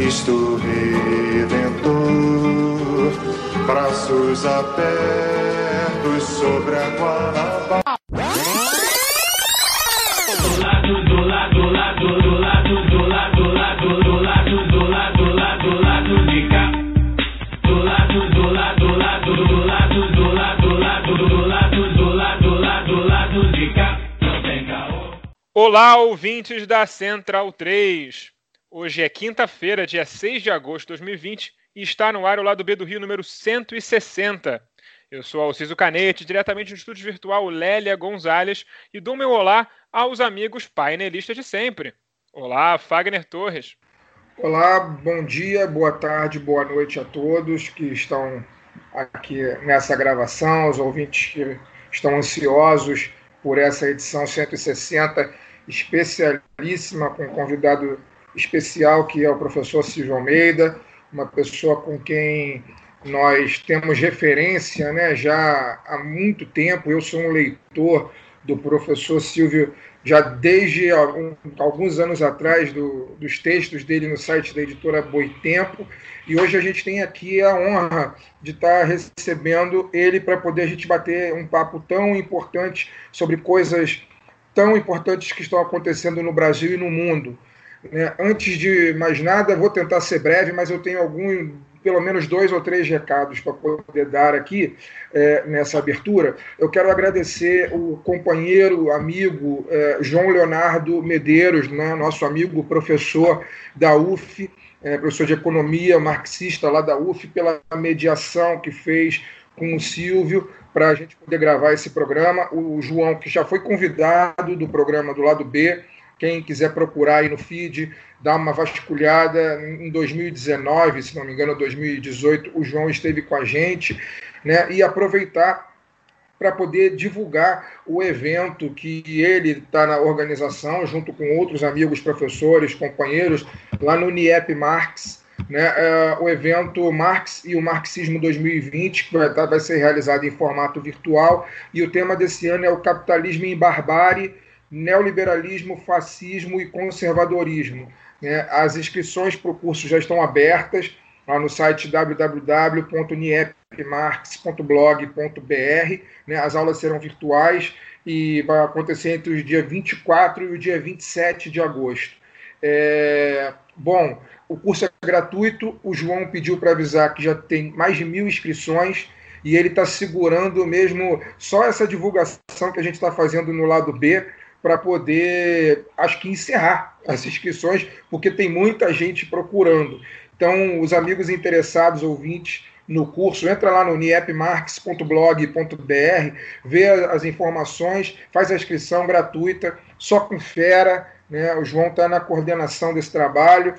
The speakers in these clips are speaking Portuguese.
Cristo Redentor, braços abertos sobre a Guanabara. Olá, ouvintes da Central 3. Hoje é quinta-feira, dia 6 de agosto de 2020 e está no ar o lado B do Rio número 160. Eu sou Alciso Canete, diretamente do estúdio virtual Lélia Gonzalez e dou meu olá aos amigos painelistas de sempre. Olá, Fagner Torres. Olá, bom dia, boa tarde, boa noite a todos que estão aqui nessa gravação, os ouvintes que estão ansiosos por essa edição 160 especialíssima com convidado especial que é o professor Silvio Almeida, uma pessoa com quem nós temos referência né, já há muito tempo. Eu sou um leitor do professor Silvio já desde algum, alguns anos atrás do, dos textos dele no site da editora Boitempo e hoje a gente tem aqui a honra de estar recebendo ele para poder a gente bater um papo tão importante sobre coisas tão importantes que estão acontecendo no Brasil e no mundo. Né? Antes de mais nada, vou tentar ser breve, mas eu tenho algum pelo menos dois ou três recados para poder dar aqui é, nessa abertura. Eu quero agradecer o companheiro, amigo é, João Leonardo Medeiros, né, nosso amigo professor da UF, é, professor de economia, marxista lá da UF, pela mediação que fez com o Silvio para a gente poder gravar esse programa. O João, que já foi convidado do programa do lado B, quem quiser procurar aí no feed, dar uma vasculhada. Em 2019, se não me engano, 2018, o João esteve com a gente, né? E aproveitar para poder divulgar o evento que ele está na organização, junto com outros amigos, professores, companheiros, lá no NIEP Marx, né, é, o evento Marx e o Marxismo 2020, que vai, tá, vai ser realizado em formato virtual, e o tema desse ano é o capitalismo em barbárie, neoliberalismo, fascismo e conservadorismo. Né? As inscrições para o curso já estão abertas lá no site www.niepmarx.blog.br. Né? As aulas serão virtuais e vai acontecer entre o dia 24 e o dia 27 de agosto. É... Bom, o curso é gratuito. O João pediu para avisar que já tem mais de mil inscrições e ele está segurando mesmo só essa divulgação que a gente está fazendo no lado B para poder, acho que encerrar as inscrições, porque tem muita gente procurando. Então, os amigos interessados, ouvintes no curso, entra lá no niepmarx.blog.br, vê as informações, faz a inscrição gratuita, só confera, né? O João está na coordenação desse trabalho,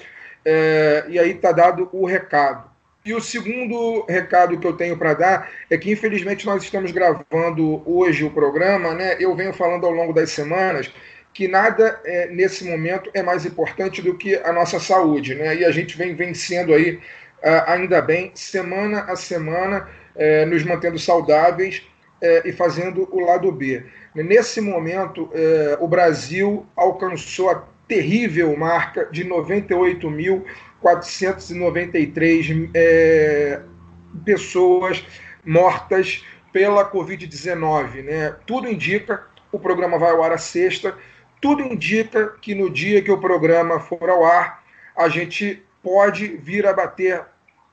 é, e aí está dado o recado. E o segundo recado que eu tenho para dar é que, infelizmente, nós estamos gravando hoje o programa, né? Eu venho falando ao longo das semanas que nada é, nesse momento é mais importante do que a nossa saúde, né? E a gente vem vencendo aí, ah, ainda bem, semana a semana, é, nos mantendo saudáveis é, e fazendo o lado B. Nesse momento, é, o Brasil alcançou a terrível marca de 98 mil 493 é, pessoas mortas pela Covid-19. Né? Tudo indica, o programa vai ao ar à sexta, tudo indica que no dia que o programa for ao ar, a gente pode vir a bater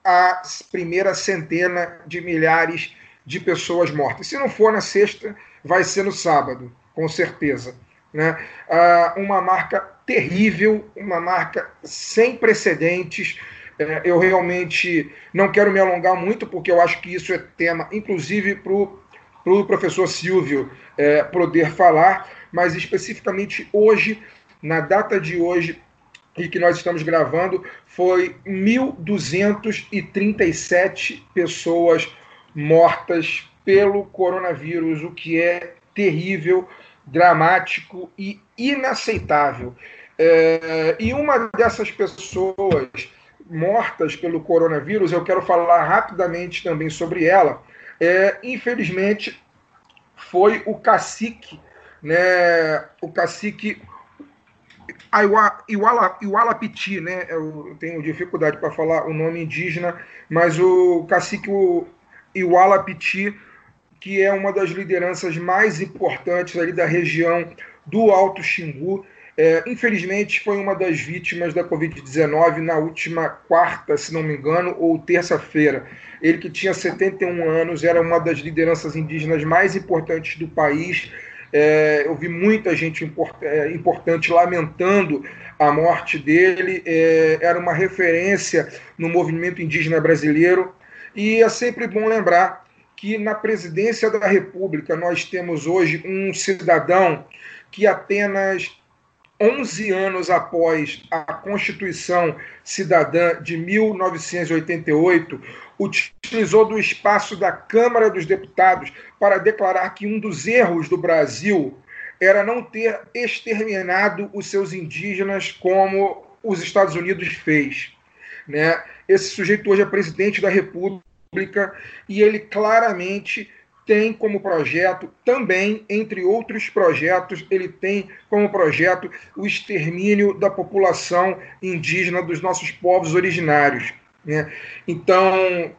a primeira centena de milhares de pessoas mortas. Se não for na sexta, vai ser no sábado, com certeza. Né? Ah, uma marca terrível, uma marca sem precedentes. É, eu realmente não quero me alongar muito, porque eu acho que isso é tema, inclusive, para o pro professor Silvio é, poder falar, mas especificamente hoje na data de hoje e que nós estamos gravando, foi 1.237 pessoas mortas pelo coronavírus, o que é terrível, dramático e inaceitável. É, e uma dessas pessoas mortas pelo coronavírus, eu quero falar rapidamente também sobre ela. É, infelizmente, foi o cacique, né, o cacique Iwala, Iwalapiti, né? Eu tenho dificuldade para falar o nome indígena, mas o cacique Iwalapiti, que é uma das lideranças mais importantes ali da região do Alto Xingu, é, infelizmente foi uma das vítimas da Covid-19 na última quarta, se não me engano, ou terça-feira. Ele que tinha 71 anos, era uma das lideranças indígenas mais importantes do país. É, eu vi muita gente import, é, importante lamentando a morte dele. É, era uma referência no movimento indígena brasileiro. E é sempre bom lembrar que na presidência da República nós temos hoje um cidadão que apenas 11 anos após a Constituição Cidadã de 1988, utilizou do espaço da Câmara dos Deputados para declarar que um dos erros do Brasil era não ter exterminado os seus indígenas como os Estados Unidos fez. Né? Esse sujeito hoje é presidente da República e ele claramente tem como projeto também, entre outros projetos, ele tem como projeto o extermínio da população indígena dos nossos povos originários. Né? Então,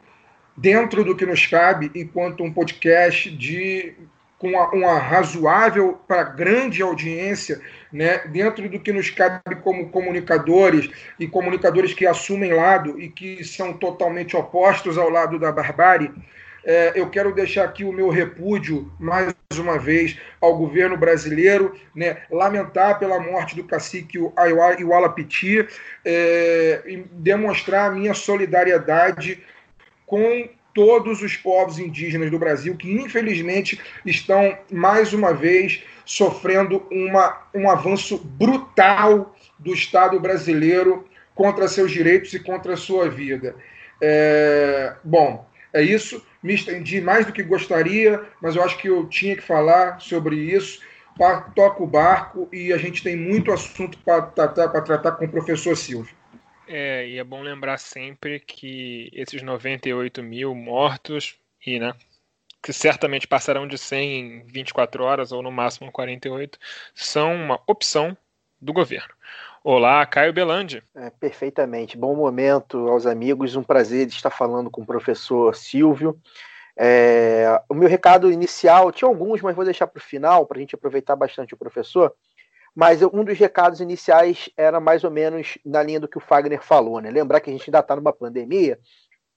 dentro do que nos cabe, enquanto um podcast de com uma, uma razoável para grande audiência, né, dentro do que nos cabe como comunicadores e comunicadores que assumem lado e que são totalmente opostos ao lado da barbárie, é, eu quero deixar aqui o meu repúdio, mais uma vez, ao governo brasileiro, né, lamentar pela morte do cacique Iwala Piti é, e demonstrar a minha solidariedade com todos os povos indígenas do Brasil que, infelizmente, estão, mais uma vez, sofrendo uma, um avanço brutal do Estado brasileiro contra seus direitos e contra a sua vida. É, bom, é isso me estendi mais do que gostaria, mas eu acho que eu tinha que falar sobre isso. Toca o barco e a gente tem muito assunto para tratar, tratar com o professor Silvio. É, e é bom lembrar sempre que esses 98 mil mortos, e né, que certamente passarão de 100 em 24 horas ou no máximo 48, são uma opção do governo. Olá, Caio Belandi. É, perfeitamente. Bom momento aos amigos. Um prazer estar falando com o professor Silvio. É, o meu recado inicial, tinha alguns, mas vou deixar para o final, para a gente aproveitar bastante o professor. Mas um dos recados iniciais era mais ou menos na linha do que o Fagner falou, né? Lembrar que a gente ainda está numa pandemia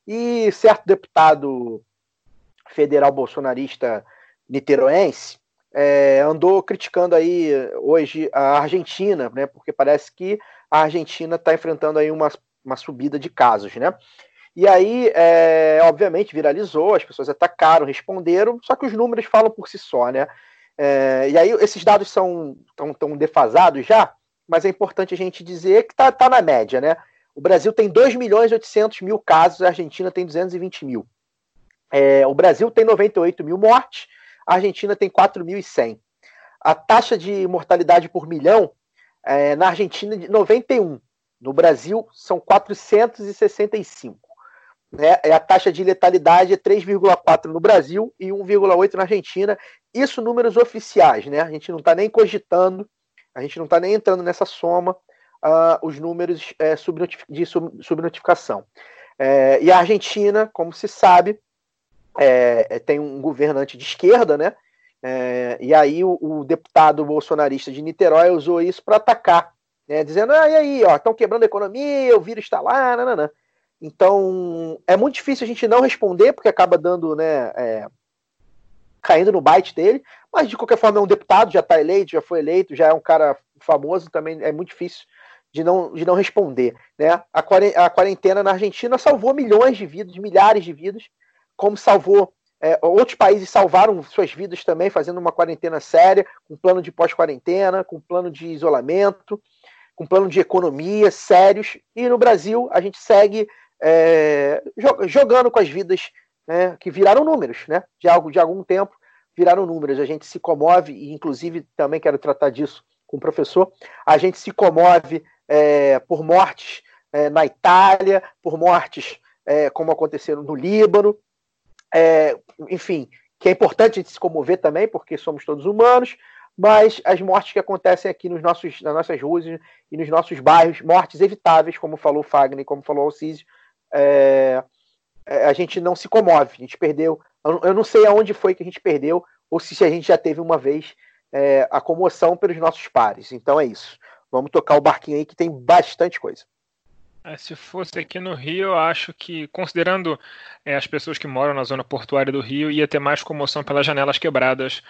e certo deputado federal bolsonarista niteroense é, andou criticando aí hoje a Argentina, né? Porque parece que a Argentina está enfrentando aí uma, uma subida de casos, né? E aí, é, obviamente, viralizou, as pessoas atacaram, responderam, só que os números falam por si só, né? É, e aí, esses dados são tão, tão defasados já, mas é importante a gente dizer que está tá na média, né? O Brasil tem 2 milhões e 800 mil casos, a Argentina tem 220 mil. É, o Brasil tem 98 mil mortes, a Argentina tem 4.100. A taxa de mortalidade por milhão é, na Argentina de 91. No Brasil são 465. Né? A taxa de letalidade é 3,4 no Brasil e 1,8 na Argentina. Isso números oficiais, né? A gente não está nem cogitando, a gente não está nem entrando nessa soma uh, os números é, de subnotificação. É, e a Argentina, como se sabe, é, é, tem um governante de esquerda, né? É, e aí o, o, deputado bolsonarista de Niterói usou isso para atacar, né? dizendo, ah, e aí, ó, estão quebrando a economia, o vírus está lá, nananã. Então, é muito difícil a gente não responder, porque acaba dando, né, é, caindo no bite dele, mas de qualquer forma é um deputado, já está eleito, já foi eleito, já é um cara famoso, também é muito difícil de não, de não responder. Né? A quarentena na Argentina salvou milhões de vidas, milhares de vidas, como salvou É, outros países salvaram suas vidas também, fazendo uma quarentena séria, com plano de pós-quarentena, com plano de isolamento, com plano de economia sérios. E no Brasil, a gente segue é, jogando com as vidas né, que viraram números, né? De, algo, de algum tempo viraram números. A gente se comove, e inclusive também quero tratar disso com o professor, a gente se comove é, por mortes é, na Itália, por mortes é, como aconteceram no Líbano, é, enfim, que é importante a gente se comover também, porque somos todos humanos, mas as mortes que acontecem aqui nos nossos, nas nossas ruas e nos nossos bairros, mortes evitáveis, como falou Fagner, como falou o é, é, a gente não se comove, a gente perdeu. Eu não sei aonde foi que a gente perdeu, ou se a gente já teve uma vez é, a comoção pelos nossos pares. Então é isso. Vamos tocar o barquinho aí que tem bastante coisa. É, se fosse aqui no Rio, eu acho que, considerando é, as pessoas que moram na zona portuária do Rio, ia ter mais comoção pelas janelas quebradas,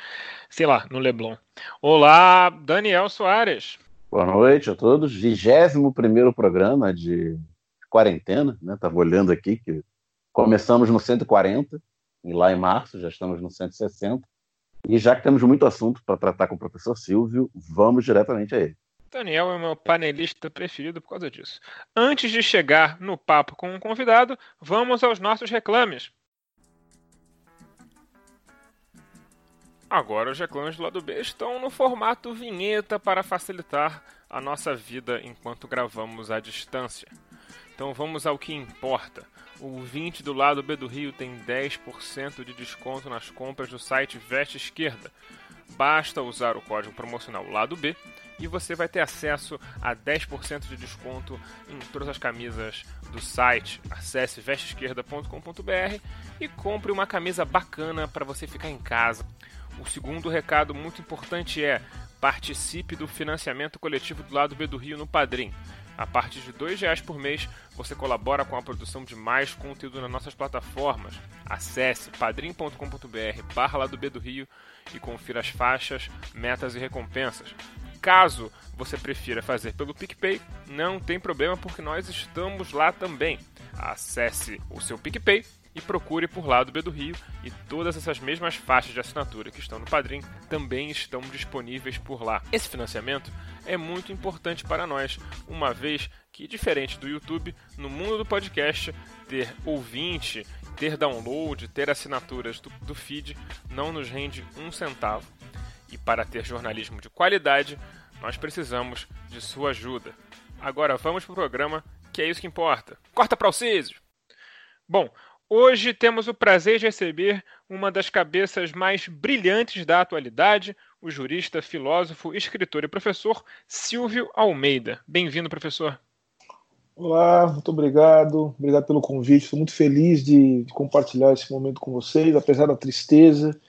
sei lá, no Leblon. Olá, Daniel Soares. Boa noite a todos. 21 primeiro programa de quarentena, né? Estava olhando aqui que começamos no 140, e lá em março já estamos no 160. E já que temos muito assunto para tratar com o professor Silvio, vamos diretamente a ele. Daniel é o meu panelista preferido por causa disso. Antes de chegar no papo com um convidado, vamos aos nossos reclames. Agora os reclames do lado B estão no formato vinheta para facilitar a nossa vida enquanto gravamos à distância. Então vamos ao que importa. O 20 do lado B do Rio tem 10% de desconto nas compras do site Veste Esquerda. Basta usar o código promocional lado B e você vai ter acesso a 10% de desconto em todas as camisas do site. Acesse vesteesquerda.com.br e compre uma camisa bacana para você ficar em casa. O segundo recado muito importante é participe do financiamento coletivo do lado B do Rio no Padrim. A partir de R$ reais por mês, você colabora com a produção de mais conteúdo nas nossas plataformas. Acesse padrim.com.br barra do Rio e confira as faixas, metas e recompensas. Caso você prefira fazer pelo PicPay, não tem problema porque nós estamos lá também. Acesse o seu PicPay e procure por lá do B do Rio e todas essas mesmas faixas de assinatura que estão no Padrim também estão disponíveis por lá. Esse financiamento é muito importante para nós, uma vez que, diferente do YouTube, no mundo do podcast, ter ouvinte, ter download, ter assinaturas do, do feed não nos rende um centavo. E para ter jornalismo de qualidade, nós precisamos de sua ajuda. Agora vamos para o programa, que é isso que importa. Corta para o Císio! Bom, hoje temos o prazer de receber uma das cabeças mais brilhantes da atualidade, o jurista, filósofo, escritor e professor Silvio Almeida. Bem-vindo, professor. Olá, muito obrigado. Obrigado pelo convite. Estou muito feliz de compartilhar esse momento com vocês, apesar da tristeza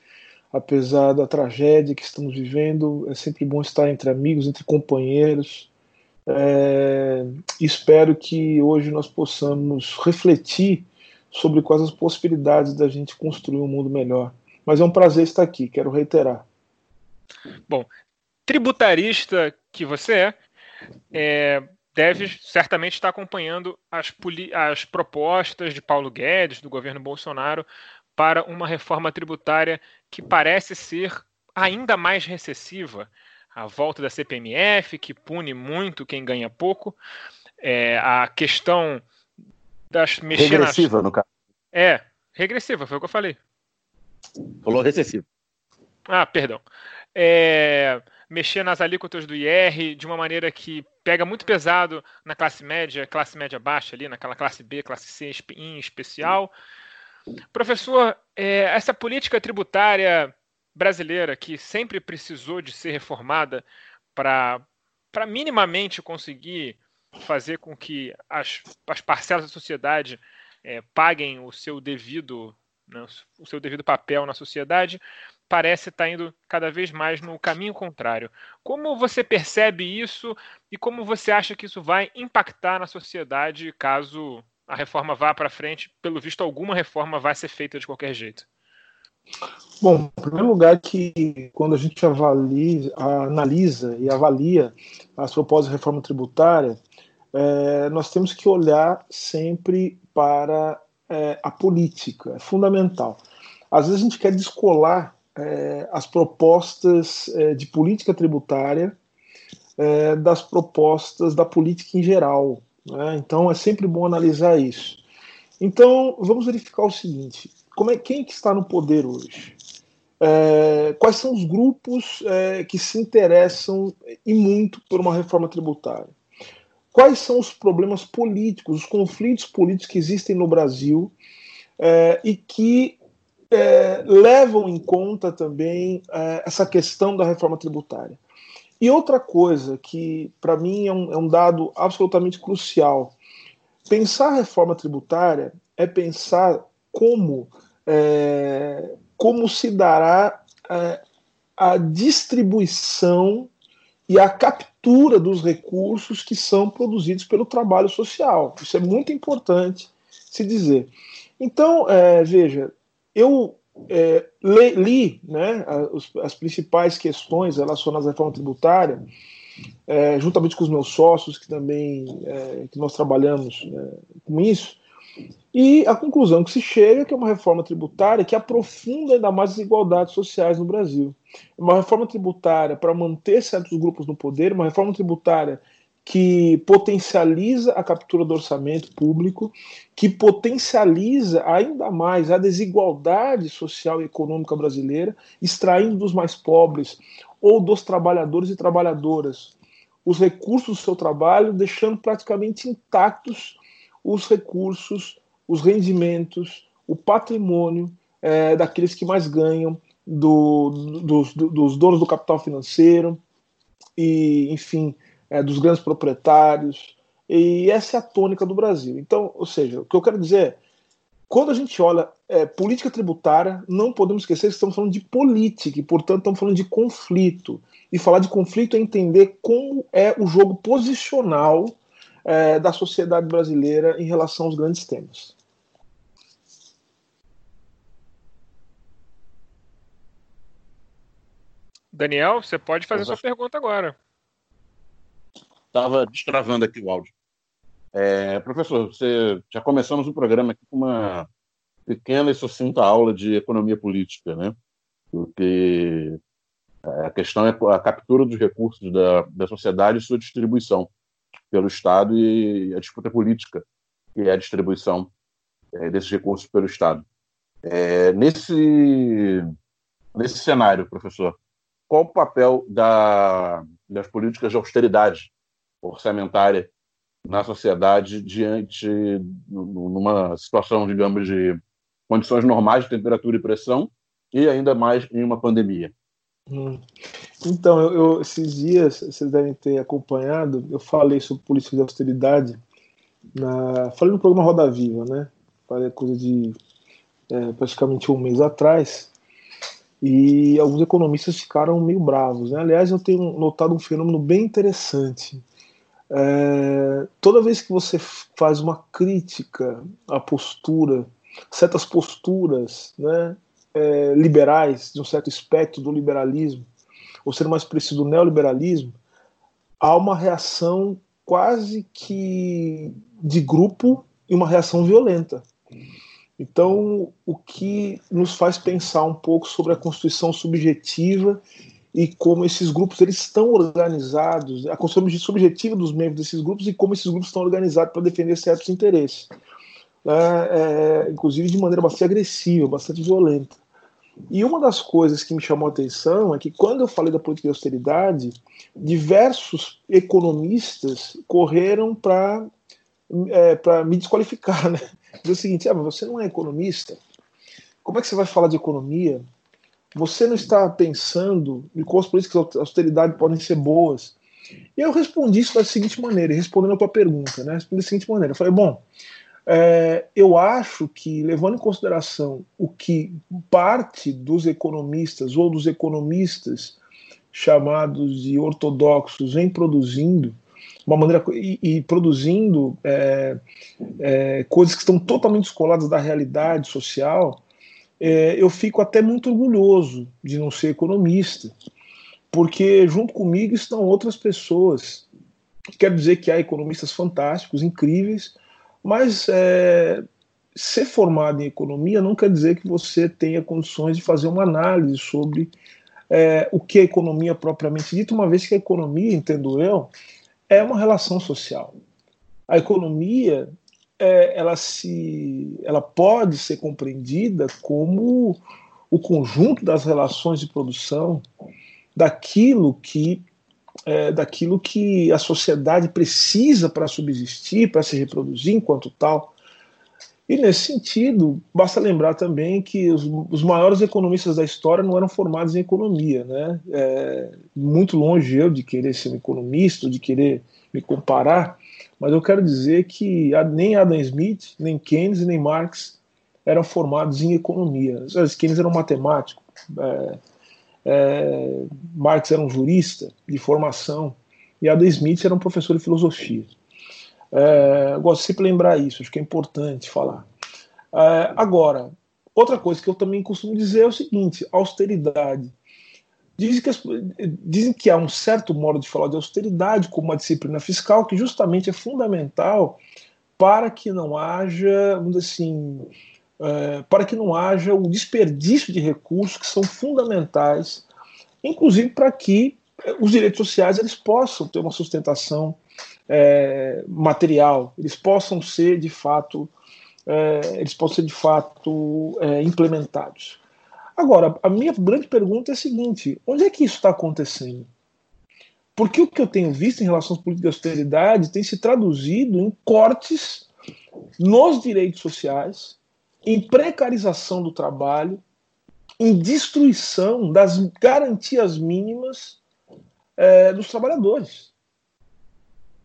apesar da tragédia que estamos vivendo, é sempre bom estar entre amigos, entre companheiros. É, espero que hoje nós possamos refletir sobre quais as possibilidades da gente construir um mundo melhor. Mas é um prazer estar aqui, quero reiterar. Bom, tributarista que você é, é deve certamente estar acompanhando as, as propostas de Paulo Guedes, do governo Bolsonaro, para uma reforma tributária que parece ser ainda mais recessiva. A volta da CPMF, que pune muito quem ganha pouco, é, a questão das Regressiva, nas... no caso. É, regressiva, foi o que eu falei. Falou recessivo. Ah, perdão. É, mexer nas alíquotas do IR de uma maneira que pega muito pesado na classe média, classe média baixa ali, naquela classe B, classe C em especial. Professor, é, essa política tributária brasileira que sempre precisou de ser reformada para minimamente conseguir fazer com que as, as parcelas da sociedade é, paguem o seu devido né, o seu devido papel na sociedade parece estar indo cada vez mais no caminho contrário. Como você percebe isso e como você acha que isso vai impactar na sociedade caso a reforma vá para frente, pelo visto, alguma reforma vai ser feita de qualquer jeito. Bom, em primeiro lugar que quando a gente avalia, analisa e avalia as propostas de reforma tributária, é, nós temos que olhar sempre para é, a política, é fundamental. às vezes a gente quer descolar é, as propostas é, de política tributária é, das propostas da política em geral. Né? Então é sempre bom analisar isso. Então vamos verificar o seguinte: como é quem que está no poder hoje? É, quais são os grupos é, que se interessam e muito por uma reforma tributária? Quais são os problemas políticos, os conflitos políticos que existem no Brasil é, e que é, levam em conta também é, essa questão da reforma tributária? E outra coisa que, para mim, é um, é um dado absolutamente crucial: pensar a reforma tributária é pensar como é, como se dará é, a distribuição e a captura dos recursos que são produzidos pelo trabalho social. Isso é muito importante se dizer. Então, é, veja, eu é, li, li né, as, as, principais questões relacionadas à reforma tributária, é, juntamente com os meus sócios, que também é, que nós trabalhamos né, com isso, e a conclusão que se chega é que é uma reforma tributária que aprofunda ainda mais as desigualdades sociais no Brasil. É uma reforma tributária para manter certos grupos no poder, uma reforma tributária que potencializa a captura do orçamento público, que potencializa ainda mais a desigualdade social e econômica brasileira, extraindo dos mais pobres ou dos trabalhadores e trabalhadoras os recursos do seu trabalho, deixando praticamente intactos os recursos, os rendimentos, o patrimônio é, daqueles que mais ganham, do, dos, dos donos do capital financeiro e, enfim, é, dos grandes proprietários. E essa é a tônica do Brasil. Então, ou seja, o que eu quero dizer é, quando a gente olha é, política tributária, não podemos esquecer que estamos falando de política e, portanto, estamos falando de conflito. E falar de conflito é entender como é o jogo posicional é, da sociedade brasileira em relação aos grandes temas. Daniel, você pode fazer sua pergunta agora. Estava destravando aqui o áudio. É, professor, você, já começamos o programa aqui com uma pequena e sucinta aula de economia política, né? Porque a questão é a captura dos recursos da, da sociedade e sua distribuição pelo Estado e a disputa política, que é a distribuição é, desses recursos pelo Estado. É, nesse, nesse cenário, professor, qual o papel da, das políticas de austeridade orçamentária na sociedade diante numa situação, digamos, de condições normais de temperatura e pressão e ainda mais em uma pandemia? Hum. Então, eu, eu, esses dias, vocês devem ter acompanhado, eu falei sobre política de austeridade, na, falei no programa Roda Viva, né? Falei coisa de é, praticamente um mês atrás, e alguns economistas ficaram meio bravos. Né? Aliás, eu tenho notado um fenômeno bem interessante. É, toda vez que você faz uma crítica à postura, certas posturas, né, é, liberais, de um certo espectro do liberalismo, ou ser mais preciso do neoliberalismo, há uma reação quase que de grupo e uma reação violenta. Então, o que nos faz pensar um pouco sobre a constituição subjetiva e como esses grupos eles estão organizados, a constituição subjetiva dos membros desses grupos e como esses grupos estão organizados para defender certos interesses, né, é, inclusive de maneira bastante agressiva, bastante violenta. E uma das coisas que me chamou a atenção é que quando eu falei da política de austeridade, diversos economistas correram para é, para me desqualificar, né? Dizer o seguinte, ah, mas você não é economista, como é que você vai falar de economia? Você não está pensando em as políticas de austeridade podem ser boas. E eu respondi isso da seguinte maneira, respondendo a tua pergunta, né? Respondi da seguinte maneira, eu falei, bom, é, eu acho que, levando em consideração o que parte dos economistas ou dos economistas chamados de ortodoxos vem produzindo, uma maneira e, e produzindo é, é, coisas que estão totalmente descoladas da realidade social, é, eu fico até muito orgulhoso de não ser economista, porque junto comigo estão outras pessoas. Quero dizer que há economistas fantásticos, incríveis, mas é, ser formado em economia não quer dizer que você tenha condições de fazer uma análise sobre é, o que é economia propriamente dita, uma vez que a economia, entendo eu, é uma relação social. A economia é, ela se ela pode ser compreendida como o conjunto das relações de produção daquilo que é, daquilo que a sociedade precisa para subsistir, para se reproduzir enquanto tal. E nesse sentido, basta lembrar também que os, os maiores economistas da história não eram formados em economia, né? É, muito longe eu de querer ser um economista, de querer me comparar, mas eu quero dizer que nem Adam Smith, nem Keynes, nem Marx eram formados em economia. Keynes era um matemático, é, é, Marx era um jurista de formação e Adam Smith era um professor de filosofia. É, gosto de sempre lembrar isso, acho que é importante falar. É, agora, outra coisa que eu também costumo dizer é o seguinte: austeridade. Dizem que, dizem que há um certo modo de falar de austeridade como uma disciplina fiscal que justamente é fundamental para que não haja, vamos dizer assim, é, para que não haja o desperdício de recursos que são fundamentais, inclusive para que é, os direitos sociais eles possam ter uma sustentação é, material, eles possam ser de fato, é, eles possam ser de fato é, implementados. Agora, a minha grande pergunta é a seguinte: onde é que isso está acontecendo? Porque o que eu tenho visto em relação às políticas de austeridade tem se traduzido em cortes nos direitos sociais, em precarização do trabalho, em destruição das garantias mínimas é, dos trabalhadores.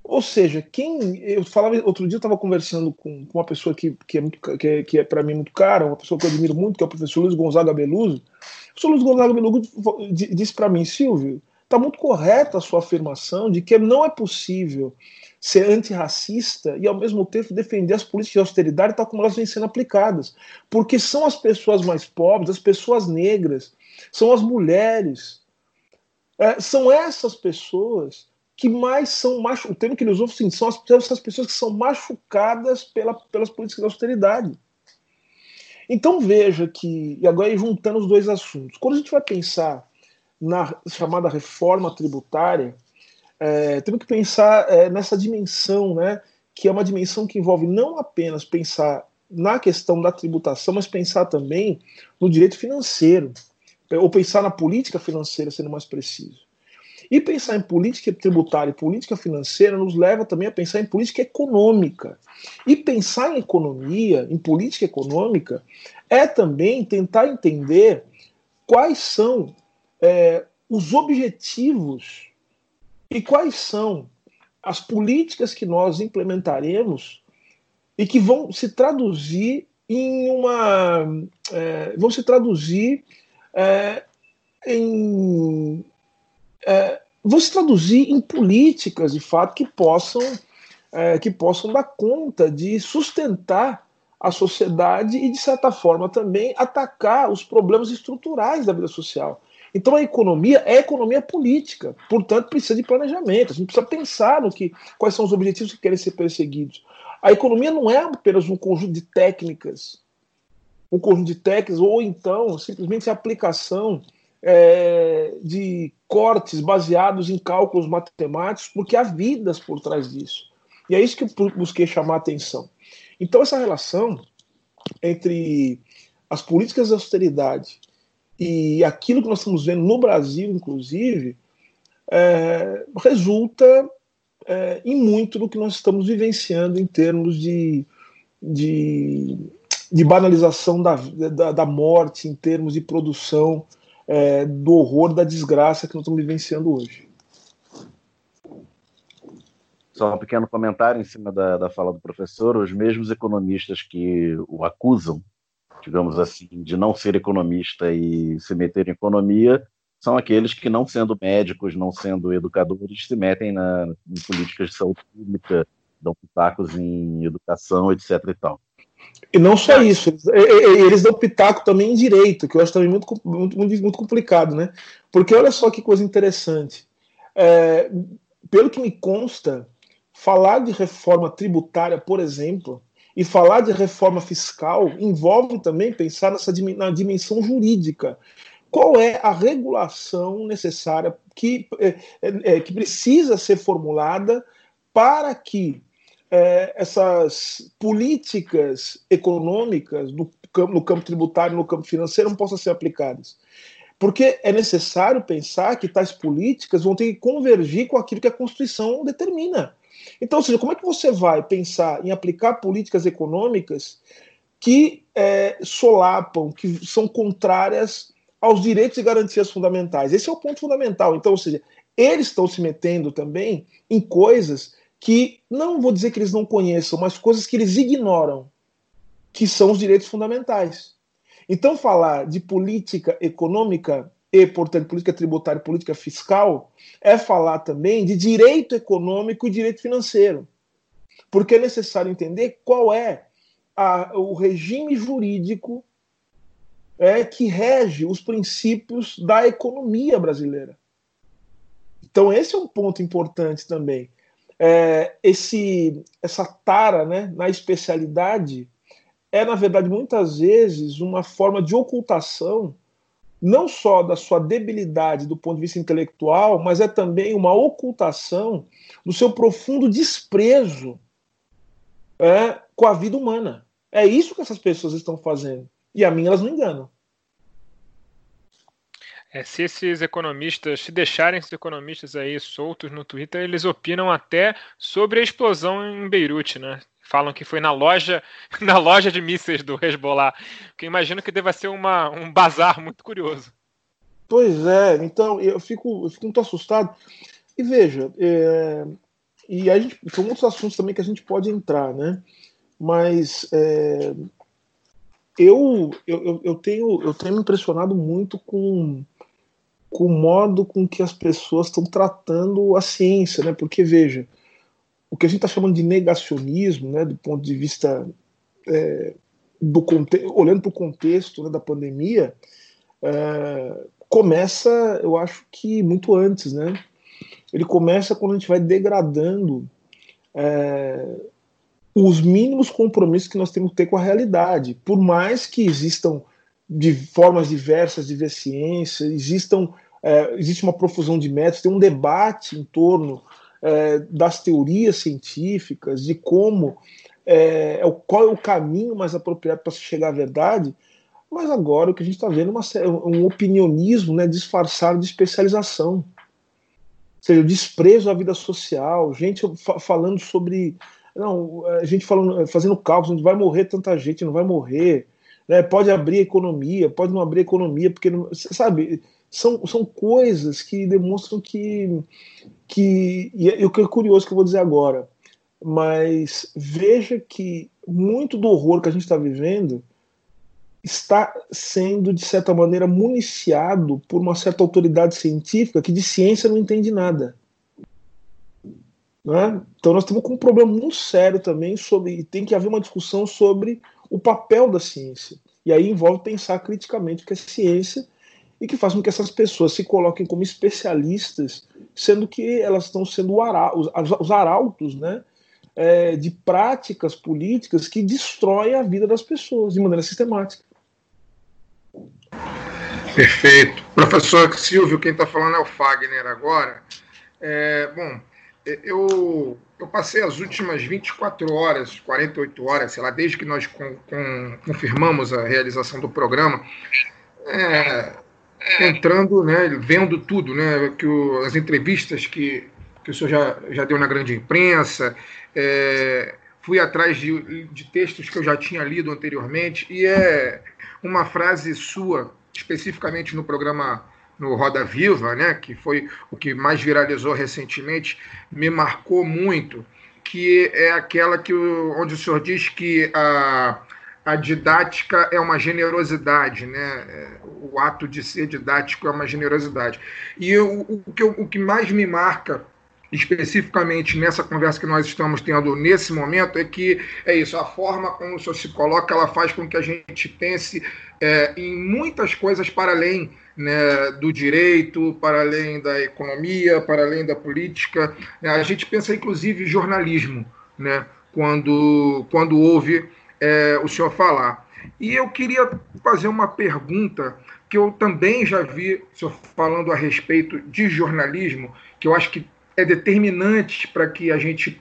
Ou seja, quem. Eu falava. Outro dia eu estava conversando com, com, uma pessoa que, que é, que é, que é para mim muito cara, uma pessoa que eu admiro muito, que é o professor Luiz Gonzaga Beluso. O professor Luiz Gonzaga Beluso disse para mim, Silvio, está muito correta a sua afirmação de que não é possível ser antirracista e, ao mesmo tempo, defender as políticas de austeridade tal como elas vêm sendo aplicadas. Porque são as pessoas mais pobres, as pessoas negras, são as mulheres. É, são essas pessoas que mais são machucadas. O termo que ele usou assim, são as, essas pessoas que são machucadas pela, pelas políticas de austeridade. Então veja que, e agora juntando os dois assuntos, quando a gente vai pensar na chamada reforma tributária, é, temos que pensar é, nessa dimensão, né, que é uma dimensão que envolve não apenas pensar na questão da tributação, mas pensar também no direito financeiro, ou pensar na política financeira, sendo mais preciso. E pensar em política tributária e política financeira nos leva também a pensar em política econômica. E pensar em economia, em política econômica, é também tentar entender quais são é, os objetivos e quais são as políticas que nós implementaremos e que vão se traduzir em uma. É, vão se traduzir é, em. É, vão se traduzir em políticas, de fato, que possam, é, que possam dar conta de sustentar a sociedade e, de certa forma, também atacar os problemas estruturais da vida social. Então a economia é economia política, portanto precisa de planejamento, a gente precisa pensar no que, quais são os objetivos que querem ser perseguidos. A economia não é apenas um conjunto de técnicas, um conjunto de técnicas, ou então simplesmente a aplicação é, de cortes baseados em cálculos matemáticos, porque há vidas por trás disso. E é isso que eu busquei chamar a atenção. Então, essa relação entre as políticas de austeridade e aquilo que nós estamos vendo no Brasil, inclusive, é, resulta é, em muito do que nós estamos vivenciando em termos de, de, de banalização da, da, da, morte, em termos de produção é, do horror, da desgraça que nós estamos vivenciando hoje. Só um pequeno comentário em cima da, da fala do professor. Os mesmos economistas que o acusam digamos assim, de não ser economista e se meter em economia, são aqueles que, não sendo médicos, não sendo educadores, se metem na, em políticas de saúde pública, dão pitacos em educação, etc. e tal. E não só isso, eles, eles dão pitaco também em direito, que eu acho também muito, muito, muito complicado, né? Porque olha só que coisa interessante. É, pelo que me consta, falar de reforma tributária, por exemplo, E falar de reforma fiscal envolve também pensar nessa na dimensão jurídica. Qual é a regulação necessária que, é, é, que precisa ser formulada para que é, essas políticas econômicas no campo, no campo tributário, no campo financeiro, não possam ser aplicadas? Porque é necessário pensar que tais políticas vão ter que convergir com aquilo que a Constituição determina. Então, ou seja, como é que você vai pensar em aplicar políticas econômicas que é, solapam, que são contrárias aos direitos e garantias fundamentais? Esse é o ponto fundamental. Então, ou seja, eles estão se metendo também em coisas que não vou dizer que eles não conheçam, mas coisas que eles ignoram, que são os direitos fundamentais. Então, falar de política econômica e, portanto, política tributária e política fiscal, é falar também de direito econômico e direito financeiro. Porque é necessário entender qual é a, o regime jurídico é, que rege os princípios da economia brasileira. Então, esse é um ponto importante também. É, esse, essa tara né, na especialidade é, na verdade, muitas vezes uma forma de ocultação não só da sua debilidade do ponto de vista intelectual, mas é também uma ocultação do seu profundo desprezo é, com a vida humana. É isso que essas pessoas estão fazendo. E a mim elas não enganam. É, se esses economistas, se deixarem esses economistas aí soltos no Twitter, eles opinam até sobre a explosão em Beirute, né? falam que foi na loja na loja de mísseis do Hezbollah, que imagino que deva ser uma, um bazar muito curioso. Pois é, então eu fico, eu fico muito assustado. E veja, é, e a gente, são muitos assuntos também que a gente pode entrar, né? Mas é, eu, eu, eu, tenho, eu tenho me impressionado muito com, com o modo com que as pessoas estão tratando a ciência, né? Porque, veja, o que a gente está chamando de negacionismo, né, do ponto de vista é, do olhando para o contexto né, da pandemia, é, começa, eu acho que muito antes, né? Ele começa quando a gente vai degradando é, os mínimos compromissos que nós temos que ter com a realidade, por mais que existam de formas diversas de ver ciência, existam é, existe uma profusão de métodos, tem um debate em torno é, das teorias científicas, de como é, é qual é o caminho mais apropriado para se chegar à verdade, mas agora o que a gente está vendo é um opinionismo né, disfarçado de especialização. Ou seja, o desprezo à vida social, gente falando sobre. Não, a gente falando, fazendo cálculos, onde vai morrer tanta gente, não vai morrer. Né, pode abrir economia, pode não abrir economia, porque, não, sabe, são, são coisas que demonstram que, que. E o que é curioso que eu vou dizer agora, mas veja que muito do horror que a gente está vivendo está sendo, de certa maneira, municiado por uma certa autoridade científica que de ciência não entende nada. Né? Então nós temos um problema muito sério também sobre. Tem que haver uma discussão sobre o papel da ciência. E aí envolve pensar criticamente que a ciência e que faz com que essas pessoas se coloquem como especialistas, sendo que elas estão sendo os arautos né, é, de práticas políticas que destroem a vida das pessoas de maneira sistemática. Perfeito. Professor Silvio, quem está falando é o Fagner agora. É, bom, eu, eu passei as últimas 24 horas, 48 horas, sei lá, desde que nós com, com, confirmamos a realização do programa, é, entrando, né, vendo tudo, né, que o, as entrevistas que, que o senhor já, já deu na grande imprensa, é, fui atrás de, de textos que eu já tinha lido anteriormente, e é uma frase sua, especificamente no programa no Roda Viva, né, que foi o que mais viralizou recentemente, me marcou muito, que é aquela que onde o senhor diz que a a didática é uma generosidade, né? É, o ato de ser didático é uma generosidade. E eu, o, que eu, o que mais me marca especificamente nessa conversa que nós estamos tendo nesse momento é que é isso, a forma como o senhor se coloca, ela faz com que a gente pense é, em muitas coisas para além né, do direito, para além da economia, para além da política. A gente pensa inclusive jornalismo, né? quando, quando ouve é, o senhor falar. E eu queria fazer uma pergunta que eu também já vi o senhor falando a respeito de jornalismo, que eu acho que é determinante para que a gente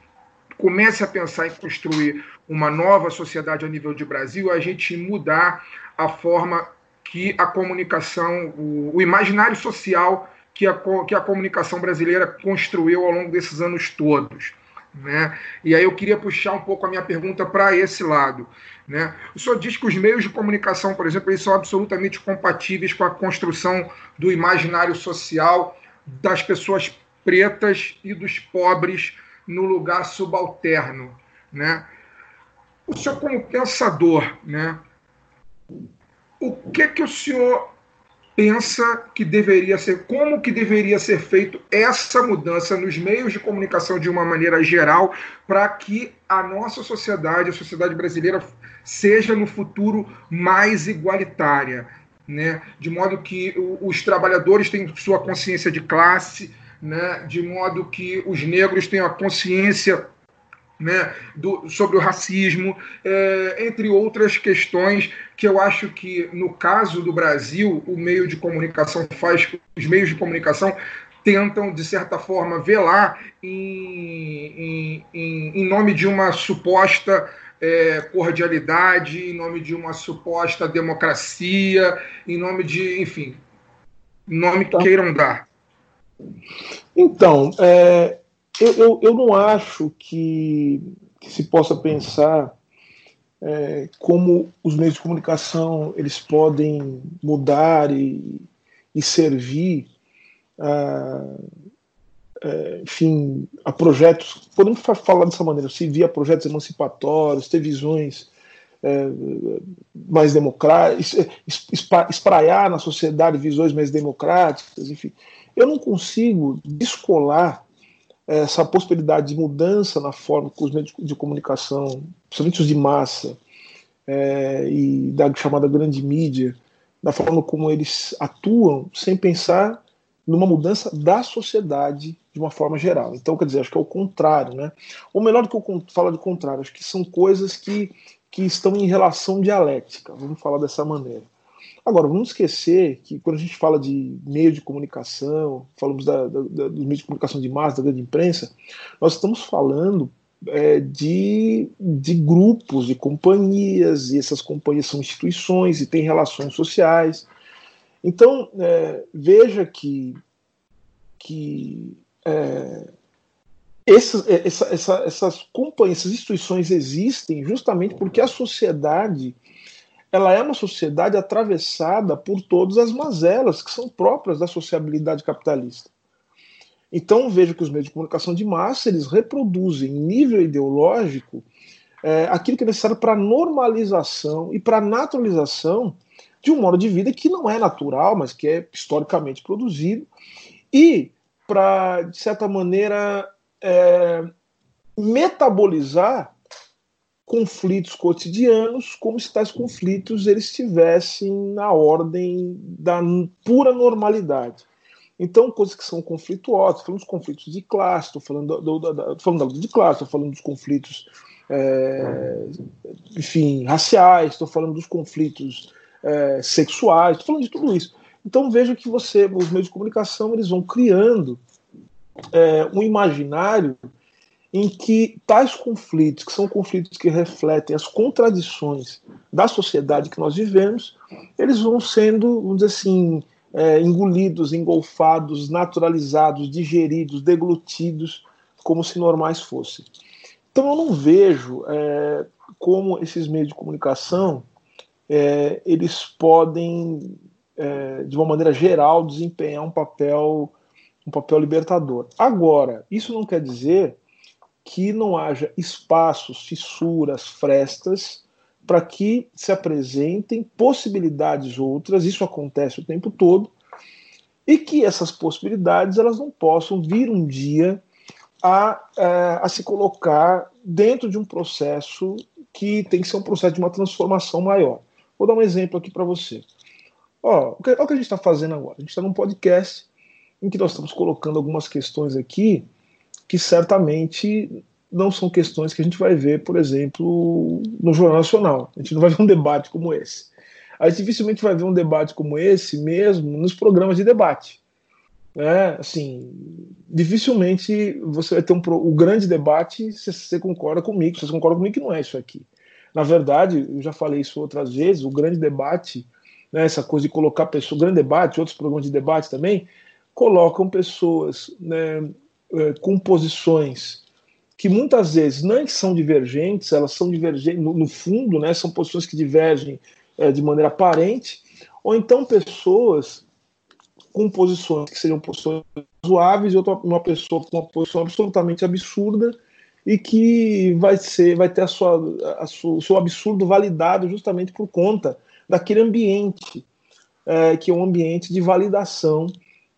comece a pensar em construir uma nova sociedade a nível de Brasil, a gente mudar a forma que a comunicação, o, o imaginário social que a, que a comunicação brasileira construiu ao longo desses anos todos. Né? E aí eu queria puxar um pouco a minha pergunta para esse lado. Né? O senhor diz que os meios de comunicação, por exemplo, eles são absolutamente compatíveis com a construção do imaginário social das pessoas pretas e dos pobres no lugar subalterno. Né? O senhor, como pensador, né? O que, que o senhor pensa que deveria ser, como que deveria ser feito essa mudança nos meios de comunicação de uma maneira geral, para que a nossa sociedade, a sociedade brasileira, seja no futuro mais igualitária, né? De modo que os trabalhadores tenham sua consciência de classe, né? De modo que os negros tenham a consciência né, do, sobre o racismo, é, entre outras questões que eu acho que, no caso do Brasil, o meio de comunicação faz, os meios de comunicação tentam, de certa forma, velar em, em, em nome de uma suposta é, cordialidade, em nome de uma suposta democracia, em nome de, enfim, nome que queiram dar. Então, é, eu, eu, eu não acho que, que se possa pensar é, como os meios de comunicação eles podem mudar e, e servir a, é, enfim, a projetos, podemos falar dessa maneira, se via projetos emancipatórios, ter visões é, mais democráticas, espraiar na sociedade visões mais democráticas, enfim. Eu não consigo descolar essa possibilidade de mudança na forma que os meios de comunicação, principalmente os de massa, é, e da chamada grande mídia, da forma como eles atuam, sem pensar numa mudança da sociedade de uma forma geral. Então, quer dizer, acho que é o contrário, né? Ou melhor do que eu falo de contrário, acho que são coisas que, que estão em relação dialética, vamos falar dessa maneira. Agora, vamos esquecer que quando a gente fala de meio de comunicação, falamos da, da, da, dos meios de comunicação de massa, da grande imprensa, nós estamos falando é, de, de grupos, de companhias, e essas companhias são instituições e têm relações sociais. Então, é, veja que, que é, essas, essa, essa, essas companhias, essas instituições existem justamente porque a sociedade ela é uma sociedade atravessada por todas as mazelas que são próprias da sociabilidade capitalista. Então vejo que os meios de comunicação de massa eles reproduzem em nível ideológico é, aquilo que é necessário para normalização e para naturalização de um modo de vida que não é natural, mas que é historicamente produzido e para de certa maneira é, metabolizar conflitos cotidianos como se tais conflitos eles estivessem na ordem da pura normalidade. Então, coisas que são conflituosas, falando dos conflitos de classe, estou falando, do, do, do, falando da luta de classe, estou falando dos conflitos, é, enfim, raciais, estou falando dos conflitos é, sexuais, estou falando de tudo isso. Então, veja que você, os meios de comunicação, eles vão criando é, um imaginário em que tais conflitos, que são conflitos que refletem as contradições da sociedade que nós vivemos, eles vão sendo, vamos dizer assim, é, engolidos, engolfados, naturalizados, digeridos, deglutidos, como se normais fossem. Então eu não vejo é, como esses meios de comunicação é, eles podem, é, de uma maneira geral, desempenhar um papel, um papel libertador. Agora, isso não quer dizer que não haja espaços, fissuras, frestas para que se apresentem possibilidades outras, isso acontece o tempo todo, e que essas possibilidades elas não possam vir um dia a, a, é, a se colocar dentro de um processo que tem que ser um processo de uma transformação maior. Vou dar um exemplo aqui para você. Ó, o que, o que a gente está fazendo agora? A gente está num podcast em que nós estamos colocando algumas questões aqui que certamente não são questões que a gente vai ver, por exemplo, no Jornal Nacional. A gente não vai ver um debate como esse. A gente dificilmente vai ver um debate como esse mesmo nos programas de debate. Né? Assim, dificilmente você vai ter um o grande debate se você concorda comigo, se você concorda comigo que não é isso aqui. Na verdade, eu já falei isso outras vezes, o grande debate, né, essa coisa de colocar pessoas, grande debate, outros programas de debate também, colocam pessoas né, é, com posições que muitas vezes não são divergentes, elas são divergentes no, no fundo, né, são posições que divergem é, de maneira aparente, ou então pessoas com posições que seriam posições razoáveis e outra uma pessoa com uma posição absolutamente absurda e que vai ser vai ter a sua, a sua, o seu absurdo validado justamente por conta daquele ambiente é, que é um ambiente de validação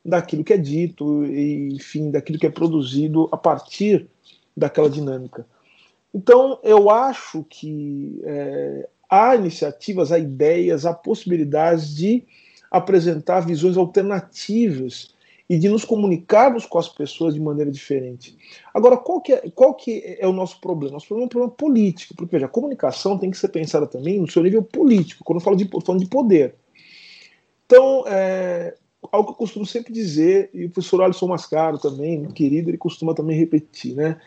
daquilo que é dito e enfim daquilo que é produzido a partir daquela dinâmica então eu acho que é, há iniciativas, há ideias, há possibilidades de apresentar visões alternativas e de nos comunicarmos com as pessoas de maneira diferente. Agora, qual que é, qual que é o nosso problema? Nosso problema é um problema político, porque veja, a comunicação tem que ser pensada também no seu nível político, quando eu falo de, falando de poder. Então, é, algo que eu costumo sempre dizer, e o professor Alisson Mascaro também, meu querido, ele costuma também repetir, né?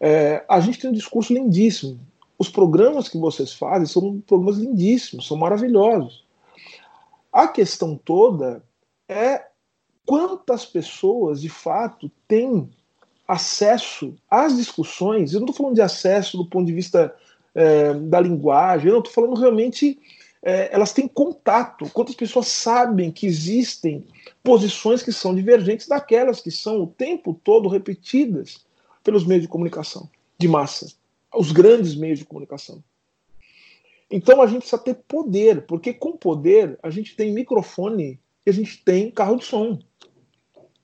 É, a gente tem um discurso lindíssimo, os programas que vocês fazem são programas lindíssimos, são maravilhosos. A questão toda é quantas pessoas de fato têm acesso às discussões. Eu não estou falando de acesso do ponto de vista é, da linguagem, eu não estou falando realmente. É, elas têm contato. Quantas pessoas sabem que existem posições que são divergentes daquelas que são o tempo todo repetidas pelos meios de comunicação de massa? os grandes meios de comunicação. Então a gente precisa ter poder, porque com poder a gente tem microfone e a gente tem carro de som.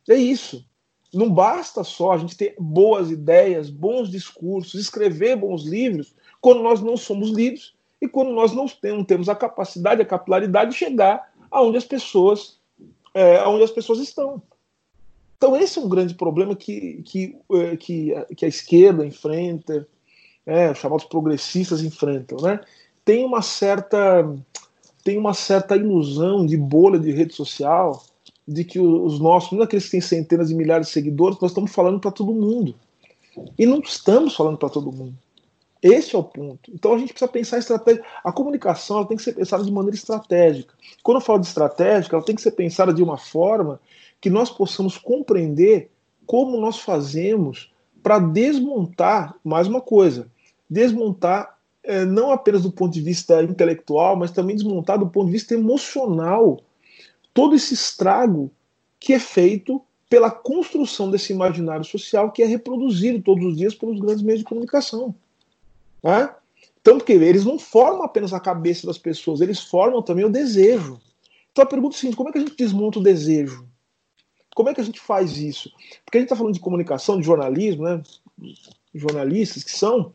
É isso. Não basta só a gente ter boas ideias, bons discursos, escrever bons livros, quando nós não somos lidos e quando nós não temos a capacidade, a capilaridade de chegar aonde as pessoas, é, aonde as pessoas estão. Então esse é um grande problema que, que, é, que, que a esquerda enfrenta, é, chamados progressistas enfrentam, né? Tem uma certa tem uma certa ilusão de bolha de rede social de que os nossos, não aqueles que têm centenas de milhares de seguidores, nós estamos falando para todo mundo. E não estamos falando para todo mundo. Esse é o ponto. Então a gente precisa pensar estratégia. A comunicação ela tem que ser pensada de maneira estratégica. Quando eu falo de estratégica, ela tem que ser pensada de uma forma que nós possamos compreender como nós fazemos para desmontar mais uma coisa desmontar é, não apenas do ponto de vista intelectual, mas também desmontar do ponto de vista emocional todo esse estrago que é feito pela construção desse imaginário social que é reproduzido todos os dias pelos grandes meios de comunicação. Né? Tanto que eles não formam apenas a cabeça das pessoas, eles formam também o desejo. Então a pergunta é a seguinte: como é que a gente desmonta o desejo? Como é que a gente faz isso? Porque a gente está falando de comunicação, de jornalismo, né? jornalistas que são,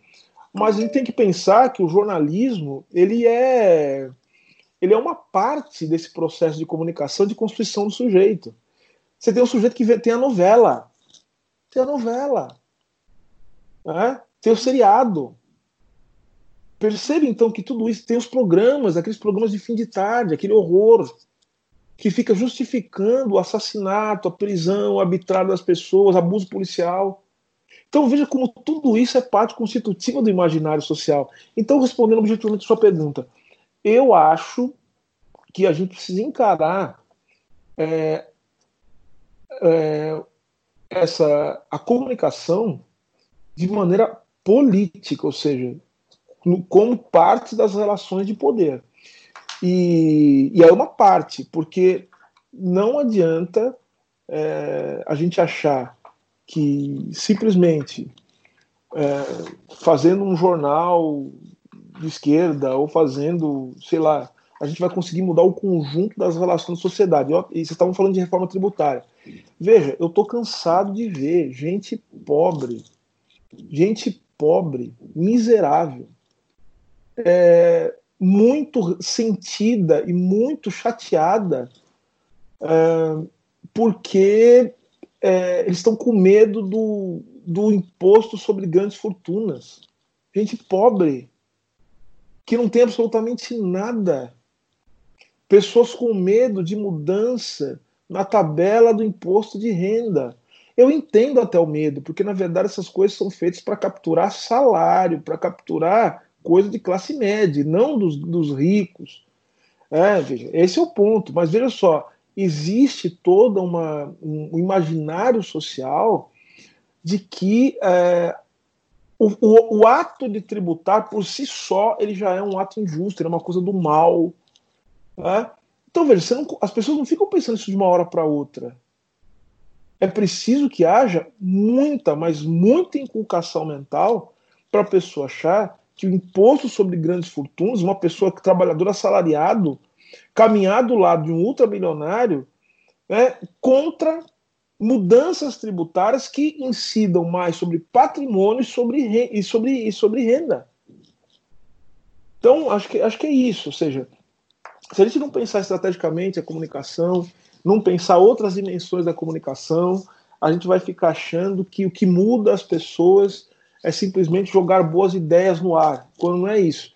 mas a gente tem que pensar que o jornalismo ele é ele é uma parte desse processo de comunicação, de construção do sujeito. Você tem um sujeito que tem a novela, tem a novela, né? tem o seriado. Percebe então que tudo isso tem os programas, aqueles programas de fim de tarde, aquele horror que fica justificando o assassinato, a prisão arbitrária das pessoas, abuso policial. Então veja como tudo isso é parte constitutiva do imaginário social. Então, respondendo objetivamente a sua pergunta, eu acho que a gente precisa encarar é, é, essa a comunicação de maneira política, ou seja, como parte das relações de poder. E, e aí uma parte, porque não adianta é, a gente achar que simplesmente é, fazendo um jornal de esquerda ou fazendo, sei lá, a gente vai conseguir mudar o conjunto das relações da sociedade. E vocês estavam falando de reforma tributária. Veja, eu estou cansado de ver gente pobre, gente pobre, miserável, é, muito sentida e muito chateada é, porque é, eles estão com medo do, do imposto sobre grandes fortunas. Gente pobre, que não tem absolutamente nada. Pessoas com medo de mudança na tabela do imposto de renda. Eu entendo até o medo, porque na verdade essas coisas são feitas para capturar salário, para capturar coisa de classe média, não dos, dos ricos. É, veja, esse é o ponto. Mas veja só, existe toda uma um imaginário social de que é, o, o, o, ato de tributar por si só ele já é um ato injusto, ele é uma coisa do mal. Né? Então veja, não, as pessoas não ficam pensando isso de uma hora para outra. É preciso que haja muita, mas muita inculcação mental para a pessoa achar que o imposto sobre grandes fortunas, uma pessoa trabalhadora assalariado, caminhar do lado de um ultramilionário né, contra mudanças tributárias que incidam mais sobre patrimônio e sobre, e sobre, e sobre renda. Então, acho que, acho que é isso. Ou seja, se a gente não pensar estrategicamente a comunicação, não pensar outras dimensões da comunicação, a gente vai ficar achando que o que muda as pessoas é simplesmente jogar boas ideias no ar, quando não é isso.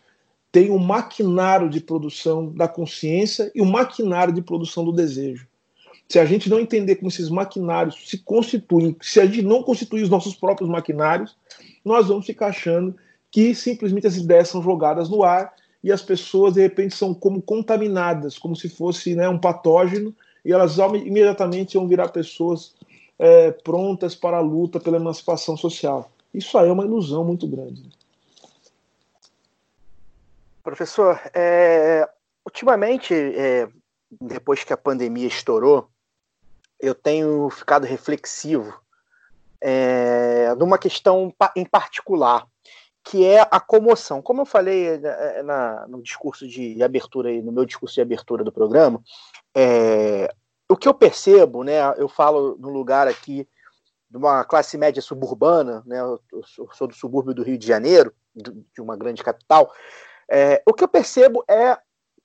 Tem um maquinário de produção da consciência e um maquinário de produção do desejo. Se a gente não entender como esses maquinários se constituem, se a gente não constituir os nossos próprios maquinários, nós vamos ficar achando que simplesmente as ideias são jogadas no ar e as pessoas de repente são como contaminadas, como se fosse né, um patógeno, e elas imediatamente vão virar pessoas é, prontas para a luta pela emancipação social. Isso aí é uma ilusão muito grande. Professor, é, ultimamente, é, depois que a pandemia estourou, eu tenho ficado reflexivo é, numa questão em particular, que é a comoção. Como eu falei na, na, no discurso de abertura, no meu discurso de abertura do programa, é, o que eu percebo, né, eu falo no lugar aqui de uma classe média suburbana, né, eu sou do subúrbio do Rio de Janeiro, de uma grande capital, é, o que eu percebo é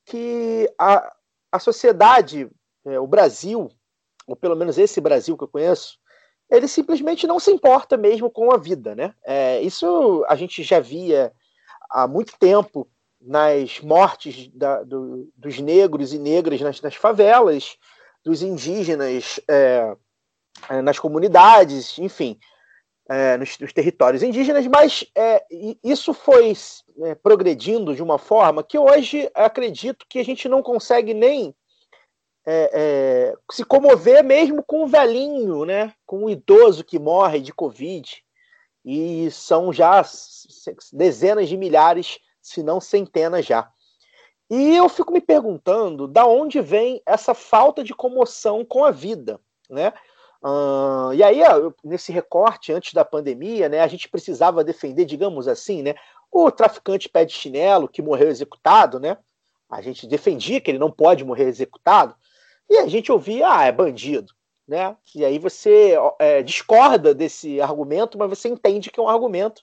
que a, a sociedade, é, o Brasil, ou pelo menos esse Brasil que eu conheço, ele simplesmente não se importa mesmo com a vida, né? É, isso a gente já via há muito tempo nas mortes da, do, dos negros e negras nas, nas favelas, dos indígenas é, nas comunidades, enfim, é, nos, nos, territórios indígenas, mas é, isso foi é, progredindo de uma forma que hoje acredito que a gente não consegue nem se comover mesmo com o velhinho, né? com o idoso que morre de Covid. E são já dezenas de milhares, se não centenas já. E eu fico me perguntando da onde vem essa falta de comoção com a vida, né? Uh, e aí, nesse recorte antes da pandemia, né, a gente precisava defender, digamos assim, né, o traficante pé de chinelo que morreu executado, né? A gente defendia que ele não pode morrer executado, e a gente ouvia, ah, é bandido. Né? E aí você é, discorda desse argumento, mas você entende que é um argumento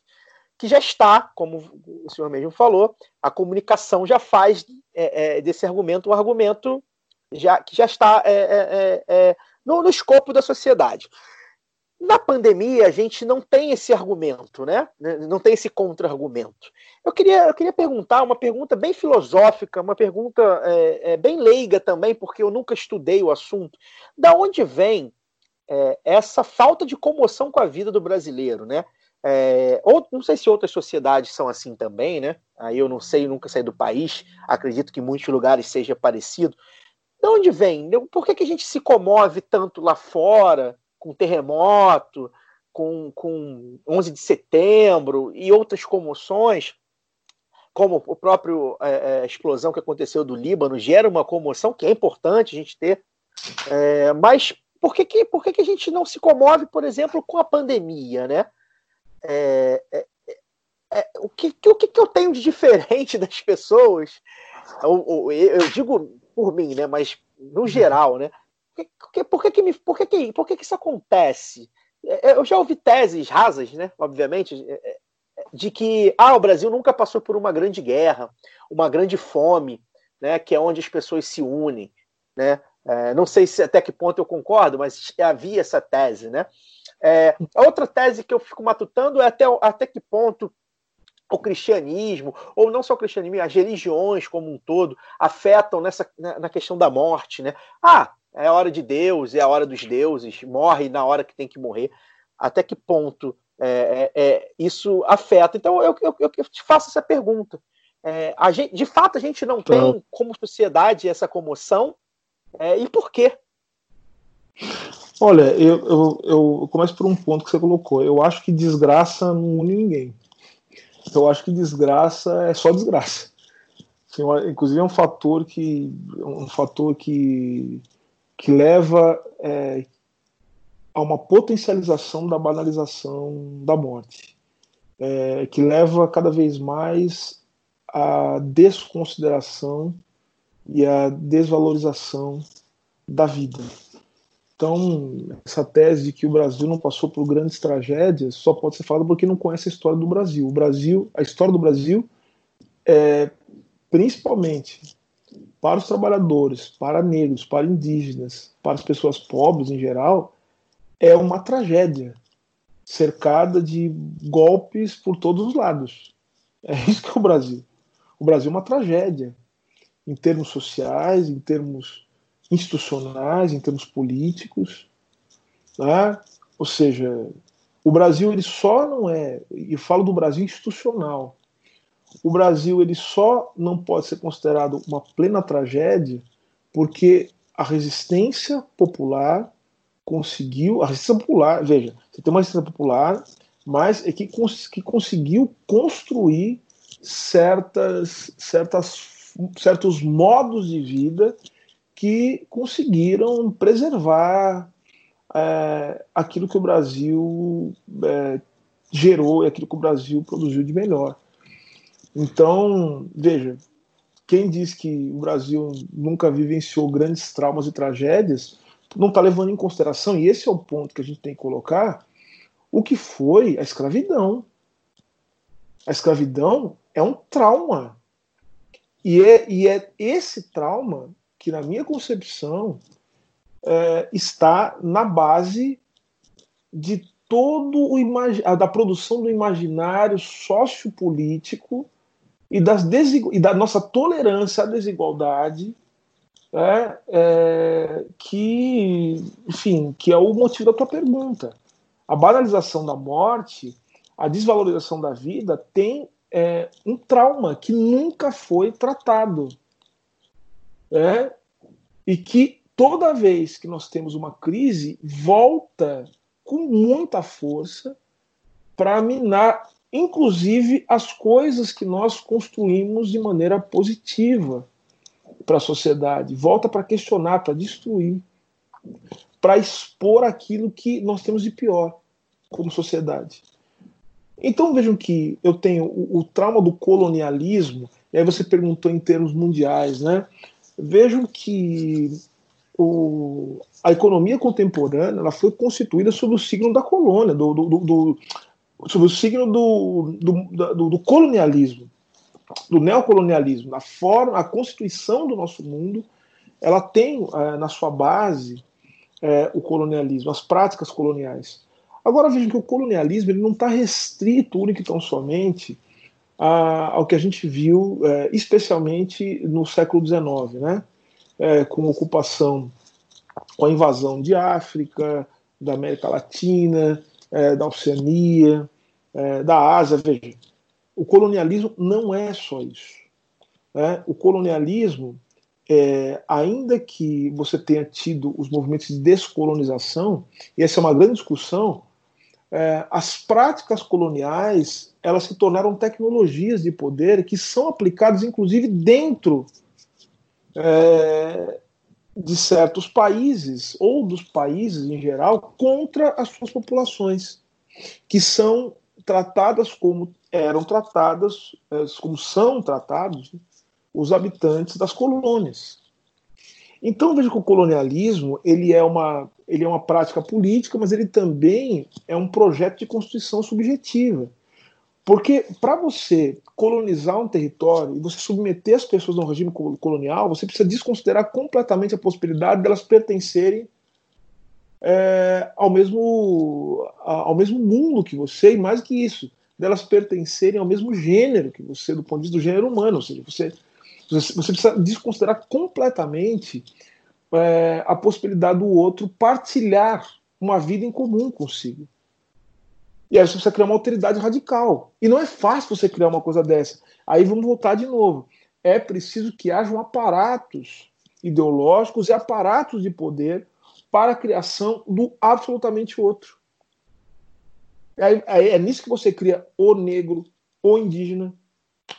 que já está, como o senhor mesmo falou, a comunicação já faz é, é, desse argumento um argumento já, que já está é, é, é, no, no escopo da sociedade. Na pandemia, a gente não tem esse argumento, né? Não tem esse contra-argumento. Eu queria, eu queria perguntar uma pergunta bem filosófica, uma pergunta é, é, bem leiga também, porque eu nunca estudei o assunto. Da onde vem é, essa falta de comoção com a vida do brasileiro, né? É, ou não sei se outras sociedades são assim também, né? Aí eu não sei, nunca saí do país. Acredito que em muitos lugares seja parecido. De onde vem? Por que, que a gente se comove tanto lá fora? com terremoto, com, com 11 de setembro e outras comoções, como o próprio é, é, explosão que aconteceu do Líbano, gera uma comoção que é importante a gente ter. É, mas por que, que, por que, que a gente não se comove, por exemplo, com a pandemia, né? É, é, é o, que, o que, que eu tenho de diferente das pessoas? Eu, eu, digo por mim, né? Mas no geral, né? por que, por que, que, me, por que, que, por que, que isso acontece? É, é, eu já ouvi teses rasas, né, obviamente, é, de que ah, o Brasil nunca passou por uma grande guerra, uma grande fome, né, que é onde as pessoas se unem. Né? É, não sei se até que ponto eu concordo, mas havia essa tese, né? É, a outra tese que eu fico matutando é até, até que ponto o cristianismo, ou não só o cristianismo, as religiões como um todo, afetam nessa, na questão da morte, né? Ah, é a hora de Deus, é a hora dos deuses, morre na hora que tem que morrer. Até que ponto é, é, é isso afeta? Então, eu, eu, eu, te faço essa pergunta. É, gente, de fato, a gente não tem, como sociedade, essa comoção, é, e por quê? Olha, eu, eu, eu começo por um ponto que você colocou. Eu acho que desgraça não une ninguém. Eu acho que desgraça é só desgraça. Assim, inclusive é um fator que um fator que, que leva é, a uma potencialização da banalização da morte, é, que leva cada vez mais à desconsideração e à desvalorização da vida. Então, essa tese de que o Brasil não passou por grandes tragédias só pode ser falada porque não conhece a história do Brasil. O Brasil, a história do Brasil, é, principalmente para os trabalhadores, para negros, para indígenas, para as pessoas pobres em geral, é uma tragédia cercada de golpes por todos os lados. É isso que é o Brasil. O Brasil é uma tragédia em termos sociais, em termos institucionais, em termos políticos. Né? Ou seja, o Brasil ele só não é, e falo do Brasil institucional, o Brasil ele só não pode ser considerado uma plena tragédia porque a resistência popular conseguiu, a resistência popular, veja, você tem uma resistência popular, mas é que, cons que conseguiu construir certas, certas, certos modos de vida que conseguiram preservar é, aquilo que o Brasil é, gerou e aquilo que o Brasil produziu de melhor. Então, veja, quem diz que o Brasil nunca vivenciou grandes traumas e tragédias não está levando em consideração, e esse é o ponto que a gente tem que colocar, o que foi a escravidão. A escravidão é um trauma. E é, e é esse trauma que, na minha concepção, é, está na base de todo o da produção do imaginário sociopolítico e, das e da nossa tolerância à desigualdade, é, é, que, enfim, que é o motivo da tua pergunta. A banalização da morte, a desvalorização da vida tem é, um trauma que nunca foi tratado é, e que toda vez que nós temos uma crise, volta com muita força para minar, inclusive, as coisas que nós construímos de maneira positiva para a sociedade. Volta para questionar, para destruir, para expor aquilo que nós temos de pior como sociedade. Então vejam que eu tenho o, o trauma do colonialismo, e aí você perguntou em termos mundiais, né? Vejam que o, a economia contemporânea ela foi constituída sob o signo da colônia, do, do, do, sob o signo do, do, do, colonialismo, do neocolonialismo. A forma, a constituição do nosso mundo, ela tem é, na sua base é, o colonialismo, as práticas coloniais. Agora vejam que o colonialismo ele não está restrito único e tão somente a, ao que a gente viu, é, especialmente no século XIX, né? É, com a ocupação, com a invasão de África, da América Latina, é, da Oceania, é, da Ásia. Veja, o colonialismo não é só isso. Né? O colonialismo, é, ainda que você tenha tido os movimentos de descolonização, e essa é uma grande discussão, é, as práticas coloniais elas se tornaram tecnologias de poder que são aplicadas inclusive dentro é, de certos países ou dos países em geral contra as suas populações que são tratadas como eram tratadas é, como são tratados os habitantes das colônias então veja que o colonialismo ele é uma ele é uma prática política, mas ele também é um projeto de constituição subjetiva. Porque para você colonizar um território e você submeter as pessoas a um regime colonial, você precisa desconsiderar completamente a possibilidade delas pertencerem é, ao, mesmo, ao mesmo mundo que você, e mais que isso, delas pertencerem ao mesmo gênero que você, do ponto de vista do gênero humano. Ou seja, você, você precisa desconsiderar completamente é, a possibilidade do outro partilhar uma vida em comum consigo. E aí você precisa criar uma alteridade radical. E não é fácil você criar uma coisa dessa. Aí vamos voltar de novo. É preciso que hajam aparatos ideológicos e aparatos de poder para a criação do absolutamente outro. É, é nisso que você cria o negro, o indígena,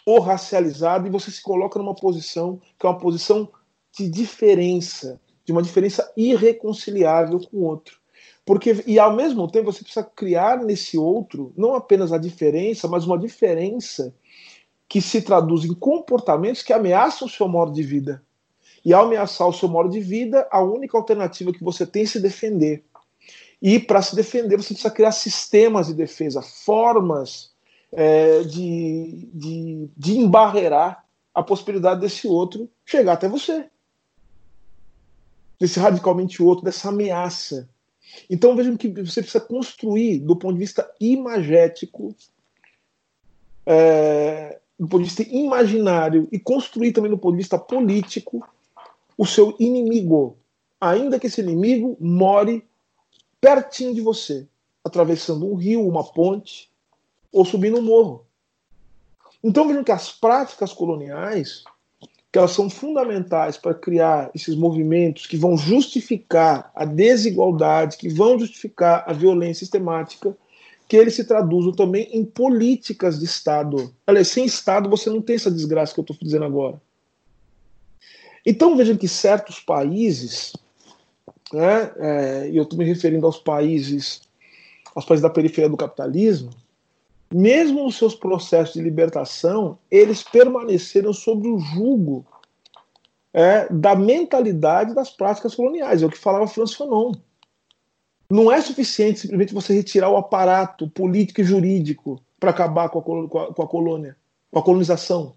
o racializado, e você se coloca numa posição que é uma posição de diferença, de uma diferença irreconciliável com o outro. Porque, e ao mesmo tempo você precisa criar nesse outro não apenas a diferença, mas uma diferença que se traduz em comportamentos que ameaçam o seu modo de vida. E ao ameaçar o seu modo de vida, a única alternativa que você tem é se defender. E para se defender, você precisa criar sistemas de defesa, formas é, de, de, de embarrear a possibilidade desse outro chegar até você. Desse radicalmente outro, dessa ameaça então vejam que você precisa construir, do ponto de vista imagético, é, do ponto de vista imaginário, e construir também do ponto de vista político, o seu inimigo, ainda que esse inimigo more pertinho de você, atravessando um rio, uma ponte, ou subindo um morro. Então vejam que as práticas coloniais que elas são fundamentais para criar esses movimentos que vão justificar a desigualdade, que vão justificar a violência sistemática, que eles se traduzam também em políticas de Estado. Olha, sem Estado você não tem essa desgraça que eu estou dizendo agora. Então vejam que certos países, né, é, e eu estou me referindo aos países, aos países da periferia do capitalismo, mesmo nos seus processos de libertação, eles permaneceram sob o jugo é, da mentalidade das práticas coloniais. É o que falava Franz Fanon. Não é suficiente simplesmente você retirar o aparato político e jurídico para acabar com a, com, a, com a colônia, com a colonização.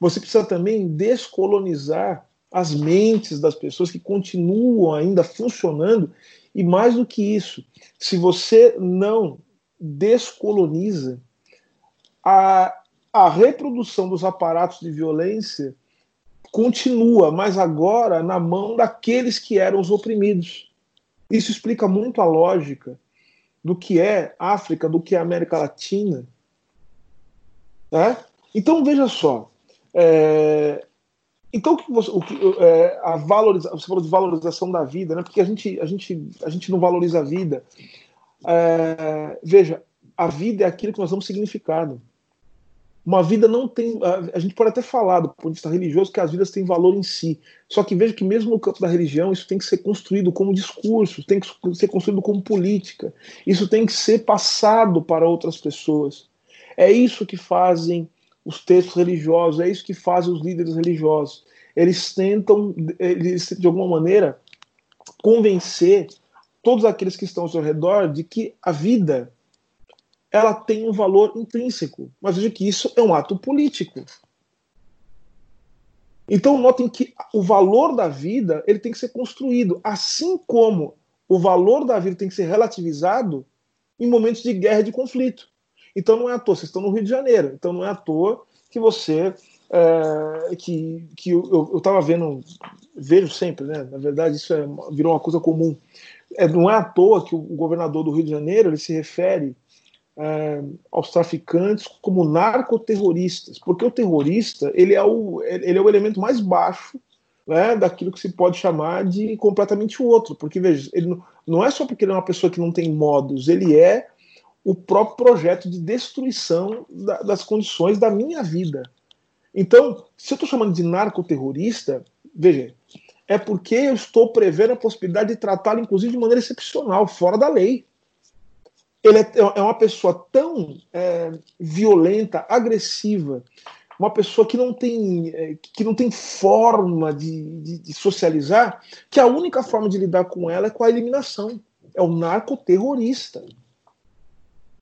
Você precisa também descolonizar as mentes das pessoas que continuam ainda funcionando. E mais do que isso, se você não descoloniza, a, a reprodução dos aparatos de violência continua, mas agora na mão daqueles que eram os oprimidos. Isso explica muito a lógica do que é África, do que é América Latina. Né? Então veja só. É, então que você, o que, é, a valoriza, você falou de valorização da vida, né? Porque a gente, a gente, a gente não valoriza a vida. É, veja, a vida é aquilo que nós damos significado. Uma vida não tem. A gente pode até falar do ponto de vista religioso que as vidas têm valor em si. Só que veja que, mesmo no campo da religião, isso tem que ser construído como discurso, tem que ser construído como política. Isso tem que ser passado para outras pessoas. É isso que fazem os textos religiosos, é isso que fazem os líderes religiosos. Eles tentam, eles, de alguma maneira, convencer todos aqueles que estão ao seu redor de que a vida ela tem um valor intrínseco. Mas veja que isso é um ato político. Então notem que o valor da vida ele tem que ser construído, assim como o valor da vida tem que ser relativizado em momentos de guerra e de conflito. Então não é à toa, vocês estão no Rio de Janeiro, então não é à toa que você é, que, que eu estava vendo, vejo sempre, né? Na verdade, isso é, virou uma coisa comum é, não é à toa que o governador do Rio de Janeiro ele se refere é, aos traficantes como narcoterroristas, porque o terrorista ele é o, ele é o elemento mais baixo né, daquilo que se pode chamar de completamente outro. Porque, veja, ele não, não é só porque ele é uma pessoa que não tem modos, ele é o próprio projeto de destruição da, das condições da minha vida. Então, se eu estou chamando de narcoterrorista, veja, é porque eu estou prevendo a possibilidade de tratá-lo, inclusive, de maneira excepcional, fora da lei. Ele é, é uma pessoa tão é, violenta, agressiva, uma pessoa que não tem, é, que não tem forma de, de, de, socializar, que a única forma de lidar com ela é com a eliminação. É o narcoterrorista.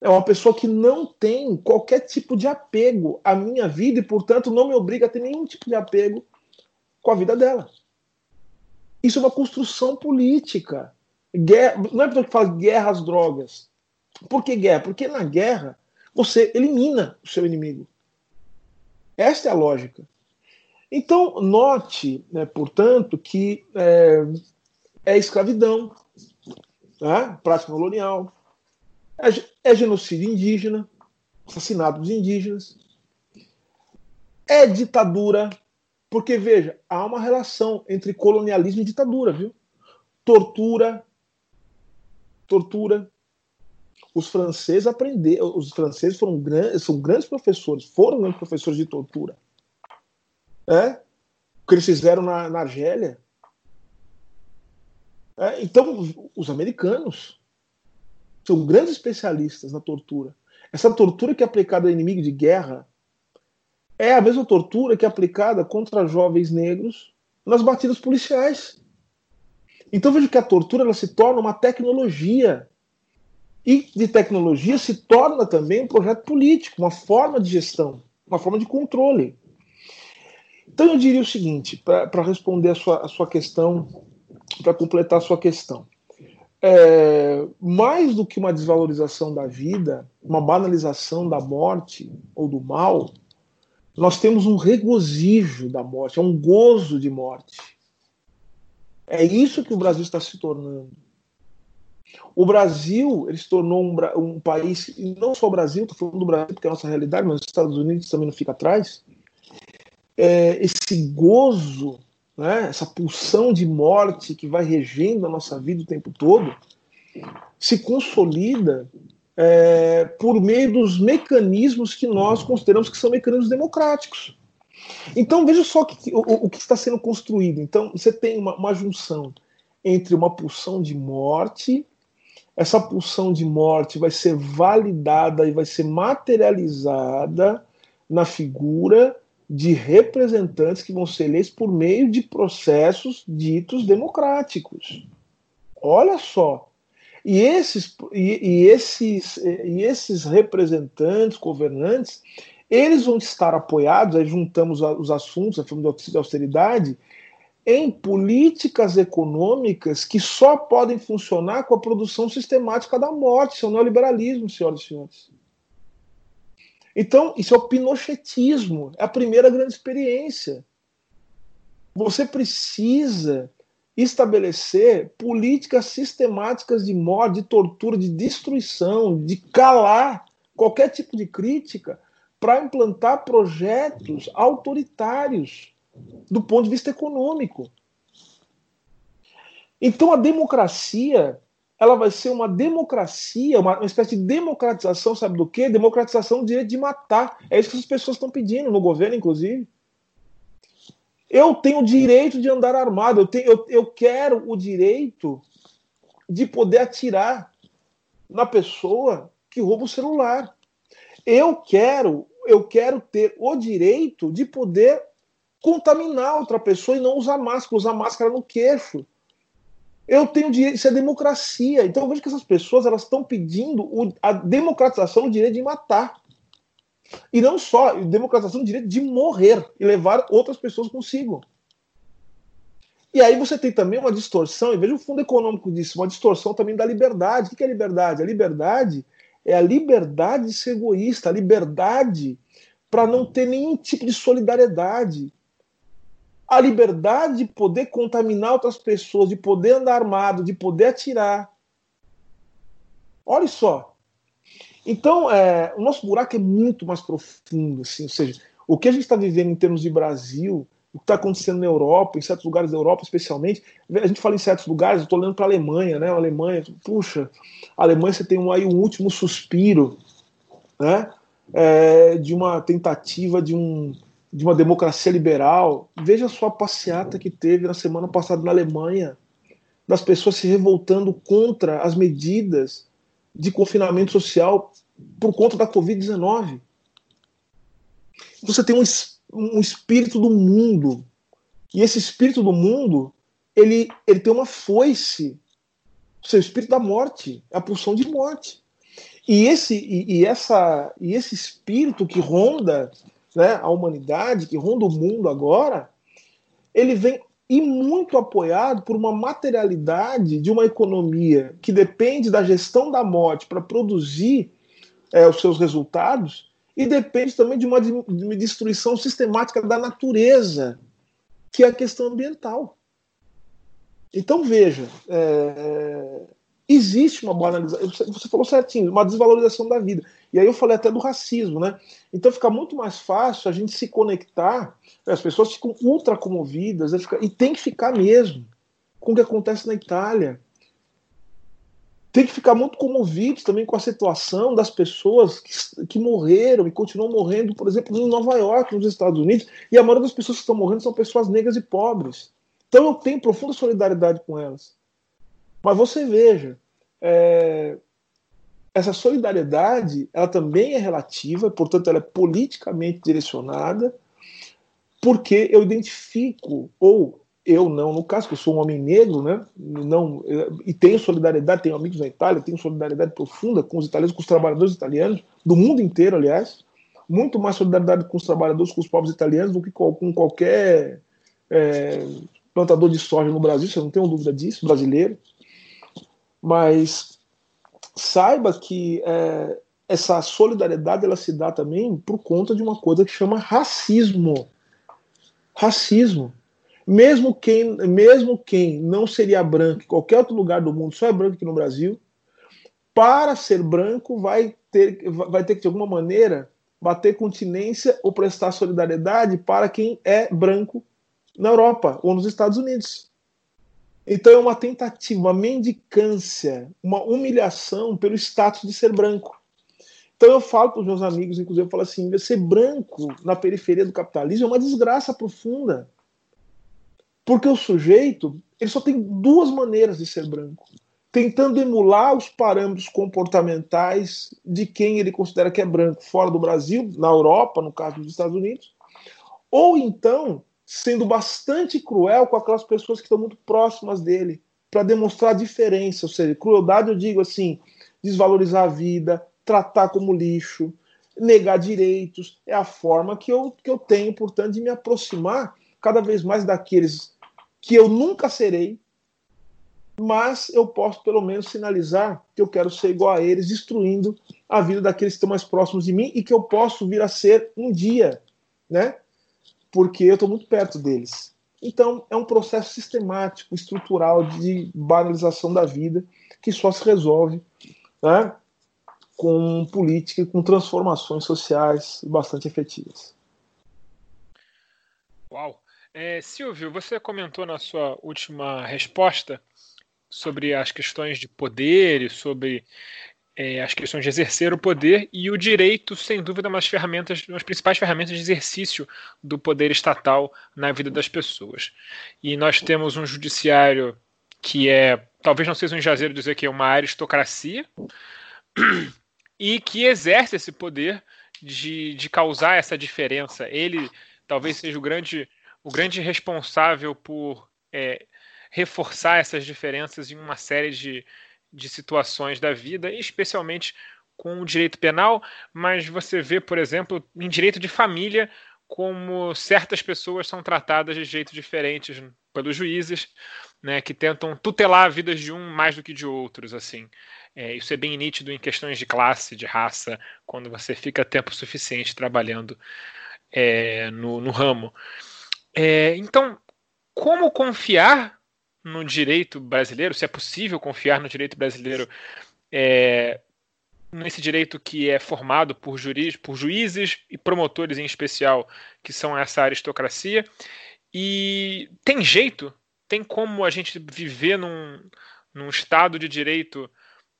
É uma pessoa que não tem qualquer tipo de apego à minha vida e, portanto, não me obriga a ter nenhum tipo de apego com a vida dela. Isso é uma construção política. Guerra, não é porque que fala guerra às drogas. Por que guerra? Porque na guerra você elimina o seu inimigo. Esta é a lógica. Então, note, né, portanto, que é, é escravidão, né, prática colonial, é, é genocídio indígena, assassinato dos indígenas, é ditadura, porque, veja, há uma relação entre colonialismo e ditadura, viu? Tortura, tortura. Os franceses aprenderam, os franceses foram grandes, são grandes professores, foram grandes professores de tortura. É? O que eles fizeram na, na Argélia. É? Então, os americanos são grandes especialistas na tortura. Essa tortura que é aplicada a inimigo de guerra é a mesma tortura que é aplicada contra jovens negros nas batidas policiais. Então veja que a tortura ela se torna uma tecnologia. E de tecnologia se torna também um projeto político, uma forma de gestão, uma forma de controle. Então eu diria o seguinte, para responder a sua, a sua questão, para completar a sua questão. É, mais do que uma desvalorização da vida, uma banalização da morte ou do mal, nós temos um regozijo da morte, é um gozo de morte. É isso que o Brasil está se tornando. O Brasil ele se tornou um, um país, e não só o Brasil, estou falando do Brasil porque é a nossa realidade, mas os Estados Unidos também não fica atrás. É, esse gozo, né, essa pulsão de morte que vai regendo a nossa vida o tempo todo, se consolida é, por meio dos mecanismos que nós consideramos que são mecanismos democráticos. Então veja só que, o, o, que está sendo construído. Então você tem uma, uma junção entre uma pulsão de morte, essa pulsão de morte vai ser validada e vai ser materializada na figura de representantes que vão ser eleitos por meio de processos ditos democráticos. Olha só, e esses, e, e, esses, e esses representantes, governantes, eles vão estar apoiados, aí juntamos os assuntos, a forma de austeridade, em políticas econômicas que só podem funcionar com a produção sistemática da morte. Isso é o neoliberalismo, senhoras e senhores. Então, isso é o pinochetismo, é a primeira grande experiência. Você precisa estabelecer políticas sistemáticas de morte, de tortura, de destruição, de calar qualquer tipo de crítica para implantar projetos autoritários do ponto de vista econômico. Então a democracia ela vai ser uma democracia, uma, uma espécie de democratização, sabe do quê? Democratização do direito de matar. É isso que as pessoas estão pedindo, no governo, inclusive. Eu tenho o direito de andar armado, eu, tenho, eu, eu quero o direito de poder atirar na pessoa que rouba o celular. Eu quero, eu quero ter o direito de poder contaminar outra pessoa e não usar máscara, usar máscara no queixo. Eu tenho direito, isso é democracia. Então eu vejo que essas pessoas elas estão pedindo a democratização do direito de matar. E não só, democratização do direito de morrer e levar outras pessoas consigo. E aí você tem também uma distorção, e veja o fundo econômico disso, uma distorção também da liberdade. O que é liberdade? A liberdade é a liberdade de ser egoísta, a liberdade para não ter nenhum tipo de solidariedade. A liberdade de poder contaminar outras pessoas, de poder andar armado, de poder atirar. Olha só, então, é, o nosso buraco é muito mais profundo, assim, ou seja, o que a gente está vivendo em termos de Brasil, o que está acontecendo na Europa, em certos lugares da Europa especialmente, a gente fala em certos lugares, eu estou olhando para a Alemanha, né? A Alemanha, puxa, a Alemanha você tem um, aí um último suspiro, né? É, de uma tentativa de, um, de uma democracia liberal. Veja só a passeata que teve na semana passada na Alemanha, das pessoas se revoltando contra as medidas de confinamento social por conta da Covid-19. Você tem um, um espírito do mundo. E esse espírito do mundo, ele, ele tem uma foice. Seu espírito da morte, a pulsão de morte. E esse, e, e essa, e esse espírito que ronda né, a humanidade, que ronda o mundo agora, ele vem e muito apoiado por uma materialidade de uma economia que depende da gestão da morte para produzir é, os seus resultados e depende também de uma, de uma destruição sistemática da natureza, que é a questão ambiental. Então veja, é, existe uma banalização, você falou certinho, uma desvalorização da vida. E aí eu falei até do racismo, né? Então fica muito mais fácil a gente se conectar, as pessoas ficam ultra comovidas, e tem que ficar mesmo com o que acontece na Itália. Tem que ficar muito comovidos também com a situação das pessoas que, que morreram e continuam morrendo, por exemplo, em Nova York, nos Estados Unidos, e a maioria das pessoas que estão morrendo são pessoas negras e pobres. Então eu tenho profunda solidariedade com elas. Mas você veja, é, essa solidariedade ela também é relativa, portanto ela é politicamente direcionada, porque eu identifico ou eu não, no caso que eu sou um homem negro, né, não e tenho solidariedade, tenho amigos na Itália, tenho solidariedade profunda com os italianos, com os trabalhadores italianos do mundo inteiro, aliás, muito mais solidariedade com os trabalhadores, com os povos italianos do que com qualquer é, plantador de soja no Brasil, você não tem dúvida disso, brasileiro. Mas saiba que é, essa solidariedade ela se dá também por conta de uma coisa que chama racismo. Racismo. Mesmo quem, mesmo quem não seria branco em qualquer outro lugar do mundo, só é branco aqui no Brasil, para ser branco vai ter, vai ter que de alguma maneira bater continência ou prestar solidariedade para quem é branco na Europa ou nos Estados Unidos. Então é uma tentativa, uma mendicância, uma humilhação pelo status de ser branco. Então eu falo para os meus amigos, inclusive, eu falo assim: ser branco na periferia do capitalismo é uma desgraça profunda. Porque o sujeito ele só tem duas maneiras de ser branco. Tentando emular os parâmetros comportamentais de quem ele considera que é branco fora do Brasil, na Europa, no caso dos Estados Unidos, ou então sendo bastante cruel com aquelas pessoas que estão muito próximas dele, para demonstrar a diferença. Ou seja, crueldade eu digo assim, desvalorizar a vida, tratar como lixo, negar direitos. É a forma que eu, que eu tenho, portanto, de me aproximar cada vez mais daqueles que eu nunca serei, mas eu posso pelo menos sinalizar que eu quero ser igual a eles, destruindo a vida daqueles que estão mais próximos de mim e que eu posso vir a ser um dia, né? Porque eu estou muito perto deles. Então, é um processo sistemático, estrutural de banalização da vida que só se resolve né, com política e com transformações sociais bastante efetivas. Uau! É, Silvio, você comentou na sua última resposta sobre as questões de poder e sobre é, as questões de exercer o poder e o direito, sem dúvida, é uma das ferramentas, uma das principais ferramentas de exercício do poder estatal na vida das pessoas. E nós temos um judiciário que é, talvez não seja um exagero dizer que é uma aristocracia, e que exerce esse poder de, de causar essa diferença. Ele talvez seja o grande, o grande responsável por é, reforçar essas diferenças em uma série de, de situações da vida, especialmente com o direito penal, mas você vê, por exemplo, em direito de família, como certas pessoas são tratadas de jeitos diferentes pelos juízes, né, que tentam tutelar a vida de um mais do que de outros, assim. É, isso é bem nítido em questões de classe, de raça, quando você fica tempo suficiente trabalhando é, no, no, ramo. É, então, como confiar no direito brasileiro, se é possível confiar no direito brasileiro, é, nesse direito que é formado por, por juízes e promotores em especial, que são essa aristocracia. E tem jeito? Tem como a gente viver num, num Estado de direito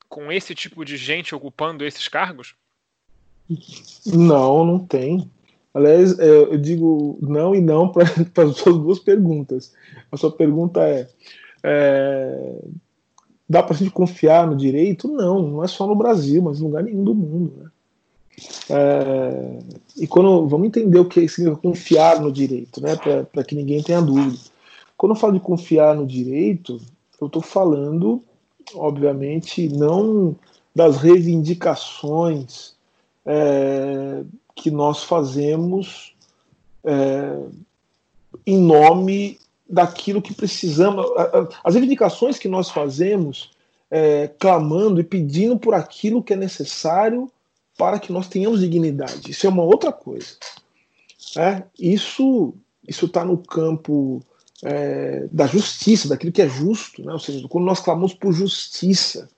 com esse tipo de gente ocupando esses cargos? Não, não tem. Aliás, é, eu digo não e não para as suas duas perguntas. A sua pergunta é, é dá para a gente confiar no direito? Não, não é só no Brasil, mas em lugar nenhum do mundo. Né? É, e quando vamos entender o que significa confiar no direito, né, para que ninguém tenha dúvida. Quando eu falo de confiar no direito, eu estou falando, obviamente, não das reivindicações é, que nós fazemos é, em nome daquilo que precisamos. As reivindicações que nós fazemos é, clamando e pedindo por aquilo que é necessário para que nós tenhamos dignidade. Isso é uma outra coisa. É, isso isso está no campo é, da justiça, daquilo que é justo, né? ou seja, quando nós clamamos por justiça,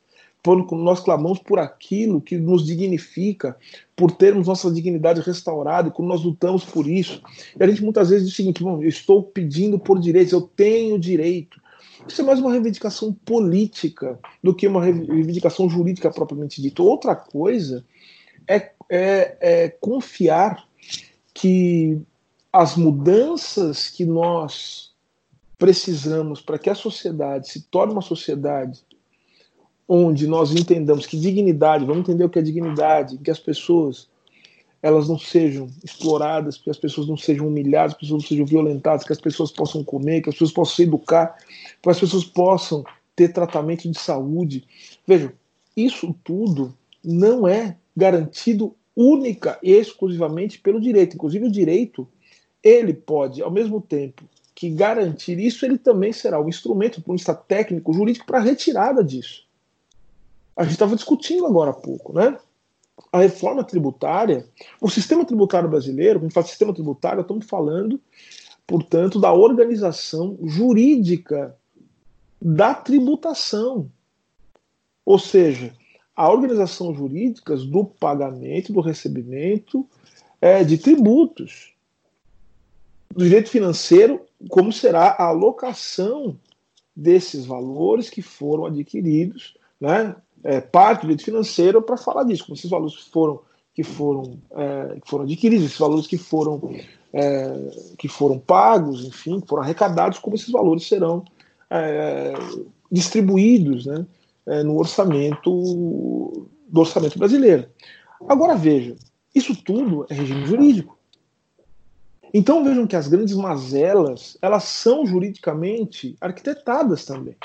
nós clamamos por aquilo que nos dignifica, por termos nossa dignidade restaurada, e quando nós lutamos por isso. E a gente muitas vezes diz o seguinte: bom, eu estou pedindo por direitos, eu tenho direito. Isso é mais uma reivindicação política do que uma reivindicação jurídica propriamente dita. Outra coisa é, é, é confiar que as mudanças que nós precisamos para que a sociedade se torne uma sociedade onde nós entendamos que dignidade, vamos entender o que é dignidade, que as pessoas elas não sejam exploradas, que as pessoas não sejam humilhadas, que as pessoas não sejam violentadas, que as pessoas possam comer, que as pessoas possam se educar, que as pessoas possam ter tratamento de saúde. Vejam, isso tudo não é garantido única e exclusivamente pelo direito. Inclusive o direito, ele pode, ao mesmo tempo que garantir isso, ele também será um instrumento, um instrumento técnico, jurídico para retirada disso. A gente estava discutindo agora há pouco, né? a reforma tributária, o sistema tributário brasileiro, quando fala sistema tributário, estamos falando, portanto, da organização jurídica da tributação. Ou seja, a organização jurídica do pagamento, do recebimento é, de tributos. Do direito financeiro, como será a alocação desses valores que foram adquiridos né, é, parte do direito financeiro para falar disso, como esses valores foram que foram é, que foram adquiridos, esses valores que foram é, que foram pagos, enfim, que foram arrecadados, como esses valores serão é, distribuídos, né, é, no orçamento do orçamento brasileiro. Agora veja, isso tudo é regime jurídico. Então vejam que as grandes mazelas elas são juridicamente arquitetadas também.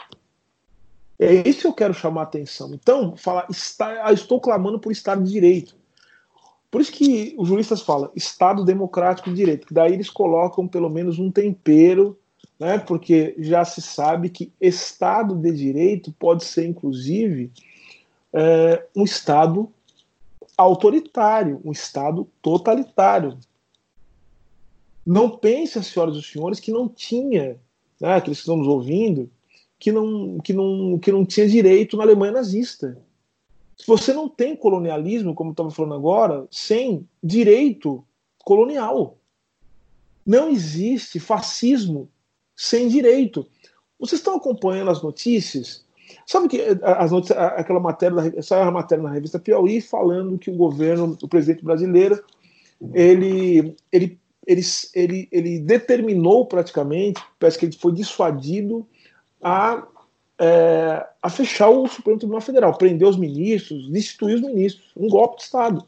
É isso que eu quero chamar a atenção. Então, falar, está, ah, estou clamando por Estado de Direito. Por isso que os juristas falam Estado Democrático de Direito, que daí eles colocam pelo menos um tempero, né, porque já se sabe que Estado de Direito pode ser, inclusive, é, um Estado autoritário, um Estado totalitário. Não pense, senhoras e senhores, que não tinha, né, aqueles que estão nos ouvindo, que não, que não, que não tinha direito na Alemanha nazista. Você não tem colonialismo, como estava falando agora, sem direito colonial. Não existe fascismo sem direito. Vocês estão acompanhando as notícias? Sabe que eh, as notícias, aquela matéria, saiu a matéria na revista Piauí falando que o governo, o presidente brasileiro, ele, ele, ele, ele, ele determinou praticamente, parece que ele foi dissuadido a, é, a fechar o Supremo Tribunal Federal, prender os ministros, destituir os ministros. Um golpe de Estado.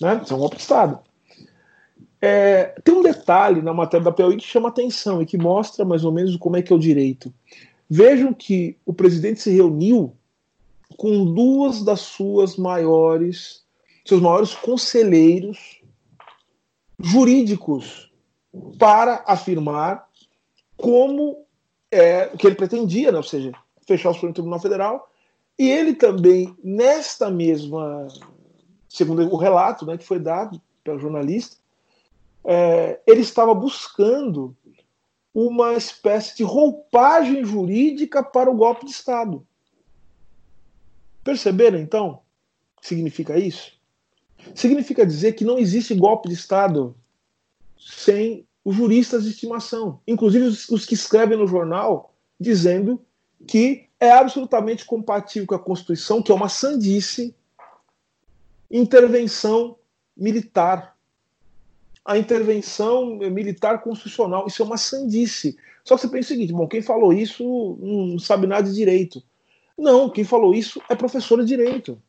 Né? Isso é um golpe de Estado. É, tem um detalhe na matéria da Piauí que chama atenção e que mostra mais ou menos como é que é o direito. Vejam que o presidente se reuniu com duas das suas maiores, seus maiores conselheiros jurídicos para afirmar como é, o que ele pretendia, né? ou seja, fechar o Supremo Tribunal Federal. E ele também, nesta mesma, segundo o relato né, que foi dado pelo jornalista, é, ele estava buscando uma espécie de roupagem jurídica para o golpe de Estado. Perceberam, então, significa isso? Significa dizer que não existe golpe de Estado sem os juristas de estimação, inclusive os, os que escrevem no jornal, dizendo que é absolutamente compatível com a Constituição, que é uma sandice, intervenção militar. A intervenção militar constitucional, isso é uma sandice. Só que você pensa o seguinte: bom, quem falou isso não sabe nada de direito. Não, quem falou isso é professor de direito.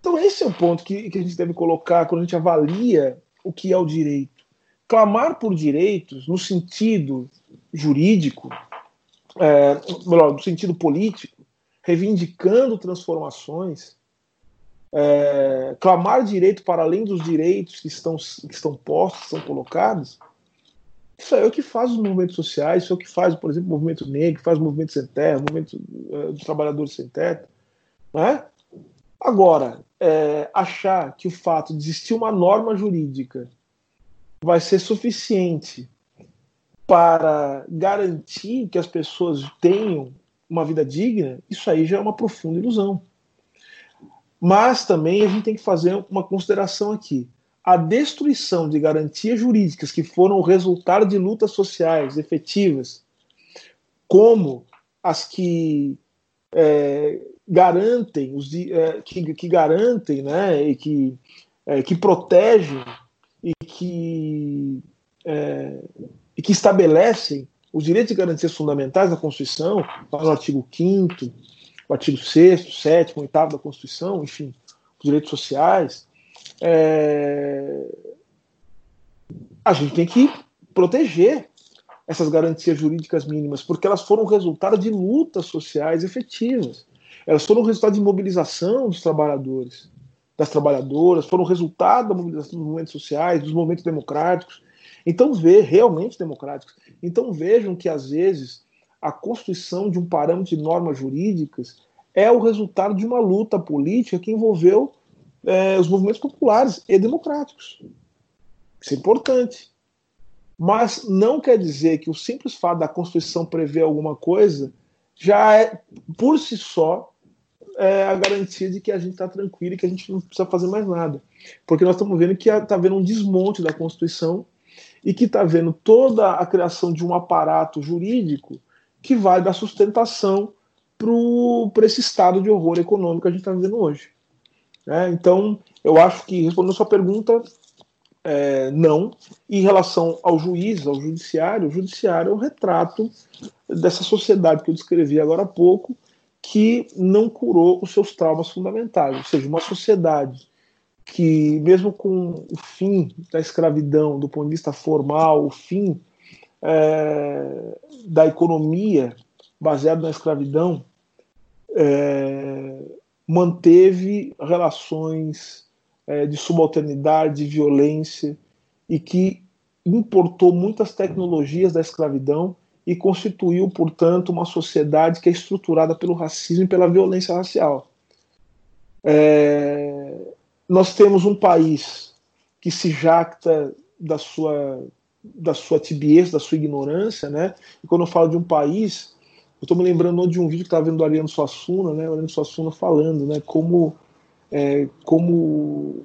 Então, esse é o ponto que, que a gente deve colocar quando a gente avalia o que é o direito. Clamar por direitos, no sentido jurídico, é, no sentido político, reivindicando transformações, é, clamar direito para além dos direitos que estão, que estão postos, que estão colocados, isso é o que faz os movimentos sociais, isso é o que faz, por exemplo, o movimento negro, faz o movimento sem terra, o movimento uh, dos trabalhadores sem teto. Né? Agora, é, achar que o fato de existir uma norma jurídica vai ser suficiente para garantir que as pessoas tenham uma vida digna, isso aí já é uma profunda ilusão. Mas também a gente tem que fazer uma consideração aqui a destruição de garantias jurídicas que foram o resultado de lutas sociais efetivas, como as que é, garantem os é, que, que, garantem, né, e que é, que protegem e que é, e que estabelecem os direitos e garantias fundamentais da Constituição, no artigo 5 o artigo 6 7 8 da Constituição, enfim, os direitos sociais, a gente tem que proteger essas garantias jurídicas mínimas, porque elas foram resultado de lutas sociais efetivas. Elas foram resultado de mobilização dos trabalhadores, das trabalhadoras, foram resultado da mobilização dos movimentos sociais, dos movimentos democráticos. Então, vê, realmente democráticos. Então, vejam que, às vezes, a constituição de um parâmetro de normas jurídicas é o resultado de uma luta política que envolveu é, os movimentos populares e democráticos. Isso é importante. Mas não quer dizer que o simples fato da Constituição prever alguma coisa já é, por si só, é a garantia de que a gente está tranquilo e que a gente não precisa fazer mais nada. Porque nós estamos vendo que está havendo um desmonte da Constituição e que está havendo toda a criação de um aparato jurídico que vai dar sustentação para esse estado de horror econômico que a gente está vivendo hoje. Né? Então, eu acho que, respondendo a sua pergunta, é, não. Em relação ao juiz, ao judiciário, o judiciário é um retrato dessa sociedade que eu descrevi agora há pouco, que não curou os seus traumas fundamentais. Ou seja, uma sociedade que, mesmo com o fim da escravidão, do ponto de vista formal, o fim é, da economia baseado na escravidão, é, manteve relações é, de subalternidade, de violência e que importou muitas tecnologias da escravidão e constituiu, portanto, uma sociedade que é estruturada pelo racismo e pela violência racial. É, nós temos um país que se jacta da sua da sua tibieza, da sua ignorância, né? E quando eu falo de um país, eu estou me lembrando de um vídeo que estava vendo do Ariano Suassuna, né? O Ariano Suassuna falando, né? Como, é, como,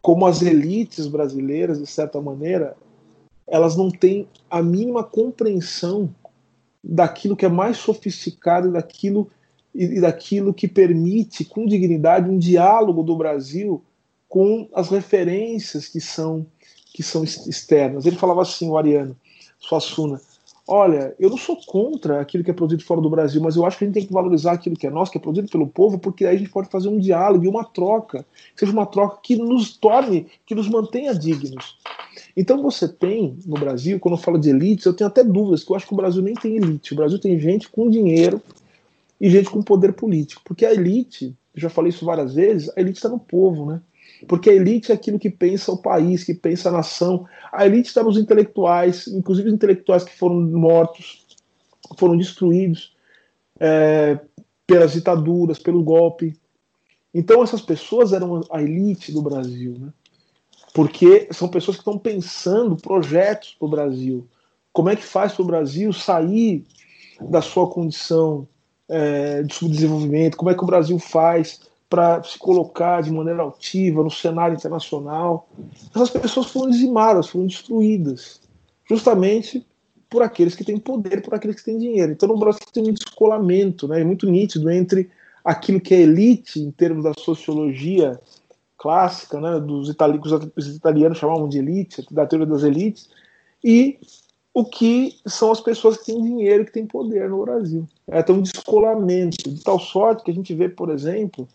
como as elites brasileiras, de certa maneira, elas não têm a mínima compreensão daquilo que é mais sofisticado, daquilo e daquilo que permite, com dignidade, um diálogo do Brasil com as referências que são que são externas. Ele falava assim, o Ariano Suassuna, olha, eu não sou contra aquilo que é produzido fora do Brasil, mas eu acho que a gente tem que valorizar aquilo que é nosso, que é produzido pelo povo, porque aí a gente pode fazer um diálogo e uma troca, seja uma troca que nos torne, que nos mantenha dignos. Então você tem no Brasil, quando eu falo de elites, eu tenho até dúvidas, que eu acho que o Brasil nem tem elite. O Brasil tem gente com dinheiro e gente com poder político. Porque a elite, eu já falei isso várias vezes, a elite está no povo, né? Porque a elite é aquilo que pensa o país, que pensa a nação. A elite está nos intelectuais, inclusive os intelectuais que foram mortos, foram destruídos é, pelas ditaduras, pelo golpe. Então essas pessoas eram a elite do Brasil, né? porque são pessoas que estão pensando projetos para o Brasil. Como é que faz para o Brasil sair da sua condição é, de subdesenvolvimento? Como é que o Brasil faz para se colocar de maneira altiva no cenário internacional. Essas pessoas foram dizimadas, foram destruídas, justamente por aqueles que têm poder, por aqueles que têm dinheiro. Então no Brasil tem um descolamento né, muito nítido entre aquilo que é elite em termos da sociologia clássica, né, dos italianos, os italianos chamavam de elite, da teoria das elites, e o que são as pessoas que têm dinheiro, que têm poder no Brasil. É, tem um descolamento, de tal sorte que a gente vê, por exemplo,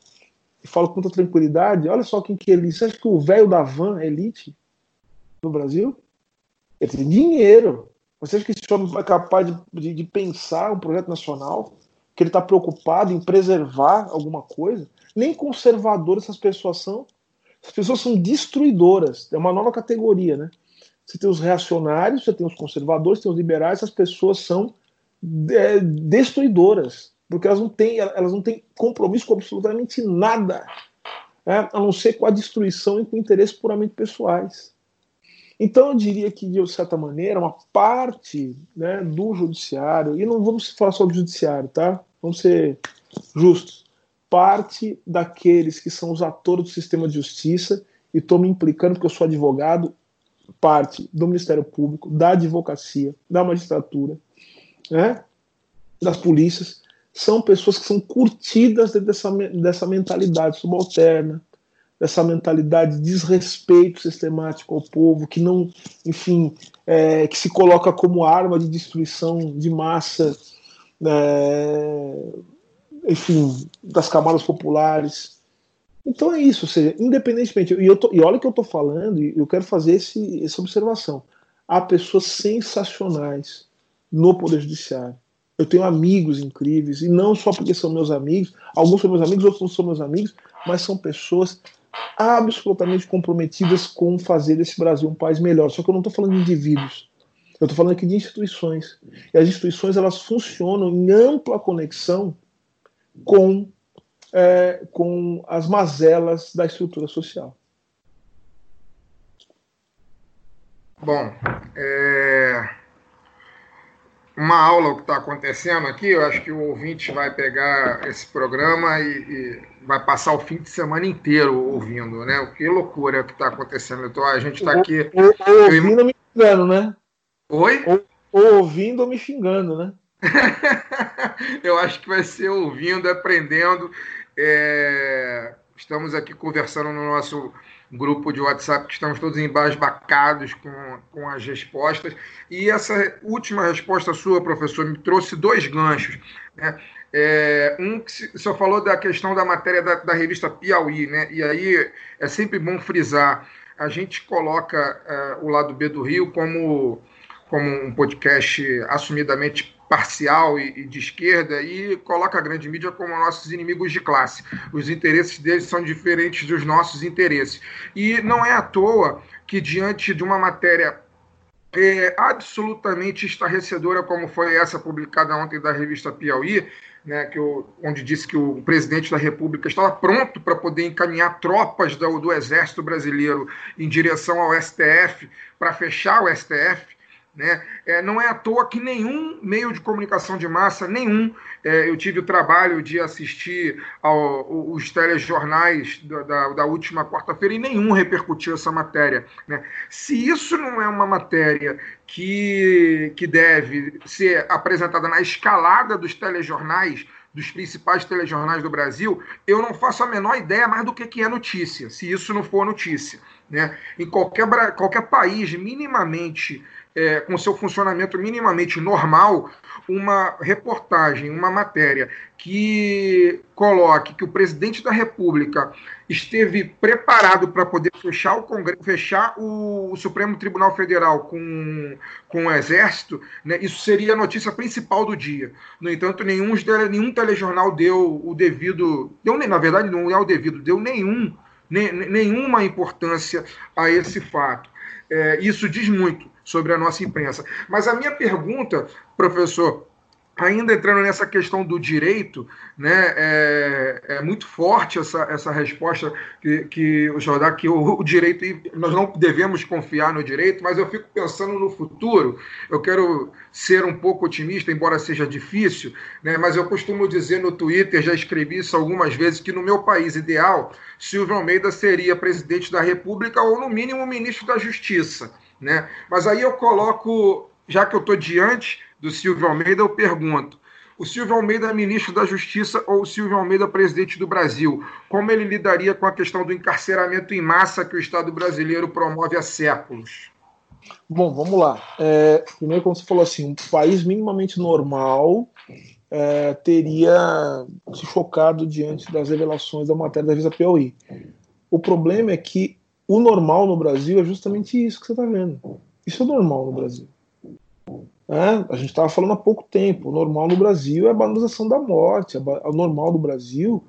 e falo com muita tranquilidade, olha só quem que é elite. Você acha que o velho da van é elite no Brasil? Ele tem dinheiro. Você acha que esse homem é capaz de, de, de, pensar um projeto nacional? que ele está preocupado em preservar alguma coisa, nem conservador essas pessoas são. As pessoas são destruidoras. É uma nova categoria, né? Você tem os reacionários, você tem os conservadores, tem os liberais, essas pessoas são é, destruidoras, porque elas não têm, elas não têm compromisso com absolutamente nada, é, a não ser com a destruição e com interesses puramente pessoais. Então eu diria que, de certa maneira, uma parte né, do judiciário, e não vamos falar só do judiciário, tá? Vamos ser justos. Parte daqueles que são os atores do sistema de justiça, e estou me implicando porque eu sou advogado, parte do Ministério Público, da advocacia, da magistratura, né, das polícias, são pessoas que são curtidas dessa, dessa mentalidade subalterna, dessa mentalidade de desrespeito sistemático ao povo, que não, enfim, é, que se coloca como arma de destruição de massa, é, enfim, das camadas populares. Então é isso, ou seja, independentemente, e, eu tô, e olha que eu estou falando, e eu quero fazer esse, essa observação. Há pessoas sensacionais no Poder Judiciário. Eu tenho amigos incríveis, e não só porque são meus amigos, alguns são meus amigos, outros não são meus amigos, mas são pessoas absolutamente comprometidas com fazer desse Brasil um país melhor. Só que eu não estou falando de indivíduos, eu estou falando aqui de instituições. E as instituições elas funcionam em ampla conexão com, é, com as mazelas da estrutura social. Bom, é, uma aula o que está acontecendo aqui. Eu acho que o ouvinte vai pegar esse programa e, e, vai passar o fim de semana inteiro ouvindo, né? Que loucura que está acontecendo. Então, a gente está aqui. Ou, ou ouvindo ou me xingando, né? Oi? Ou, ou ouvindo ou me xingando, né? Eu acho que vai ser ouvindo, aprendendo. É... Estamos aqui conversando no nosso grupo de WhatsApp que estamos todos embasbacados com, com as respostas. E essa última resposta sua, professor, me trouxe dois ganchos. Né? É, um que o senhor falou da questão da matéria da, da, revista Piauí, né? E aí é sempre bom frisar. A gente coloca é, o lado B do Rio como, como um podcast assumidamente parcial e, e, de esquerda e coloca a grande mídia como nossos inimigos de classe. Os interesses deles são diferentes dos nossos interesses. E não é à toa que, diante de uma matéria é, absolutamente estarrecedora, como foi essa publicada ontem da revista Piauí, né, que o, onde disse que o presidente da República estava pronto para poder encaminhar tropas do, do Exército Brasileiro em direção ao STF, para fechar o STF. Né? É, não é à toa que nenhum meio de comunicação de massa, nenhum, é, eu tive o trabalho de assistir aos telejornais da, da, da última quarta-feira e nenhum repercutiu essa matéria. Né? Se isso não é uma matéria que, que deve ser apresentada na escalada dos telejornais, dos principais telejornais do Brasil, eu não faço a menor ideia mais do que, que é notícia, se isso não for notícia. Né? Em qualquer, qualquer país minimamente é, com seu funcionamento minimamente normal, uma reportagem, uma matéria que coloque que o presidente da República esteve preparado para poder fechar o Congresso, fechar o, Supremo Tribunal Federal com, com o Exército, né, isso seria a notícia principal do dia. No entanto, nenhum, nenhum telejornal deu o devido, deu, na verdade, não é o devido, deu nenhum, ne, nenhuma importância a esse fato. É, isso diz muito sobre a nossa imprensa. Mas a minha pergunta, professor, ainda entrando nessa questão do direito, né, é, é, muito forte essa, essa resposta que, que o senhor dá, que o, o, direito, nós não devemos confiar no direito, mas eu fico pensando no futuro, eu quero ser um pouco otimista, embora seja difícil, né, mas eu costumo dizer no Twitter, já escrevi isso algumas vezes, que no meu país ideal, Silvio Almeida seria presidente da República ou, no mínimo, ministro da Justiça. Né? Mas aí eu coloco, já que eu estou diante do Silvio Almeida, eu pergunto: o Silvio Almeida é ministro da Justiça ou o Silvio Almeida presidente do Brasil? Como ele lidaria com a questão do encarceramento em massa que o Estado brasileiro promove há séculos? Bom, vamos lá. É, primeiro, como você falou assim, um país minimamente normal é, teria se chocado diante das revelações da matéria da Visa Piauí. O problema é que o normal no Brasil é justamente isso que você está vendo. Isso é normal no Brasil. Né? A gente estava falando há pouco tempo. O normal no Brasil é a banalização da morte. O normal do Brasil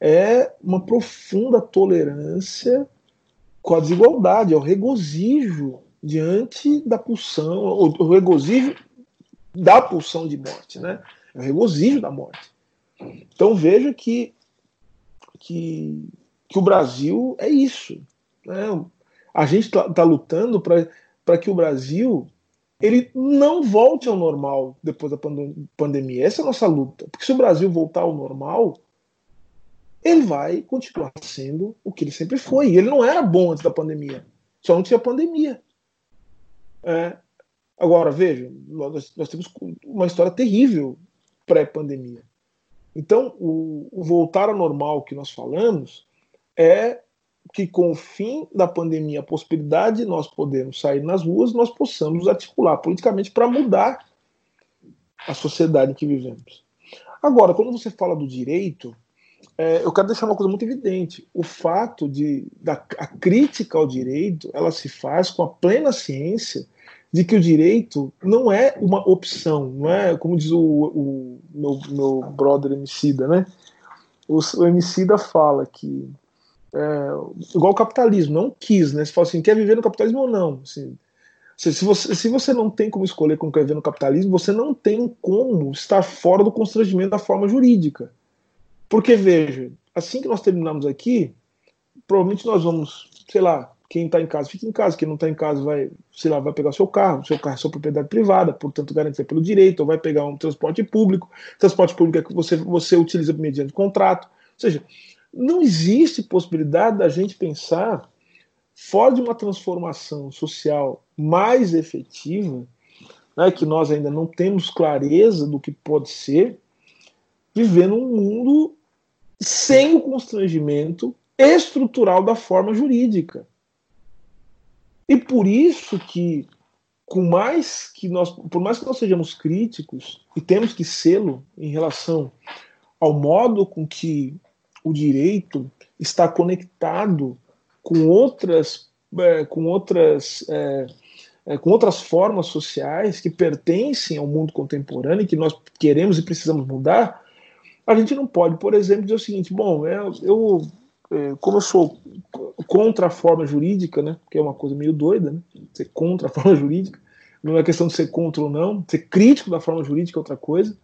é uma profunda tolerância com a desigualdade, é o regozijo diante da pulsão, o regozijo da pulsão de morte, né? É o regozijo da morte. Então veja que, que, que o Brasil é isso. Né? A gente está tá lutando para que o Brasil ele não volte ao normal depois da pandemia. Essa é a nossa luta. Porque se o Brasil voltar ao normal, ele vai continuar sendo o que ele sempre foi. E ele não era bom antes da pandemia. Só não tinha pandemia. É. Agora, veja, nós, nós, temos uma história terrível pré-pandemia. Então, o, o voltar ao normal que nós falamos é que com o fim da pandemia, a possibilidade de nós podermos sair nas ruas, nós possamos articular politicamente para mudar a sociedade em que vivemos. Agora, quando você fala do direito, é, eu quero deixar uma coisa muito evidente. O fato de da, a crítica ao direito, ela se faz com a plena ciência de que o direito não é uma opção, não é como diz o, o meu, meu brother Emicida, né? O, o Emicida fala que é, igual o capitalismo, não quis, né? Você fala assim, quer viver no capitalismo ou não? Assim, se, se, você, se você não tem como escolher como quer viver no capitalismo, você não tem como estar fora do constrangimento da forma jurídica. Porque, veja, assim que nós terminamos aqui, provavelmente nós vamos, sei lá, quem está em casa fica em casa, quem não está em casa vai, sei lá, vai pegar seu carro, seu carro é sua propriedade privada, portanto garantida pelo direito, ou vai pegar um transporte público, transporte público é que você, você utiliza mediante contrato. Ou seja, não existe possibilidade da gente pensar fora de uma transformação social mais efetiva, né, que nós ainda não temos clareza do que pode ser, viver num mundo sem o constrangimento estrutural da forma jurídica. E por isso que, com mais que nós, por mais que nós sejamos críticos e temos que sê-lo em relação ao modo com que o direito está conectado com outras, é, com outras, é, é, com outras formas sociais que pertencem ao mundo contemporâneo e que nós queremos e precisamos mudar, a gente não pode, por exemplo, dizer o seguinte: bom, eu, é, como eu sou contra a forma jurídica, né, que é uma coisa meio doida, né, ser contra a forma jurídica, não é questão de ser contra ou não, ser crítico da forma jurídica é outra coisa.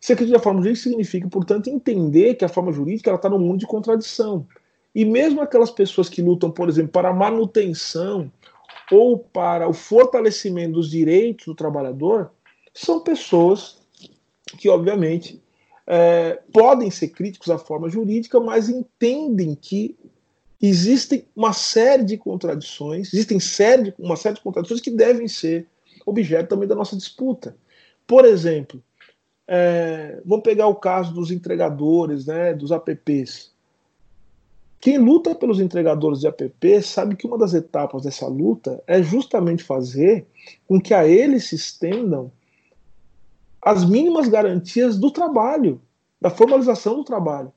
Ser crítico da forma jurídica significa, portanto, entender que a forma jurídica está no mundo de contradição. E mesmo aquelas pessoas que lutam, por exemplo, para a manutenção ou para o fortalecimento dos direitos do trabalhador, são pessoas que, obviamente, é, podem ser críticos à forma jurídica, mas entendem que existem uma série de contradições, existem série, uma série de contradições que devem ser objeto também da nossa disputa. Por exemplo, é, vamos pegar o caso dos entregadores, né, dos apps. Quem luta pelos entregadores de app sabe que uma das etapas dessa luta é justamente fazer com que a eles se estendam as mínimas garantias do trabalho, da formalização do trabalho.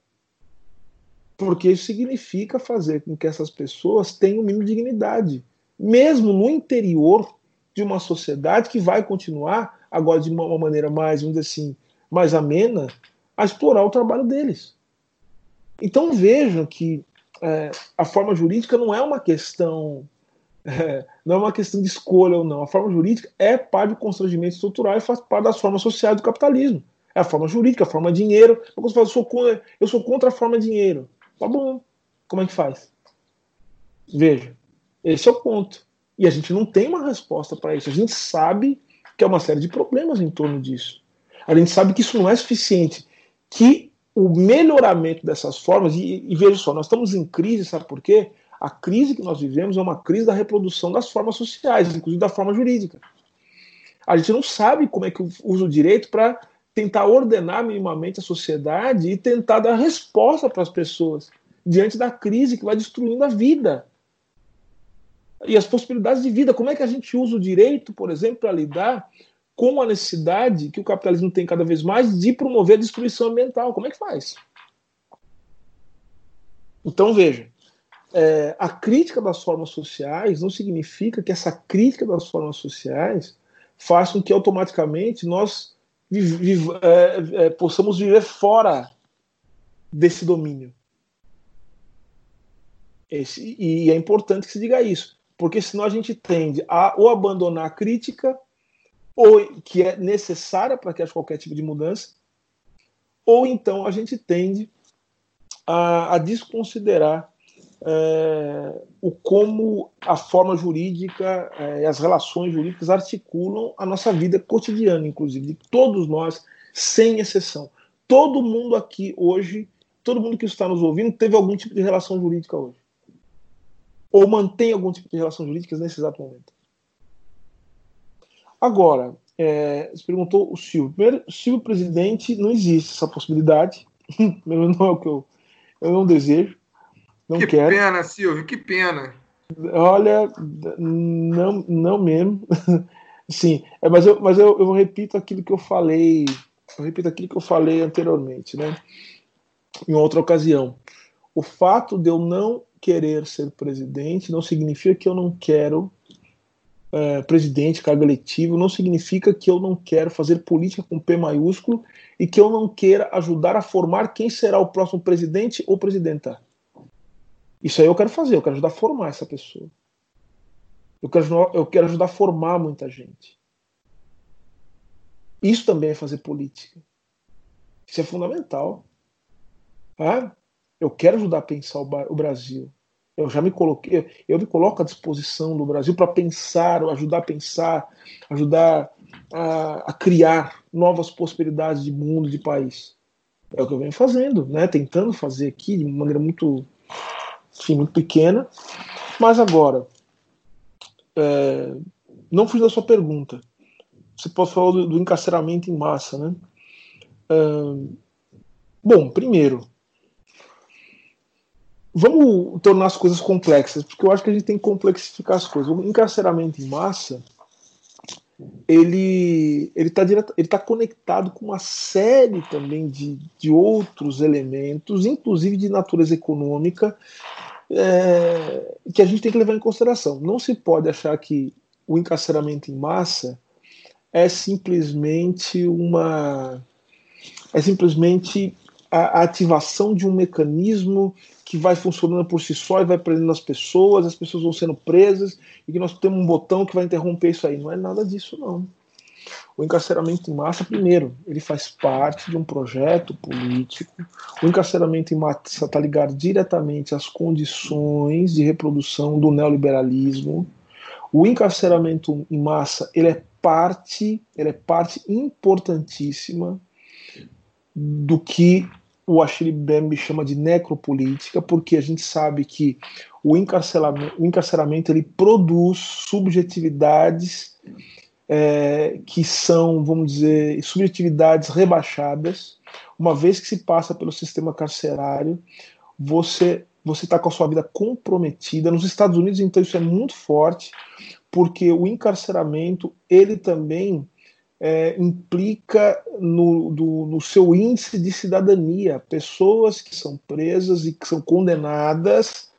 Porque isso significa fazer com que essas pessoas tenham mínimo de dignidade, mesmo no interior de uma sociedade que vai continuar, agora de uma maneira mais, vamos dizer assim, mais amena, a explorar o trabalho deles. Então vejam que é, a forma jurídica não é uma questão é, não é uma questão de escolha ou não. A forma jurídica é parte do constrangimento estrutural e faz parte das formas sociais do capitalismo. É a forma jurídica, a forma dinheiro. Quando você fala, eu sou, contra, eu sou contra a forma dinheiro. Tá bom. Como é que faz? Veja, esse é o ponto. E a gente não tem uma resposta para isso. A gente sabe que é uma série de problemas em torno disso. A gente sabe que isso não é suficiente. Que o melhoramento dessas formas, e, e veja só, nós estamos em crise, sabe por quê? A crise que nós vivemos é uma crise da reprodução das formas sociais, inclusive da forma jurídica. A gente não sabe como é que usa o direito para tentar ordenar minimamente a sociedade e tentar dar resposta para as pessoas diante da crise que vai destruindo a vida e as possibilidades de vida. Como é que a gente usa o direito, por exemplo, para lidar com a necessidade que o capitalismo tem cada vez mais de promover a destruição ambiental? Como é que faz? Então, veja, é, a crítica das formas sociais não significa que essa crítica das formas sociais faz com que automaticamente nós é, é, possamos viver fora desse domínio. Esse, e é importante que se diga isso, porque senão a gente tende a ou abandonar a crítica, ou que é necessária para que haja qualquer tipo de mudança, ou então a gente tende a, a desconsiderar é, o como a forma jurídica é, e as relações jurídicas articulam a nossa vida cotidiana, inclusive, de todos nós, sem exceção. Todo mundo aqui hoje, todo mundo que está nos ouvindo, teve algum tipo de relação jurídica hoje. Ou mantém algum tipo de relação jurídica nesse exato momento. Agora, é, você perguntou o Silvio. Primeiro, Silvio presidente, não existe essa possibilidade. não é o que eu, eu não desejo. Não que quero. pena, Silvio, que pena. Olha, não, não mesmo. Sim, é, mas, eu, mas eu, eu repito aquilo que eu falei, eu repito aquilo que eu falei anteriormente, né? Em outra ocasião. O fato de eu não querer ser presidente não significa que eu não quero é, presidente, cargo eletivo, não significa que eu não quero fazer política com P maiúsculo e que eu não queira ajudar a formar quem será o próximo presidente ou presidenta. Isso aí eu quero fazer, eu quero ajudar a formar essa pessoa. Eu quero, eu quero ajudar a formar muita gente. Isso também é fazer política. Isso é fundamental. Ah, eu quero ajudar a pensar o, Brasil. Eu já me coloquei, eu me coloco à disposição do Brasil para pensar, ajudar a pensar, ajudar a, a, criar novas possibilidades de mundo, de país. É o que eu venho fazendo, né? Tentando fazer aqui de maneira muito enfim, muito pequena. Mas agora, é, não fugindo da sua pergunta. Você pode falar do, do encarceramento em massa, né? É, bom, primeiro, vamos tornar as coisas complexas, porque eu acho que a gente tem que complexificar as coisas. O encarceramento em massa, ele ele está ele tá conectado com uma série também de, de outros elementos, inclusive de natureza econômica, é, que a gente tem que levar em consideração. Não se pode achar que o encarceramento em massa é simplesmente uma é simplesmente a, a ativação de um mecanismo que vai funcionando por si só e vai prendendo as pessoas, as pessoas vão sendo presas e que nós temos um botão que vai interromper isso aí. Não é nada disso, não. O encarceramento em massa, primeiro, ele faz parte de um projeto político. O encarceramento em massa está ligado diretamente às condições de reprodução do neoliberalismo. O encarceramento em massa, ele é parte, ele é parte importantíssima do que o Achille Mbembe chama de necropolítica, porque a gente sabe que o encarceramento, o encarceramento ele produz subjetividades é, que são, vamos dizer, subjetividades rebaixadas. Uma vez que se passa pelo sistema carcerário, você você está com a sua vida comprometida. Nos Estados Unidos, então, isso é muito forte, porque o encarceramento ele também é, implica no, do, no seu índice de cidadania. Pessoas que são presas e que são condenadas,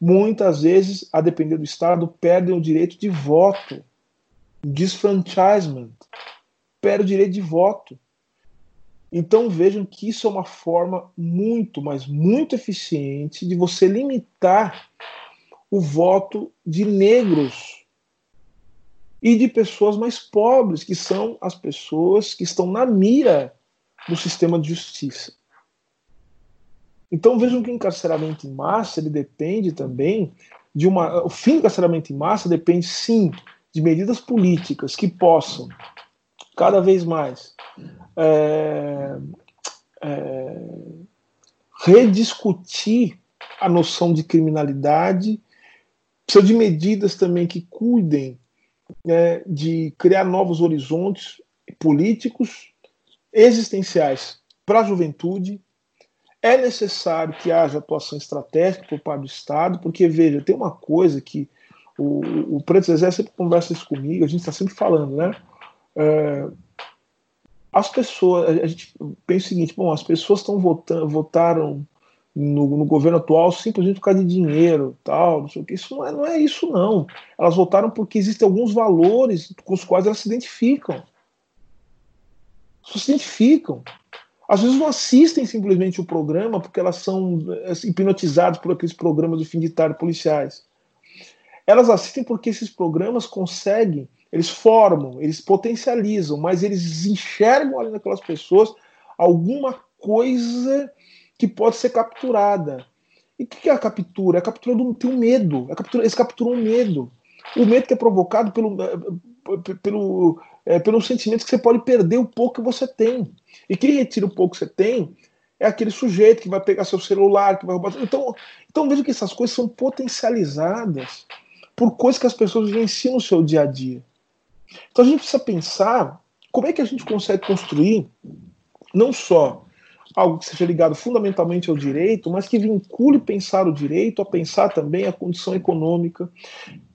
muitas vezes, a depender do Estado, perdem o direito de voto disfranchisement, perde o direito de voto. Então vejam que isso é uma forma muito, mas muito eficiente de você limitar o voto de negros e de pessoas mais pobres, que são as pessoas que estão na mira do sistema de justiça. Então vejam que o encarceramento em massa ele depende também de uma. O fim do encarceramento em massa depende sim de medidas políticas que possam cada vez mais é, é, rediscutir a noção de criminalidade, precisa de medidas também que cuidem é, de criar novos horizontes políticos existenciais para a juventude. É necessário que haja atuação estratégica por parte do Estado, porque, veja, tem uma coisa que o, o Preto Zezé sempre conversa isso comigo, a gente está sempre falando, né? É, as pessoas, a gente pensa o seguinte, bom, as pessoas estão votando, votaram no, no, governo atual simplesmente por causa de dinheiro, tal, não sei o que. Isso não é, não é isso, não. Elas votaram porque existem alguns valores com os quais elas se identificam. Se identificam. Às vezes não assistem simplesmente o programa porque elas são assim, hipnotizadas por aqueles programas de fim de tarde policiais. Elas assistem porque esses programas conseguem, eles formam, eles potencializam, mas eles enxergam ali naquelas pessoas alguma coisa que pode ser capturada. E o que é a captura? É a captura do teu medo. É captura, eles capturam o medo. O medo que é provocado pelo, eh, pelo, é, pelo sentimento que você pode perder o pouco que você tem. E quem retira o pouco que você tem é aquele sujeito que vai pegar seu celular, que vai roubar. Então, então veja que essas coisas são potencializadas por coisas que as pessoas vivenciam no seu dia a dia. Então a gente precisa pensar como é que a gente consegue construir não só algo que seja ligado fundamentalmente ao direito, mas que vincule pensar o direito a pensar também a condição econômica,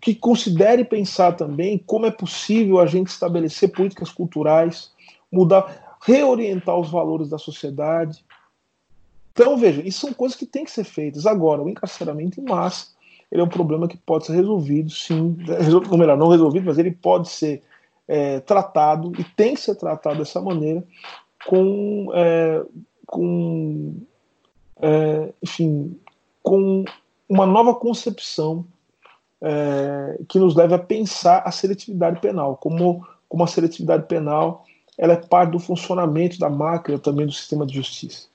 que considere pensar também como é possível a gente estabelecer políticas culturais, mudar, reorientar os valores da sociedade. Então, veja, isso são coisas que têm que ser feitas. Agora, o encarceramento em massa, ele é um problema que pode ser resolvido, sim, ou melhor, não resolvido, mas ele pode ser é, tratado e tem que ser tratado dessa maneira, com é, com, é, enfim, com uma nova concepção é, que nos leve a pensar a seletividade penal, como, como a seletividade penal ela é parte do funcionamento da máquina também do sistema de justiça.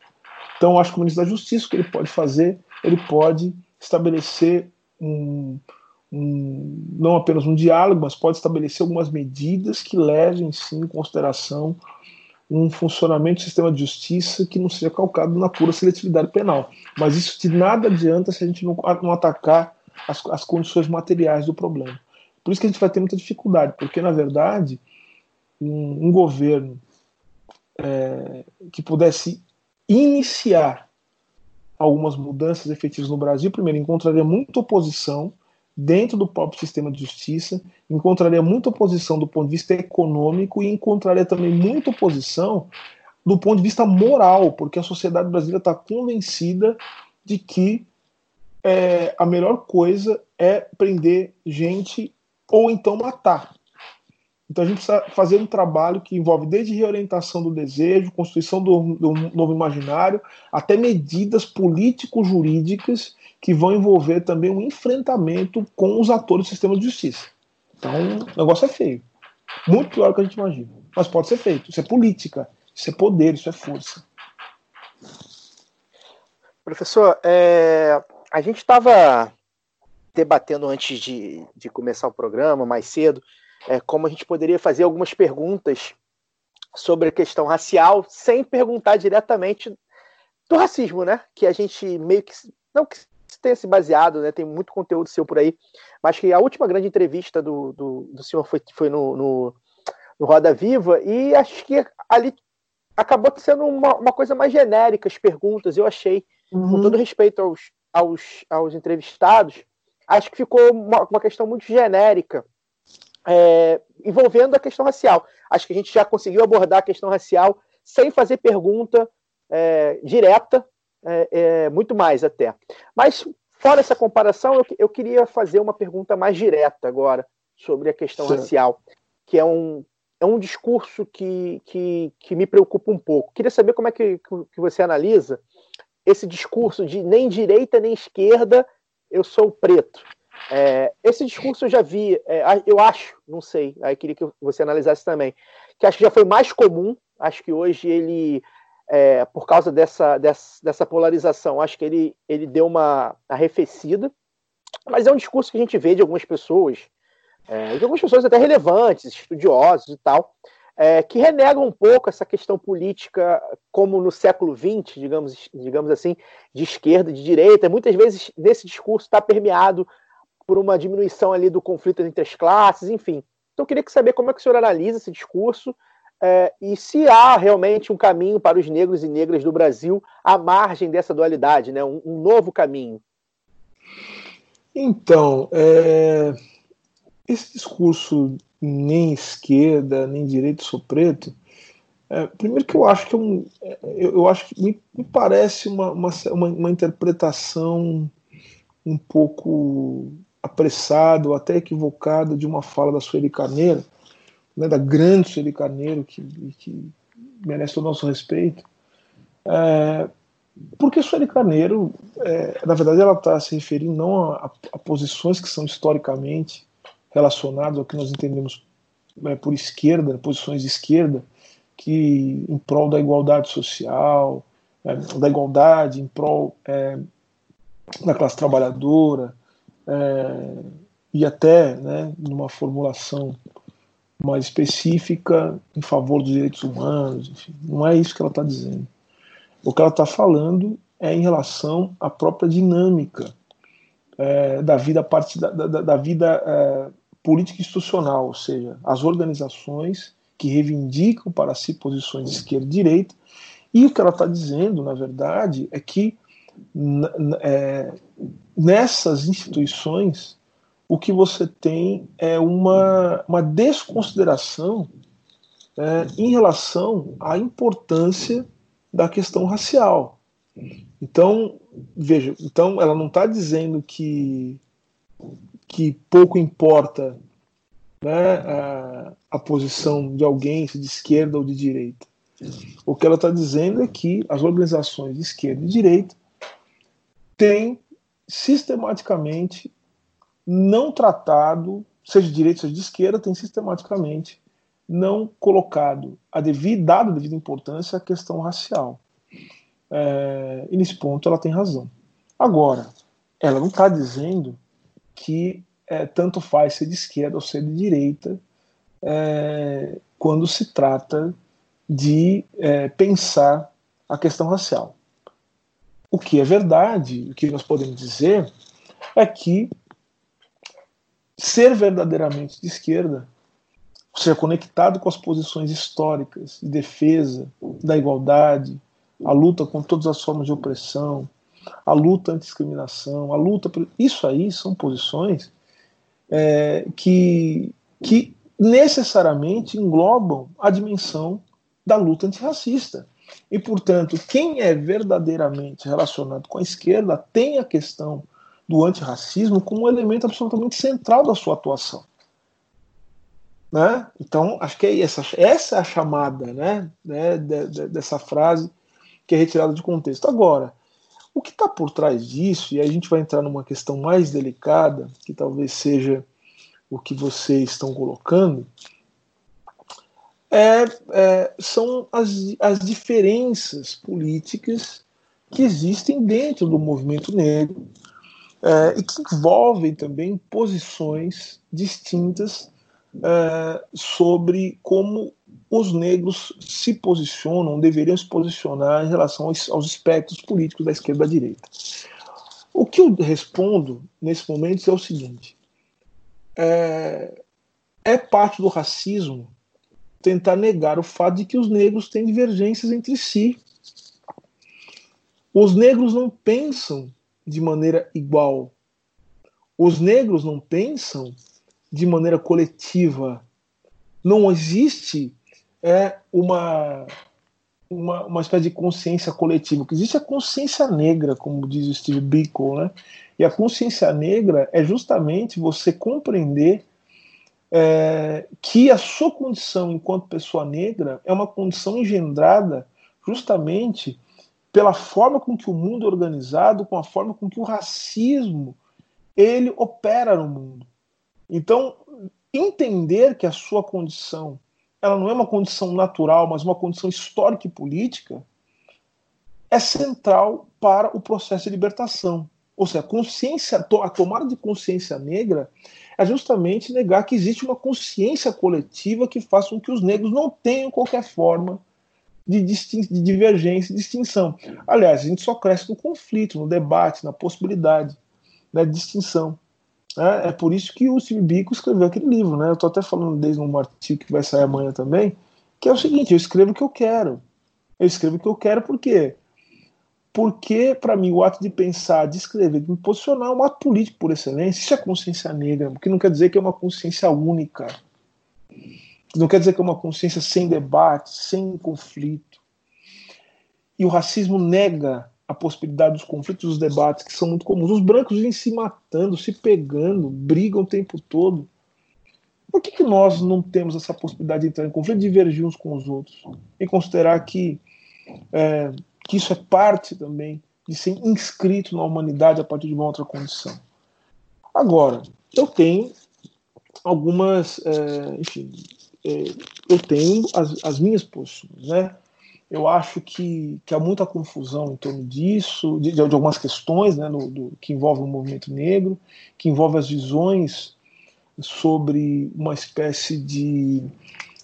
Então, acho que o ministro da Justiça, o que ele pode fazer, ele pode estabelecer um, um, não apenas um diálogo, mas pode estabelecer algumas medidas que levem, sim, em consideração um funcionamento do sistema de justiça que não seja calcado na pura seletividade penal. Mas isso de nada adianta se a gente não, não atacar as, as condições materiais do problema. Por isso que a gente vai ter muita dificuldade, porque, na verdade, um, um governo é, que pudesse iniciar algumas mudanças efetivas no Brasil, primeiro, encontraria muita oposição dentro do próprio sistema de justiça, encontraria muita oposição do ponto de vista econômico e encontraria também muita oposição do ponto de vista moral, porque a sociedade brasileira está convencida de que é, a melhor coisa é prender gente ou então matar. Então a gente precisa fazer um trabalho que envolve desde reorientação do desejo, construção do, do novo imaginário, até medidas político-jurídicas que vão envolver também um enfrentamento com os atores do sistema de justiça. Então o negócio é feio. Muito pior do que a gente imagina. Mas pode ser feito. Isso é política, isso é poder, isso é força. Professor, é, a gente estava debatendo antes de, de começar o programa, mais cedo, é, como a gente poderia fazer algumas perguntas sobre a questão racial sem perguntar diretamente do racismo, né? Que a gente meio que não que tenha se baseado, né? Tem muito conteúdo seu por aí, mas que a última grande entrevista do, do, do senhor foi, foi no, no, no Roda Viva e acho que ali acabou sendo uma, uma coisa mais genérica as perguntas. Eu achei, uhum. com todo respeito aos, aos, aos entrevistados, acho que ficou uma, uma questão muito genérica é, envolvendo a questão racial. Acho que a gente já conseguiu abordar a questão racial sem fazer pergunta é, direta, é, é muito mais até. Mas, fora essa comparação, eu, eu, queria fazer uma pergunta mais direta agora sobre a questão Sim. racial, que é um, é um discurso que, que, que me preocupa um pouco. Queria saber como é que, que você analisa esse discurso de nem direita nem esquerda, eu sou preto. É, esse discurso eu já vi, é, eu acho, não sei, aí queria que você analisasse também, que acho que já foi mais comum, acho que hoje ele, é, por causa dessa, dessa, dessa, polarização, acho que ele, ele deu uma arrefecida, mas é um discurso que a gente vê de algumas pessoas, é, de algumas pessoas até relevantes, estudiosos e tal, é, que renegam um pouco essa questão política como no século XX, digamos, digamos assim, de esquerda, de direita. Muitas vezes nesse discurso está permeado por uma diminuição ali do conflito entre as classes, enfim. Então eu queria saber como é que o senhor analisa esse discurso é, e se há realmente um caminho para os negros e negras do Brasil à margem dessa dualidade, né? um, um novo caminho. Então, é, esse discurso nem esquerda, nem direito sou preto, É, primeiro que eu acho que é é, eu, eu acho que me, me parece uma, uma, uma, interpretação um pouco apressada ou até equivocada de uma fala da Sueli Carneiro, né, da grande Sueli Carneiro, que, que merece o nosso respeito. É, porque Sueli Carneiro, é, na verdade, ela está se referindo não a, a, posições que são historicamente relacionadas ao que nós entendemos é, por esquerda, posições de esquerda, que em prol da igualdade social, é, da igualdade, em prol é, da classe trabalhadora, é, e até né, numa formulação mais específica em favor dos direitos humanos, enfim, não é isso que ela está dizendo. O que ela está falando é em relação à própria dinâmica é, da vida, parte da, da, da vida é, política institucional, ou seja, as organizações que reivindicam para si posições de esquerda e direita. E o que ela está dizendo, na verdade, é que é, nessas instituições o que você tem é uma, uma desconsideração é, em relação à importância da questão racial. Então, veja, então ela não está dizendo que, que pouco importa né, a, a posição de alguém, se de esquerda ou de direita. O que ela está dizendo é que as organizações de esquerda e direita têm sistematicamente não tratado, seja de direita, seja de esquerda, têm sistematicamente não colocado a devida, dado a devida importância à questão racial. É, e nesse ponto ela tem razão. Agora, ela não está dizendo que é, tanto faz ser de esquerda ou ser de direita é, quando se trata de é, pensar a questão racial. O que é verdade, o que nós podemos dizer é que ser verdadeiramente de esquerda, ser conectado com as posições históricas de defesa da igualdade, a luta com todas as formas de opressão, a luta anti-discriminação, a luta por... Isso aí são posições é, que, que necessariamente englobam a dimensão da luta antirracista. E, portanto, quem é verdadeiramente relacionado com a esquerda tem a questão do antirracismo como um elemento absolutamente central da sua atuação. Né? Então, acho que é essa, essa é a chamada né, né de, de, dessa frase que é retirada de contexto. Agora, o que está por trás disso, e aí a gente vai entrar numa questão mais delicada, que talvez seja o que vocês estão colocando, é, é, são as, as diferenças políticas que existem dentro do movimento negro é, e que envolvem também posições distintas é, sobre como os negros se posicionam, deveriam se posicionar em relação aos, aos espectros políticos da esquerda e da direita. O que eu respondo nesse momento é o seguinte: é, é parte do racismo tentar negar o fato de que os negros têm divergências entre si. Os negros não pensam de maneira igual. Os negros não pensam de maneira coletiva. Não existe é uma, uma, uma espécie de consciência coletiva. Que existe é a consciência negra, como diz o Steve Biko, né? E a consciência negra é justamente você compreender é, que a sua condição enquanto pessoa negra é uma condição engendrada justamente pela forma com que o mundo é organizado, com a forma com que o racismo ele opera no mundo. Então, entender que a sua condição ela não é uma condição natural, mas uma condição histórica e política, é central para o processo de libertação. Ou seja, a consciência, a tomada de consciência negra é justamente negar que existe uma consciência coletiva que faça com que os negros não tenham qualquer forma de, de divergência e distinção. Aliás, a gente só cresce no conflito, no debate, na possibilidade né, distinção. É, é por isso que o Steve escreveu aquele livro, né? Eu estou até falando desde um artigo que vai sair amanhã também, que é o seguinte: eu escrevo o que eu quero. Eu escrevo o que eu quero por quê? Porque, para mim, o ato de pensar, de escrever, de me posicionar é um ato político por excelência. Isso é consciência negra, que não quer dizer que é uma consciência única. Não quer dizer que é uma consciência sem debate, sem conflito. E o racismo nega a possibilidade dos conflitos, dos debates que são muito comuns. Os brancos vêm se matando, se pegando, brigam o tempo todo. Por que, que nós não temos essa possibilidade de entrar em conflito, divergir uns com os outros e considerar que, é, que isso é parte também de ser inscrito na humanidade a partir de uma outra condição? Agora, eu tenho algumas, é, enfim, eu tenho as, as minhas posições, né? Eu acho que, que há muita confusão em torno disso, de, de algumas questões né, no, do, que envolvem o movimento negro, que envolvem as visões sobre uma espécie de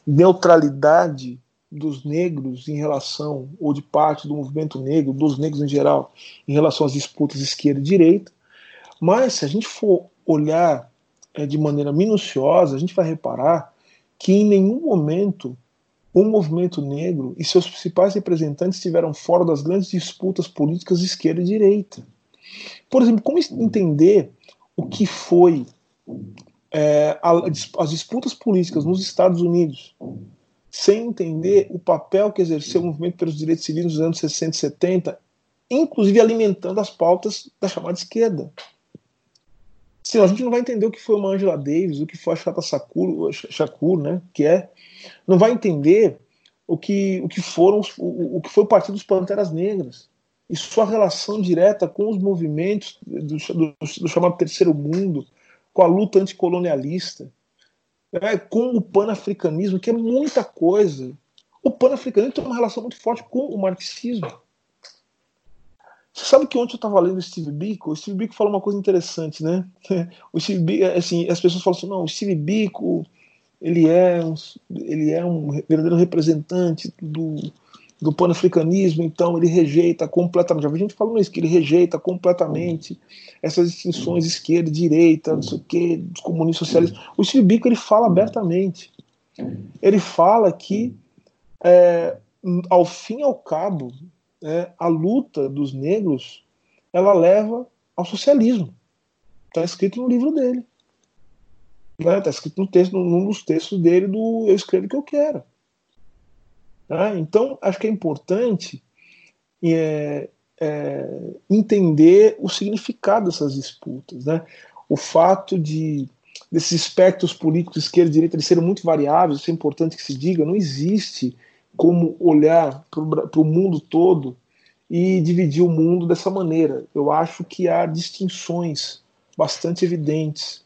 neutralidade dos negros em relação, ou de parte do movimento negro, dos negros em geral, em relação às disputas esquerda e direita. Mas se a gente for olhar é, de maneira minuciosa, a gente vai reparar que em nenhum momento o movimento negro e seus principais representantes estiveram fora das grandes disputas políticas de esquerda e direita. Por exemplo, como entender o que foi é, a, as disputas políticas nos Estados Unidos, sem entender o papel que exerceu o movimento pelos direitos civis nos anos 60 e 70, inclusive alimentando as pautas da chamada esquerda. Sim, a gente não vai entender o que foi uma Angela Davis, o que foi a Chata Shakur, Shakur né, que é, não vai entender o que, o que foram o, o que foi o Partido dos Panteras Negras e sua relação direta com os movimentos do, do, do chamado Terceiro Mundo, com a luta anticolonialista, né, com o panafricanismo, que é muita coisa. O panafricanismo tem uma relação muito forte com o marxismo. Você sabe que ontem eu estava lendo o Steve Biko? O Steve Biko falou uma coisa interessante, né? O Steve Biko, assim, as pessoas falam assim, não, o Steve Biko, ele é um, ele é um verdadeiro representante do, do panafricanismo, então ele rejeita completamente. Já vi gente falando isso, que ele rejeita completamente essas distinções esquerda, direita, não sei o quê, dos comunistas socialistas. O Steve Biko ele fala abertamente. Ele fala que, é, ao fim e ao cabo, é, a luta dos negros ela leva ao socialismo. Está escrito no livro dele. Está né? escrito no texto, num dos textos dele do Eu Escrevo o que eu quero. Né? Então, acho que é importante é, é, entender o significado dessas disputas. Né? O fato de desses espectros políticos, esquerda e direita, eles serem muito variáveis, isso é importante que se diga, não existe como olhar para o mundo todo e dividir o mundo dessa maneira. Eu acho que há distinções bastante evidentes.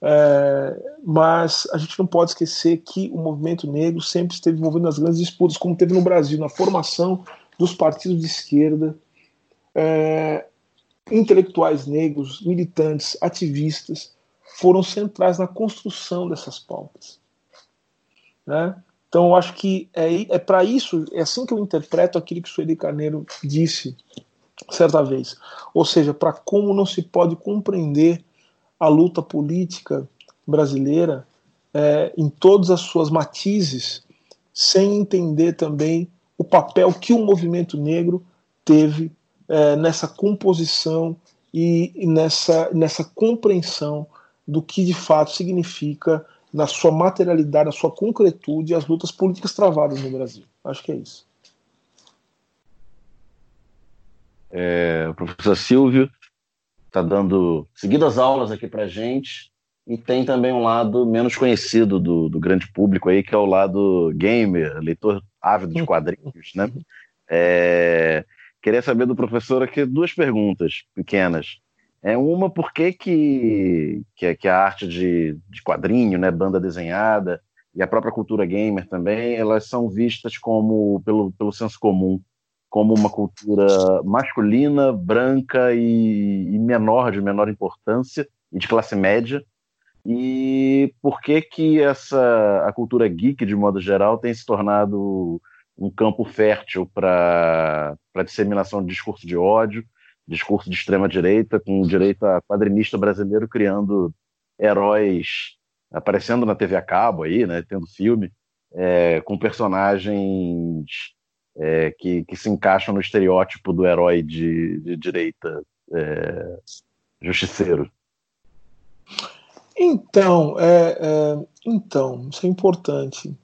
É, mas a gente não pode esquecer que o movimento negro sempre esteve envolvido nas grandes disputas, como teve no Brasil, na formação dos partidos de esquerda, é, intelectuais negros, militantes, ativistas, foram centrais na construção dessas pautas. Né? Então, eu acho que é, é para isso, é assim que eu interpreto aquilo que o Sueli Carneiro disse certa vez. Ou seja, para como não se pode compreender a luta política brasileira é, em todas as suas matizes, sem entender também o papel que o movimento negro teve é, nessa composição e, e nessa, nessa compreensão do que de fato significa na sua materialidade, na sua concretude, as lutas políticas travadas no Brasil. Acho que é isso. É, o professor Silvio está dando seguidas aulas aqui para gente e tem também um lado menos conhecido do, do, grande público aí, que é o lado gamer, leitor ávido de quadrinhos, né? É, queria saber do professor aqui duas perguntas pequenas. É uma, por que, que, que, a arte de, de quadrinho, né, banda desenhada e a própria cultura gamer também, elas são vistas como, pelo, pelo senso comum, como uma cultura masculina, branca e, e menor, de menor importância e de classe média, e por que que essa a cultura geek de modo geral tem se tornado um campo fértil para a disseminação de discurso de ódio discurso de extrema direita, com direita quadrinista brasileiro criando heróis aparecendo na TV a cabo aí, né, tendo filme, é, com personagens é, que, que se encaixam no estereótipo do herói de, de direita é, justiceiro. Então, é, é, então, isso é importante.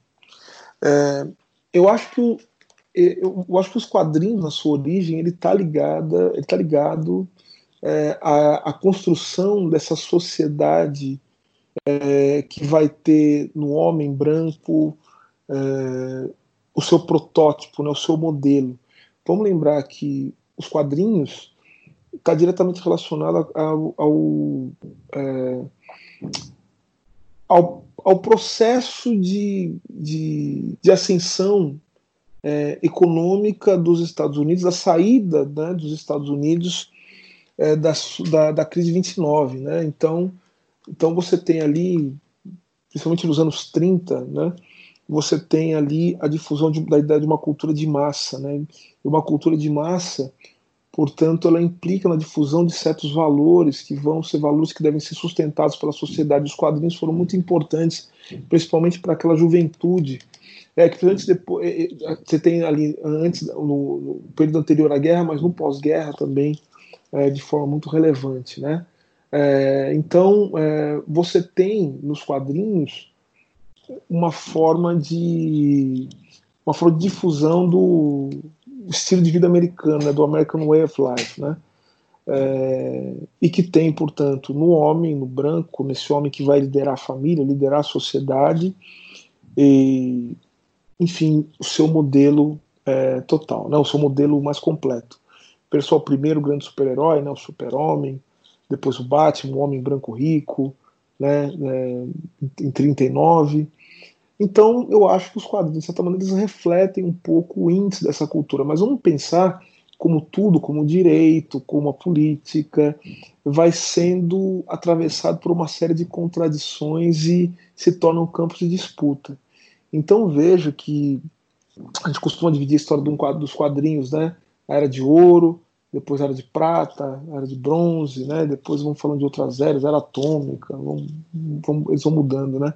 É, eu acho que eu, acho que os quadrinhos na sua origem ele está ligado, ele tá ligado é, à, à, construção dessa sociedade é, que vai ter no homem branco é, o seu protótipo, né, o seu modelo. Vamos lembrar que os quadrinhos está diretamente relacionado ao, ao, é, ao, ao, processo de, de, de ascensão é, econômica dos Estados Unidos, a saída né, dos Estados Unidos é, da, da, da, crise de 29. Né? Então, então você tem ali, principalmente nos anos 30, né, você tem ali a difusão de, da ideia de uma cultura de massa. Né? E uma cultura de massa Portanto, ela implica na difusão de certos valores que vão ser valores que devem ser sustentados pela sociedade. Os quadrinhos foram muito importantes, principalmente para aquela juventude. É que antes depois é, é, você tem ali antes no, no período anterior à guerra, mas no pós-guerra também é, de forma muito relevante, né? É, então é, você tem nos quadrinhos uma forma de uma forma de difusão do, estilo de vida americano, né, do American Way of Life, né? É, e que tem, portanto, no homem, no branco, nesse homem que vai liderar a família, liderar a sociedade, e, enfim, o seu modelo é, total, né, o seu modelo mais completo. Pessoal, primeiro o grande super-herói, né, o super-homem, depois o Batman, o homem branco rico, né, é, em 39, então, eu acho que os quadrinhos, de certa maneira, eles refletem um pouco o índice dessa cultura, mas vamos pensar como tudo, como o direito, como a política, vai sendo atravessado por uma série de contradições e se torna um campo de disputa. Então veja que a gente costuma dividir a história dos quadrinhos, né? A era de ouro, depois era de prata, era de bronze, né? Depois vamos falando de outras eras, era atômica, vamos, vamos, eles vão mudando, né?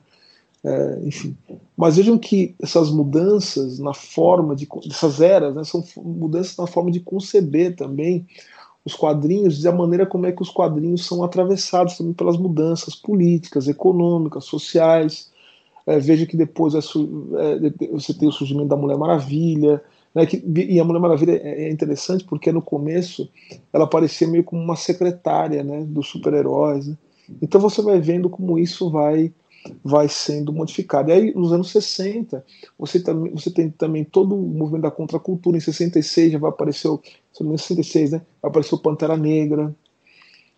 É, enfim. Mas vejam que essas mudanças na forma de. essas eras né, são mudanças na forma de conceber também os quadrinhos e a maneira como é que os quadrinhos são atravessados também pelas mudanças políticas, econômicas, sociais. É, veja que depois é, é, você tem o surgimento da Mulher Maravilha. Né, que, e a Mulher Maravilha é, é interessante porque no começo ela parecia meio como uma secretária né, dos super-heróis. Né? Então você vai vendo como isso vai vai sendo modificado. E aí, nos anos 60, você, também, você tem também todo o movimento da contracultura. Em 66 já vai aparecer, não 66, né? O Pantera Negra,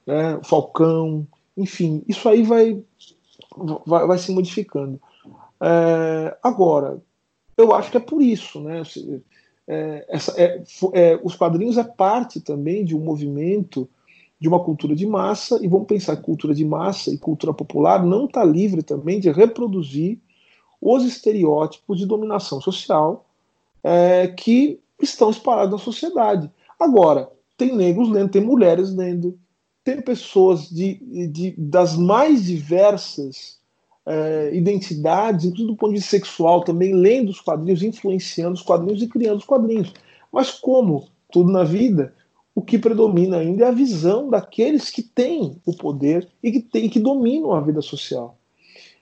né? o Falcão, enfim, isso aí vai, vai, vai se modificando. É, agora, eu acho que é por isso, né? É, essa, é, é, os quadrinhos é parte também de um movimento de uma cultura de massa, e vamos pensar que cultura de massa e cultura popular não está livre também de reproduzir os estereótipos de dominação social é, que estão espalhados na sociedade. Agora, tem negros lendo, tem mulheres lendo, tem pessoas de, de das mais diversas é, identidades, inclusive do ponto de vista sexual, também lendo os quadrinhos, influenciando os quadrinhos e criando os quadrinhos. Mas como tudo na vida, o que predomina ainda é a visão daqueles que têm o poder e que, tem, que dominam a vida social.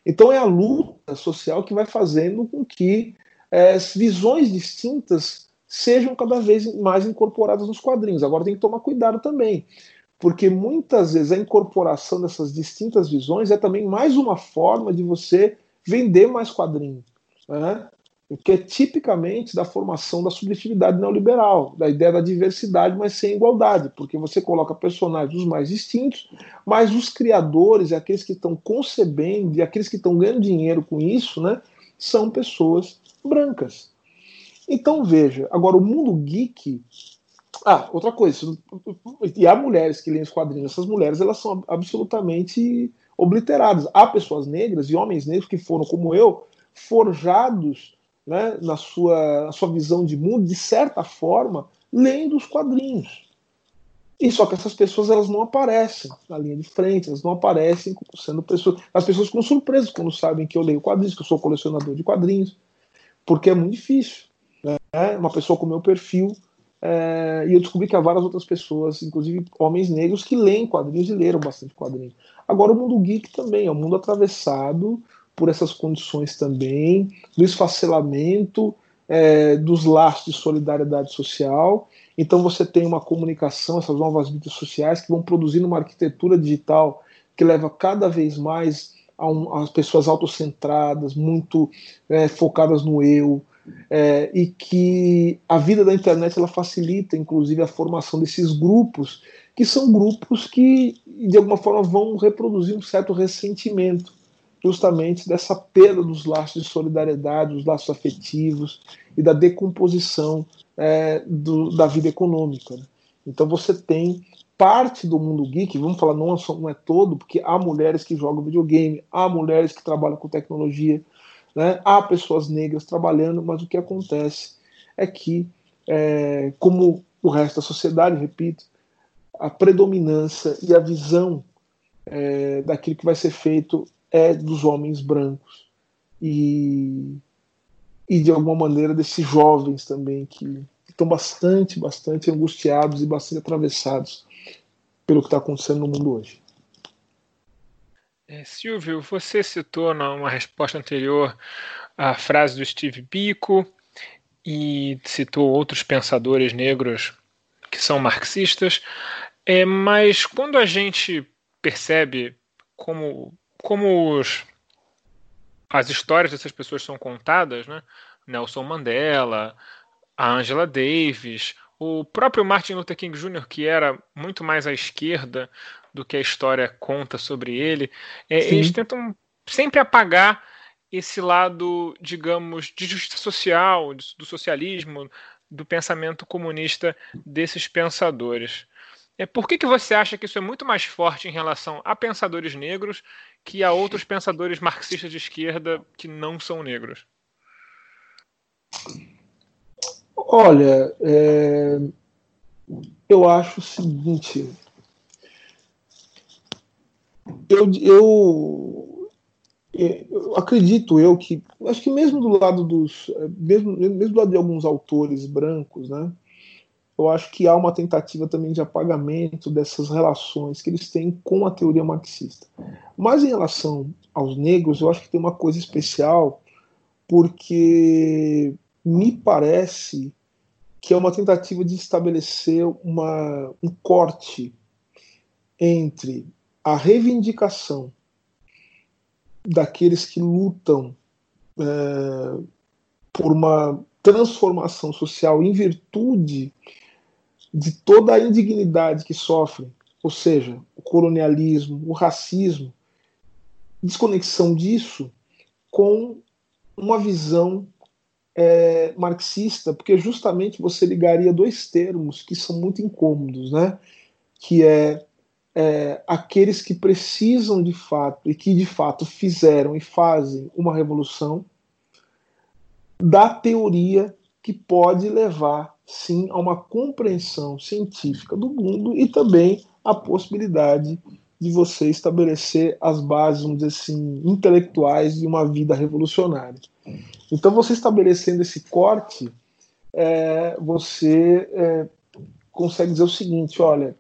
Então é a luta social que vai fazendo com que é, visões distintas sejam cada vez mais incorporadas nos quadrinhos. Agora tem que tomar cuidado também, porque muitas vezes a incorporação dessas distintas visões é também mais uma forma de você vender mais quadrinhos. Né? que é tipicamente da formação da subjetividade neoliberal, da ideia da diversidade, mas sem igualdade, porque você coloca personagens dos mais distintos, mas os criadores aqueles que estão concebendo e aqueles que estão ganhando dinheiro com isso, né, são pessoas brancas. Então veja, agora o mundo geek. Ah, outra coisa, e há mulheres que leem os quadrinhos, essas mulheres elas são absolutamente obliteradas. Há pessoas negras e homens negros que foram, como eu, forjados né, na, sua, na sua visão de mundo, de certa forma, lendo os quadrinhos. E só que essas pessoas elas não aparecem na linha de frente, elas não aparecem sendo pessoas. As pessoas ficam surpresas quando sabem que eu leio quadrinhos, que eu sou colecionador de quadrinhos, porque é muito difícil. Né? Uma pessoa com meu perfil. É, e eu descobri que há várias outras pessoas, inclusive homens negros, que leem quadrinhos e leram bastante quadrinhos. Agora, o mundo geek também é um mundo atravessado por essas condições também, do esfacelamento é, dos laços de solidariedade social. Então, você tem uma comunicação, essas novas mídias sociais que vão produzindo uma arquitetura digital que leva cada vez mais a, um, a pessoas autocentradas, muito é, focadas no eu, é, e que a vida da internet ela facilita, inclusive, a formação desses grupos, que são grupos que, de alguma forma, vão reproduzir um certo ressentimento, justamente dessa perda dos laços de solidariedade, dos laços afetivos e da decomposição é, do, da vida econômica. Né? Então, você tem parte do mundo geek, vamos falar, não é, não é todo, porque há mulheres que jogam videogame, há mulheres que trabalham com tecnologia, né? há pessoas negras trabalhando, mas o que acontece é que, é, como o resto da sociedade, repito, a predominância e a visão é, daquilo que vai ser feito é dos homens brancos e, e de alguma maneira desses jovens também que estão bastante, bastante angustiados e bastante atravessados pelo que está acontecendo no mundo hoje. É, Silvio, você citou numa resposta anterior a frase do Steve Biko e citou outros pensadores negros que são marxistas, é, mas quando a gente percebe como, como os, as histórias dessas pessoas são contadas, né? Nelson Mandela, a Angela Davis, o próprio Martin Luther King Jr., que era muito mais à esquerda do que a história conta sobre ele, é, eles tentam sempre apagar esse lado, digamos, de justiça social, do socialismo, do pensamento comunista desses pensadores. É, por que, que você acha que isso é muito mais forte em relação a pensadores negros que a outros pensadores marxistas de esquerda que não são negros? Olha, é, eu acho o seguinte. Eu, eu, eu, acredito eu que acho que mesmo do lado dos mesmo, mesmo do lado de alguns autores brancos, né? Eu acho que há uma tentativa também de apagamento dessas relações que eles têm com a teoria marxista. Mas em relação aos negros, eu acho que tem uma coisa especial, porque me parece que é uma tentativa de estabelecer uma, um corte entre a reivindicação daqueles que lutam é, por uma transformação social em virtude de toda a indignidade que sofrem, ou seja, o colonialismo, o racismo, desconexão disso com uma visão é, marxista, porque justamente você ligaria dois termos que são muito incômodos, né? que é, é aqueles que precisam de fato e que de fato fizeram e fazem uma revolução, da teoria que pode levar sim a uma compreensão científica do mundo e também a possibilidade de você estabelecer as bases, vamos dizer assim, intelectuais de uma vida revolucionária. Então, você estabelecendo esse corte, é, você é, consegue dizer o seguinte: olha,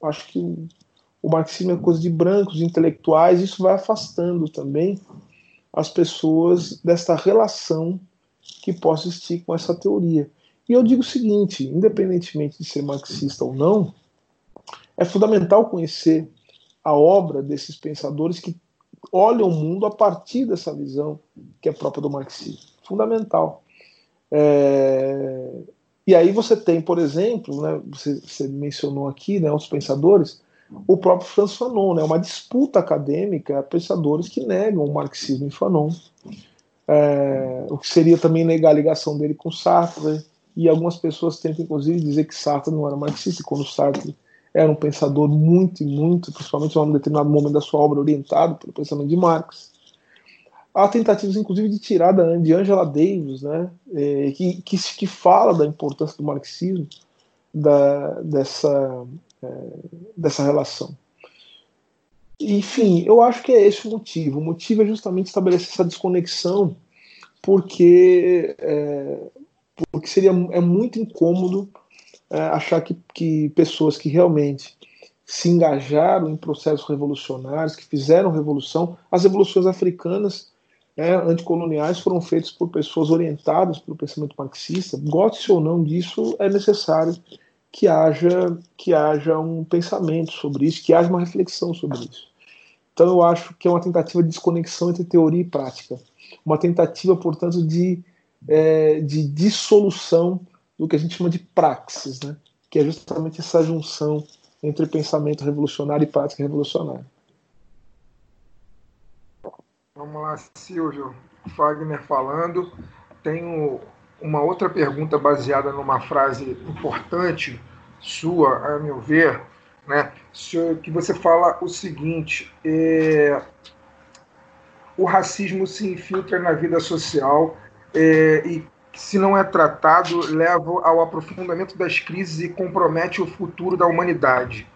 acho que o, marxismo é coisa de brancos, de intelectuais, isso vai afastando também as pessoas desta relação que possa existir com essa teoria. E eu digo o seguinte: independentemente de ser marxista ou não, é fundamental conhecer a obra desses pensadores que olham o mundo a partir dessa visão que é própria do marxismo. Fundamental. É... E aí você tem, por exemplo, né, você, você, mencionou aqui, né, os pensadores, o próprio Franz Fanon, né, uma disputa acadêmica, pensadores que negam o marxismo em Fanon, é, o que seria também negar a ligação dele com Sartre, e algumas pessoas tentam inclusive dizer que Sartre não era marxista, quando Sartre era um pensador muito e muito, principalmente em um determinado momento da sua obra, orientado pelo pensamento de Marx. Há tentativas, inclusive, de tirar da, de Angela Davis, né, é, que, que, que fala da importância do marxismo, da, dessa, é, dessa relação. Enfim, eu acho que é esse o motivo. O motivo é justamente estabelecer essa desconexão, porque, é, porque seria é muito incômodo é, achar que, que pessoas que realmente se engajaram em processos revolucionários, que fizeram revolução. As revoluções africanas né, anticoloniais foram feitas por pessoas orientadas pelo pensamento marxista. Goste ou não disso, é necessário que haja, que haja um pensamento sobre isso, que haja uma reflexão sobre isso. Então eu acho que é uma tentativa de desconexão entre teoria e prática. Uma tentativa, portanto, de, é, de dissolução do que a gente chama de praxis, né? que é justamente essa junção entre pensamento revolucionário e prática revolucionária. Vamos lá, Silvio. Fagner falando. Tenho uma outra pergunta baseada numa frase importante sua, a meu ver, né? que você fala o seguinte: é, o racismo se infiltra na vida social é, e se não é tratado, leva ao aprofundamento das crises e compromete o futuro da humanidade.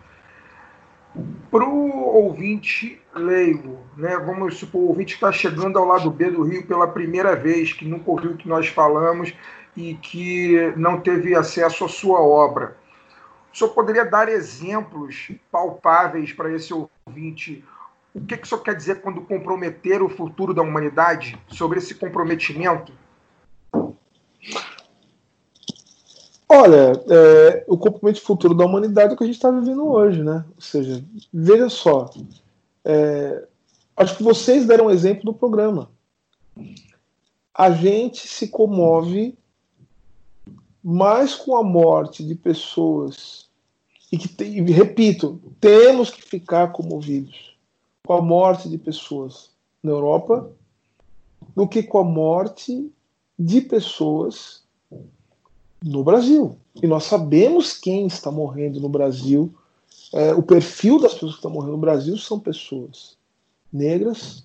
Para o ouvinte leigo, né, vamos supor, o ouvinte está chegando ao lado B do Rio pela primeira vez, que nunca ouviu o que nós falamos e que não teve acesso à sua obra. O senhor poderia dar exemplos palpáveis para esse ouvinte? O que, que o senhor quer dizer quando comprometer o futuro da humanidade? Sobre esse comprometimento? Olha, é, o comprometimento futuro da humanidade é o que a gente está vivendo hoje, né? Ou seja, veja só, é, acho que vocês deram um exemplo do programa. A gente se comove mais com a morte de pessoas e que tem, repito, temos que ficar comovidos com a morte de pessoas na Europa do que com a morte de pessoas no Brasil. E nós sabemos quem está morrendo no Brasil. É, o perfil das pessoas que estão morrendo no Brasil são pessoas negras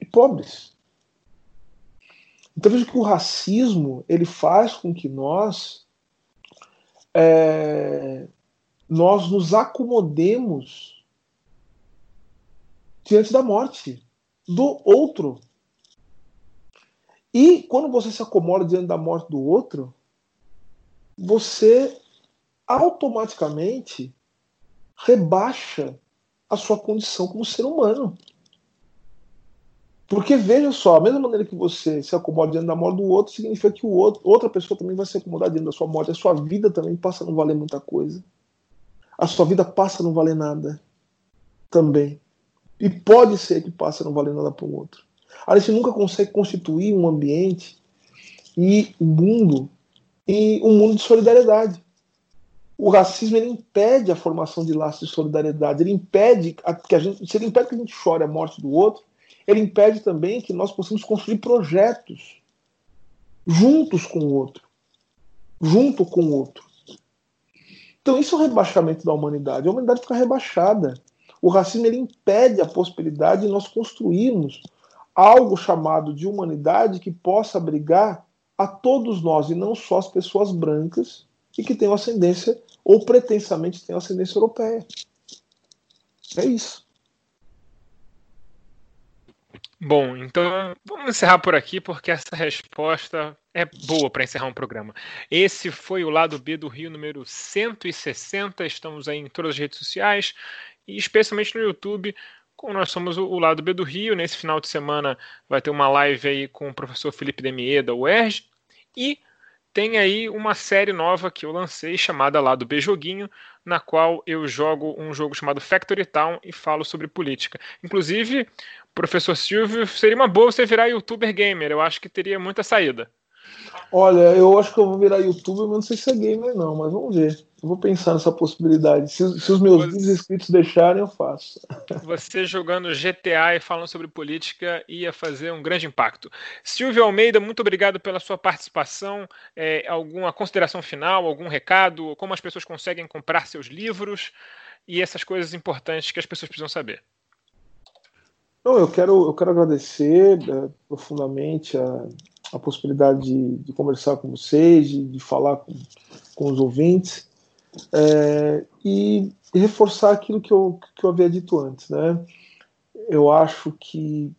e pobres. Então veja que o racismo ele faz com que nós é, nós nos acomodemos diante da morte do outro. E quando você se acomoda diante da morte do outro, você automaticamente rebaixa a sua condição como ser humano. Porque veja só, a mesma maneira que você se acomoda diante da morte do outro, significa que o outro, outra pessoa também vai se acomodar diante da sua morte. A sua vida também passa a não valer muita coisa. A sua vida passa a não valer nada. Também. E pode ser que passe a não valer nada para o outro. A gente nunca consegue constituir um ambiente e um mundo e um mundo de solidariedade. O racismo ele impede a formação de laços de solidariedade, ele impede que a gente, se ele impede que a gente chore a morte do outro, ele impede também que nós possamos construir projetos juntos com o outro, junto com o outro. Então isso é o rebaixamento da humanidade. A humanidade fica rebaixada. O racismo ele impede a possibilidade de nós construirmos algo chamado de humanidade que possa abrigar a todos nós, e não só as pessoas brancas e que têm ascendência, ou pretensamente têm ascendência europeia. É isso. Bom, então vamos encerrar por aqui, porque essa resposta é boa para encerrar um programa. Esse foi o lado B do Rio número 160. Estamos aí em todas as redes sociais e especialmente no YouTube. Como nós somos o lado B do Rio, nesse final de semana vai ter uma live aí com o professor Felipe Demier da UERJ e tem aí uma série nova que eu lancei chamada Lado B Joguinho, na qual eu jogo um jogo chamado Factory Town e falo sobre política. Inclusive, professor Silvio, seria uma boa você virar youtuber gamer, eu acho que teria muita saída. Olha, eu acho que eu vou virar youtuber, mas não sei se é gamer não, mas vamos ver. Eu vou pensar nessa possibilidade. Se, se os meus você, inscritos deixarem, eu faço. Você jogando GTA e falando sobre política ia fazer um grande impacto. Silvio Almeida, muito obrigado pela sua participação. É, alguma consideração final, algum recado? Como as pessoas conseguem comprar seus livros e essas coisas importantes que as pessoas precisam saber? Não, eu quero, eu quero agradecer é, profundamente a, a possibilidade de, de, conversar com vocês, de, de falar com, com os ouvintes é, e, reforçar aquilo que eu, que eu havia dito antes. Né? Eu acho que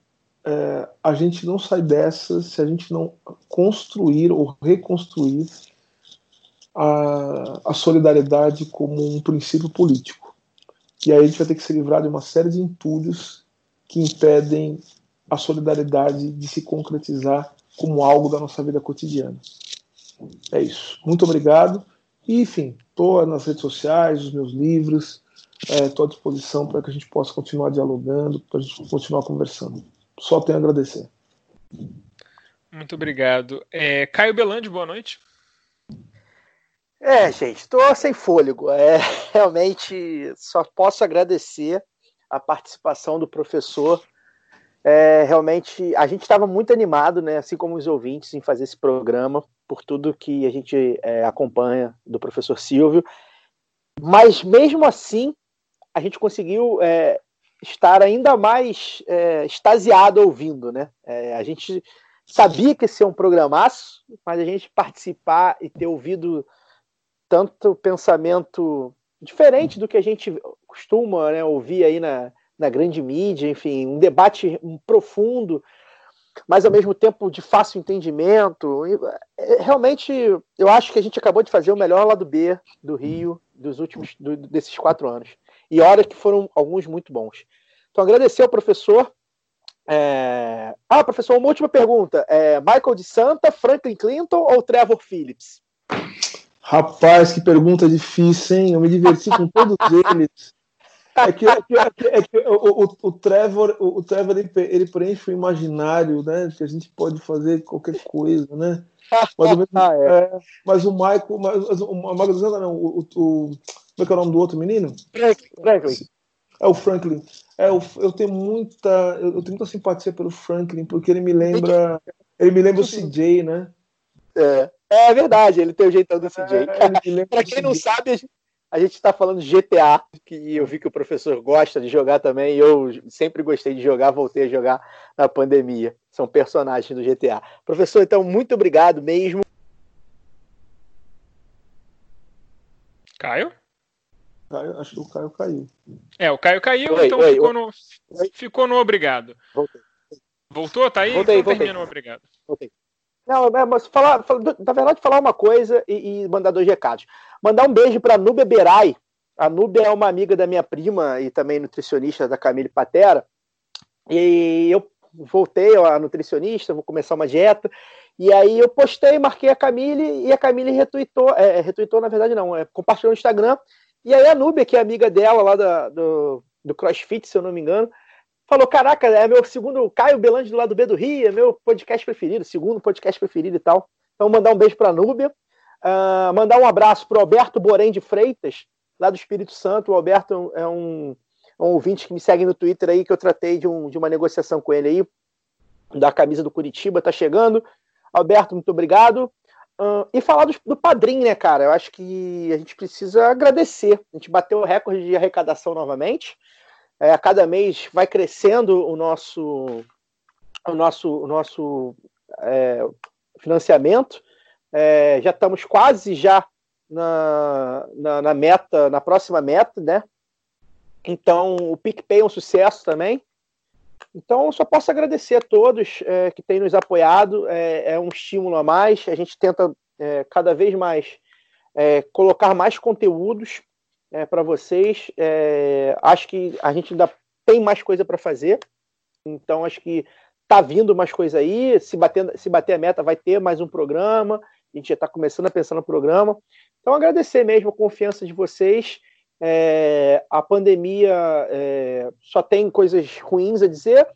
é, a gente não sai dessa se a gente não construir ou reconstruir a, a solidariedade como um princípio político. E aí a gente vai ter que se livrar de uma série de entulhos que impedem a solidariedade de se concretizar como algo da nossa vida cotidiana. É isso. Muito obrigado. E, enfim, estou nas redes sociais, os meus livros, estou é, à disposição para que a gente possa continuar dialogando, para a gente continuar conversando. Só tenho a agradecer. Muito obrigado. É, Caio Belandi, boa noite. É, gente, estou sem fôlego. É, realmente só posso agradecer a participação do professor. É, realmente, a gente estava muito animado, né, assim como os ouvintes, em fazer esse programa, por tudo que a gente é, acompanha do professor Silvio. Mas mesmo assim, a gente conseguiu é, estar ainda mais é, extasiado ouvindo, né? É, a gente sabia que esse é um programaço, mas a gente participar e ter ouvido tanto pensamento diferente do que a gente costuma né, ouvir aí na, na grande mídia, enfim, um debate profundo, mas ao mesmo tempo de fácil entendimento. É, realmente, eu acho que a gente acabou de fazer o melhor lado B do Rio dos últimos do, desses quatro anos. E olha que foram alguns muito bons. Então, agradecer ao professor é... Ah, professor, uma última pergunta. É Michael de Santa, Franklin Clinton ou Trevor Phillips? Rapaz, que pergunta difícil, hein? Eu me diverti com todos eles. É que, é que, é que, é que o, o, o, Trevor, o, o Trevor ele, ele, preenche o imaginário, né? Que a gente pode fazer qualquer coisa, né? Mas, mesmo, ah, é. É, mas o Michael, mas, o Santa não, o, o, como é que é o nome do outro menino? Franklin. É o Franklin. É, eu, eu tenho muita, eu, tenho muita simpatia pelo Franklin porque ele me lembra, ele me lembra o CJ, né? É, é verdade, ele tem o jeitão do CJ. É, Para quem não sabe, a gente está falando de GTA, que eu vi que o professor gosta de jogar também, e eu sempre gostei de jogar, voltei a jogar na pandemia. São personagens do GTA. Professor, então, muito obrigado mesmo. Caio? Caio, acho que o Caio caiu. É, o Caio caiu, oi, então oi, ficou, oi. No, ficou no obrigado. Voltei. Voltou? Tá aí? Voltei, então voltei. no obrigado. Voltei. Não, é, mas falar, na verdade, falar uma coisa e, e mandar dois recados. Mandar um beijo para Núbia Berai. A Núbia é uma amiga da minha prima e também nutricionista da Camille Patera. E eu voltei a nutricionista, vou começar uma dieta. E aí eu postei, marquei a Camille e a Camille retweetou, é, retweetou na verdade não, é, compartilhou no Instagram e aí a Núbia, que é amiga dela lá da, do, do CrossFit, se eu não me engano, falou: Caraca, é meu segundo Caio Belandi do lado B do Rio, é meu podcast preferido, segundo podcast preferido e tal. Então, mandar um beijo para a Núbia. Uh, mandar um abraço para Alberto Borém de Freitas, lá do Espírito Santo. O Alberto é um, é um ouvinte que me segue no Twitter aí, que eu tratei de, um, de uma negociação com ele aí, da camisa do Curitiba, tá chegando. Alberto, muito obrigado. Uh, e falar do, do padrinho, né, cara? Eu acho que a gente precisa agradecer. A gente bateu o recorde de arrecadação novamente. É, a cada mês vai crescendo o nosso, o nosso, o nosso é, financiamento. É, já estamos quase já na, na, na, meta, na próxima meta, né? Então o PicPay é um sucesso também. Então, só posso agradecer a todos é, que têm nos apoiado. É, é, um estímulo a mais. A gente tenta é, cada vez mais é, colocar mais conteúdos é, para vocês. É, acho que a gente ainda tem mais coisa para fazer. Então, acho que tá vindo mais coisa aí. Se bater, se bater a meta, vai ter mais um programa. A gente já está começando a pensar no programa. Então, agradecer mesmo a confiança de vocês. É, a pandemia é, só tem coisas ruins a dizer,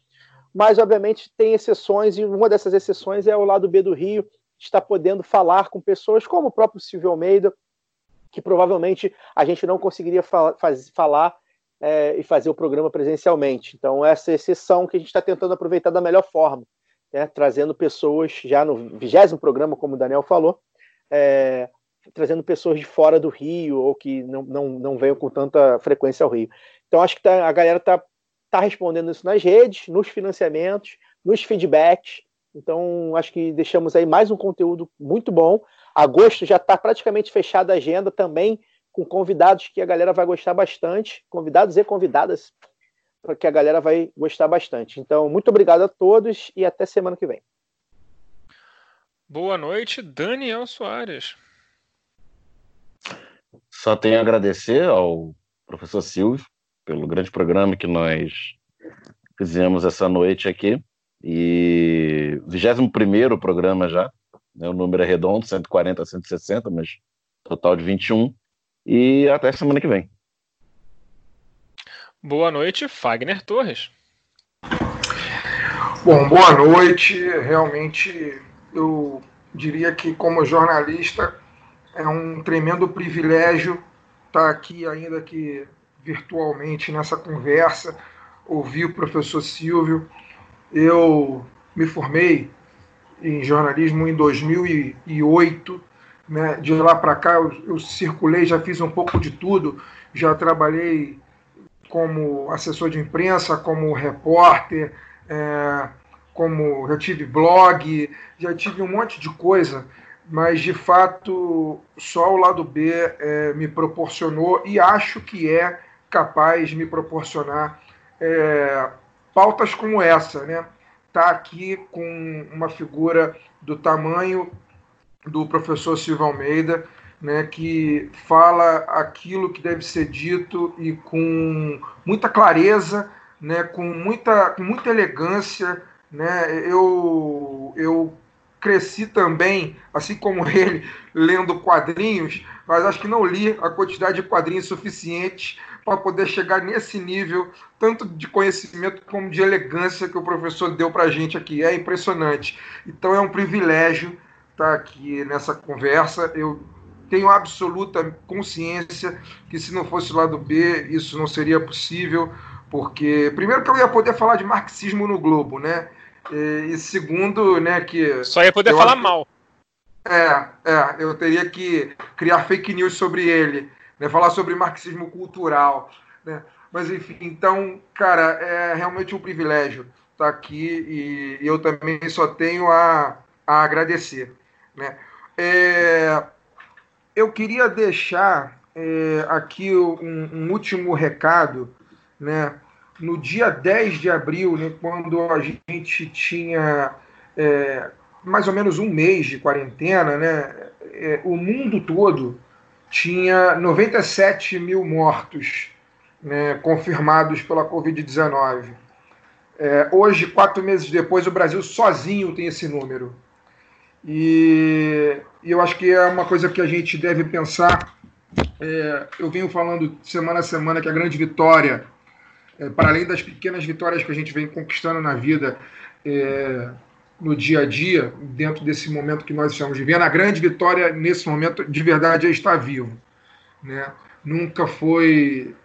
mas obviamente tem exceções, e uma dessas exceções é o lado B do Rio, está podendo falar com pessoas como o próprio Silvio Almeida, que provavelmente a gente não conseguiria faz, falar é, e fazer o programa presencialmente. Então, essa exceção que a gente está tentando aproveitar da melhor forma, né, trazendo pessoas já no vigésimo programa, como o Daniel falou, é, trazendo pessoas de fora do Rio ou que não, não, não venham com tanta frequência ao Rio. Então, acho que tá, a galera está tá respondendo isso nas redes, nos financiamentos, nos feedbacks. Então, acho que deixamos aí mais um conteúdo muito bom. Agosto já está praticamente fechada a agenda também, com convidados que a galera vai gostar bastante, convidados e convidadas, que a galera vai gostar bastante. Então, muito obrigado a todos e até semana que vem. Boa noite, Daniel Soares. Só tenho a agradecer ao professor Silvio pelo grande programa que nós fizemos essa noite aqui. E 21 programa já, né, o número é redondo, 140 a 160, mas total de 21. E até semana que vem. Boa noite, Fagner Torres. Bom, boa noite. Realmente, eu diria que, como jornalista, é um tremendo privilégio estar aqui, ainda que virtualmente, nessa conversa, ouvir o professor Silvio. Eu me formei em jornalismo em 2008. Né? De lá para cá, eu, eu circulei, já fiz um pouco de tudo. Já trabalhei como assessor de imprensa, como repórter, é, como já tive blog, já tive um monte de coisa, mas de fato só o lado B é, me proporcionou e acho que é capaz de me proporcionar é, pautas como essa, né? Tá aqui com uma figura do tamanho do professor Silvio Almeida, né, que fala aquilo que deve ser dito e com muita clareza, né, com, muita, com muita elegância. Né, eu, eu cresci também, assim como ele, lendo quadrinhos, mas acho que não li a quantidade de quadrinhos suficientes para poder chegar nesse nível, tanto de conhecimento como de elegância que o professor deu para a gente aqui. É impressionante. Então é um privilégio estar aqui nessa conversa. Eu tenho absoluta consciência que se não fosse o lado B, isso não seria possível, porque primeiro que eu ia poder falar de marxismo no Globo, né? E, segundo, né, que só ia poder falar mal. É, é, eu teria que criar fake news sobre ele, né, falar sobre marxismo cultural, né? Mas enfim, então, cara, é realmente um privilégio estar aqui e eu também só tenho a, a agradecer, né? É, eu queria deixar é, aqui um, um, último recado, né? No dia 10 de abril, né, quando a gente tinha é, mais ou menos um mês de quarentena, né, é, o mundo todo tinha 97 mil mortos né, confirmados pela Covid-19. É, hoje, quatro meses depois, o Brasil sozinho tem esse número. E, e eu acho que é uma coisa que a gente deve pensar. É, eu venho falando semana a semana que a grande vitória, é, para além das pequenas vitórias que a gente vem conquistando na vida, é, no dia a dia, dentro desse momento que nós estamos vivendo, a grande vitória nesse momento, de verdade, é estar vivo. Né? Nunca foi.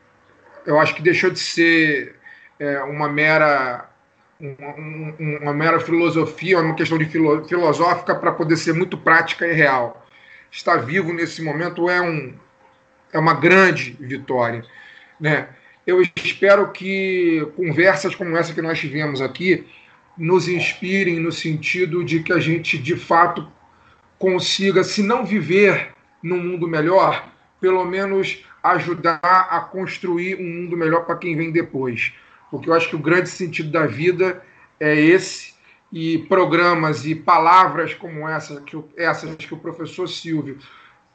Eu acho que deixou de ser é, uma mera uma, uma, mera filosofia, uma questão de filo, filosófica para poder ser muito prática e real. Estar vivo nesse momento é, um, é uma grande vitória. Né? Eu espero que conversas como essa que nós tivemos aqui nos inspirem no sentido de que a gente, de fato, consiga, se não viver num mundo melhor, pelo menos ajudar a construir um mundo melhor para quem vem depois. Porque eu acho que o grande sentido da vida é esse, e programas e palavras como essa, que, essas que o professor Silvio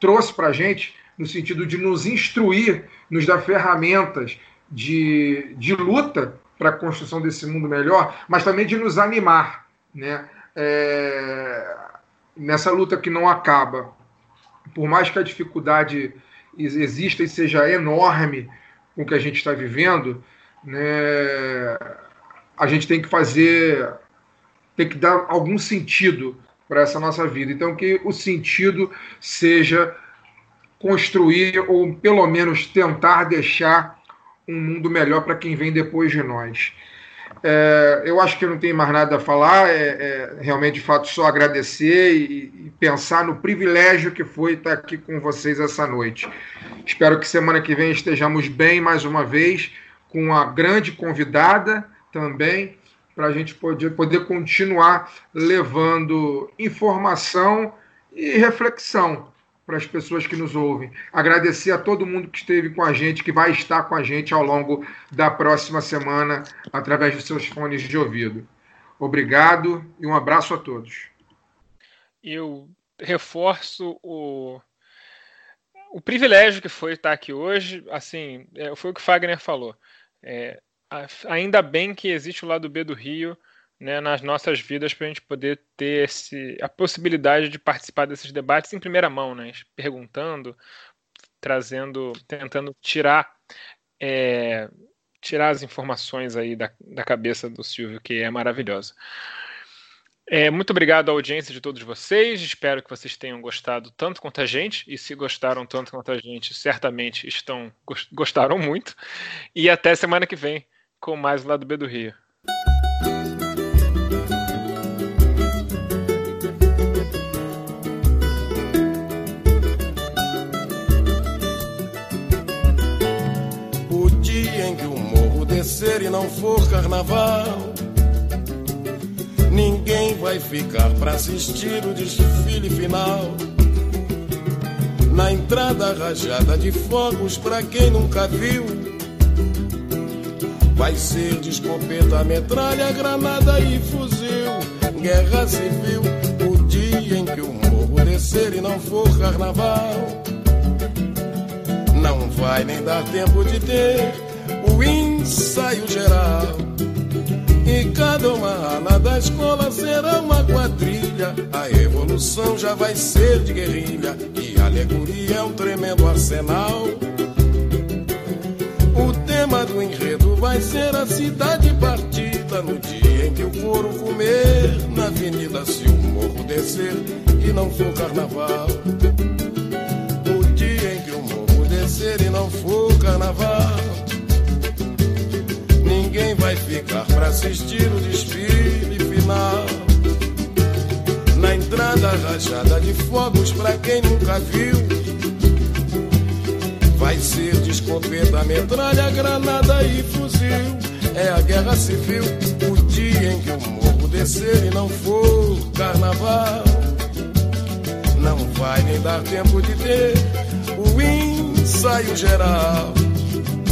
trouxe para a gente, no sentido de nos instruir, nos dar ferramentas de, de luta para a construção desse mundo melhor, mas também de nos animar né? É, nessa luta que não acaba. Por mais que a dificuldade exista e seja enorme com o que a gente está vivendo, né, a gente tem que fazer, tem que dar algum sentido para essa nossa vida. Então, que o sentido seja construir ou pelo menos tentar deixar um mundo melhor para quem vem depois de nós. É, eu acho que não tem mais nada a falar, é, é realmente de fato só agradecer e, e, pensar no privilégio que foi estar aqui com vocês essa noite. Espero que semana que vem estejamos bem mais uma vez com a grande convidada também, para a gente poder, poder continuar levando informação e reflexão para as pessoas que nos ouvem. Agradecer a todo mundo que esteve com a gente, que vai estar com a gente ao longo da próxima semana, através dos seus fones de ouvido. Obrigado e um abraço a todos. Eu reforço o, o privilégio que foi estar aqui hoje, assim, é, foi o que o Fagner falou. É, ainda bem que existe o lado B do Rio né, nas nossas vidas para a gente poder ter esse, a possibilidade de participar desses debates em primeira mão, né, perguntando, trazendo, tentando tirar é, tirar as informações aí da, da cabeça do Silvio, que é maravilhosa. É, muito obrigado à audiência de todos vocês. Espero que vocês tenham gostado tanto quanto a gente. E se gostaram tanto quanto a gente, certamente estão gostaram muito. E até semana que vem com mais o lado B do Rio. Não for carnaval Ninguém vai ficar para assistir o desfile final. Na entrada rajada de fogos, para quem nunca viu, vai ser de escopeta, metralha, granada e fuzil. Guerra civil, o dia em que o morro descer e não for carnaval. Não vai nem dar tempo de ter o ensaio geral e cada uma ala da escola será uma quadrilha. A evolução já vai ser de guerrilha. E a alegoria é um tremendo arsenal. O tema do enredo vai ser a cidade partida. No dia em que o couro comer na avenida, se o morro descer e não for carnaval. O dia em que o morro descer e não for carnaval ninguém vai ficar para assistir o desfile final. Na entrada rajada de fogos para quem nunca viu. Vai ser de escopeta, metralha, granada e fuzil. É a guerra civil, o dia em que o morro descer e não for carnaval. Não vai nem dar tempo de ter o ensaio geral.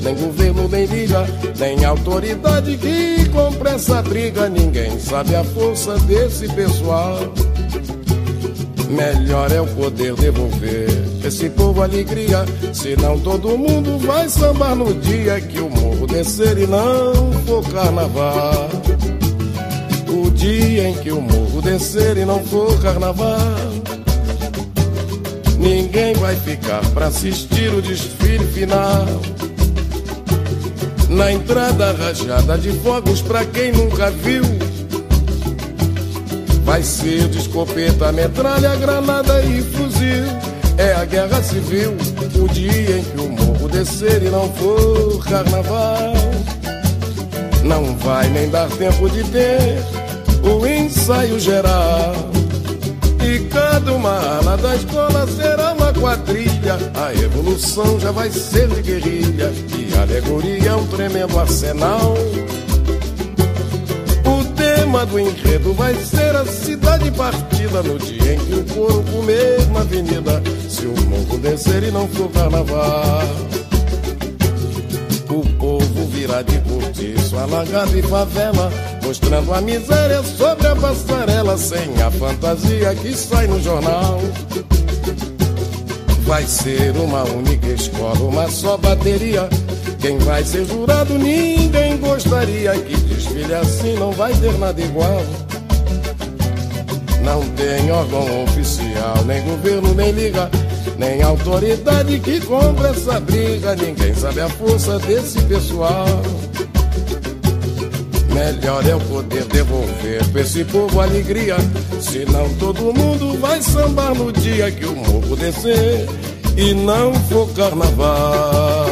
nem governo, nem liga, nem autoridade que compre essa briga. Ninguém sabe a força desse pessoal. Melhor é o poder devolver esse povo alegria. Senão todo mundo vai sambar no dia que o morro descer e não for carnaval. O dia em que o morro descer e não for carnaval. Ninguém vai ficar para assistir o desfile final. Na entrada rajada de fogos para quem nunca viu. Vai ser de escopeta, metralha, granada e fuzil. É a guerra civil, o dia em que o morro descer e não for carnaval. Não vai nem dar tempo de ter o ensaio geral. E cada uma ala da escola será uma quadrilha. A evolução já vai ser de guerrilha. E a alegoria é um tremendo arsenal. O tema do enredo vai ser a cidade partida. No dia em que o couro comer avenida. Se o morro descer e não for carnaval. O povo virá de cortiço, alagado e favela, mostrando a miséria sobre a passarela, sem a fantasia que sai no jornal. Vai ser uma única escola, uma só bateria. Quem vai ser jurado, ninguém gostaria que desfile assim não vai ter nada igual. Não tem órgão oficial, nem governo, nem liga, nem autoridade que compra essa briga. Ninguém sabe a força desse pessoal. Melhor é eu poder devolver pra esse povo alegria. Senão todo mundo vai sambar no dia que o morro descer e não for carnaval.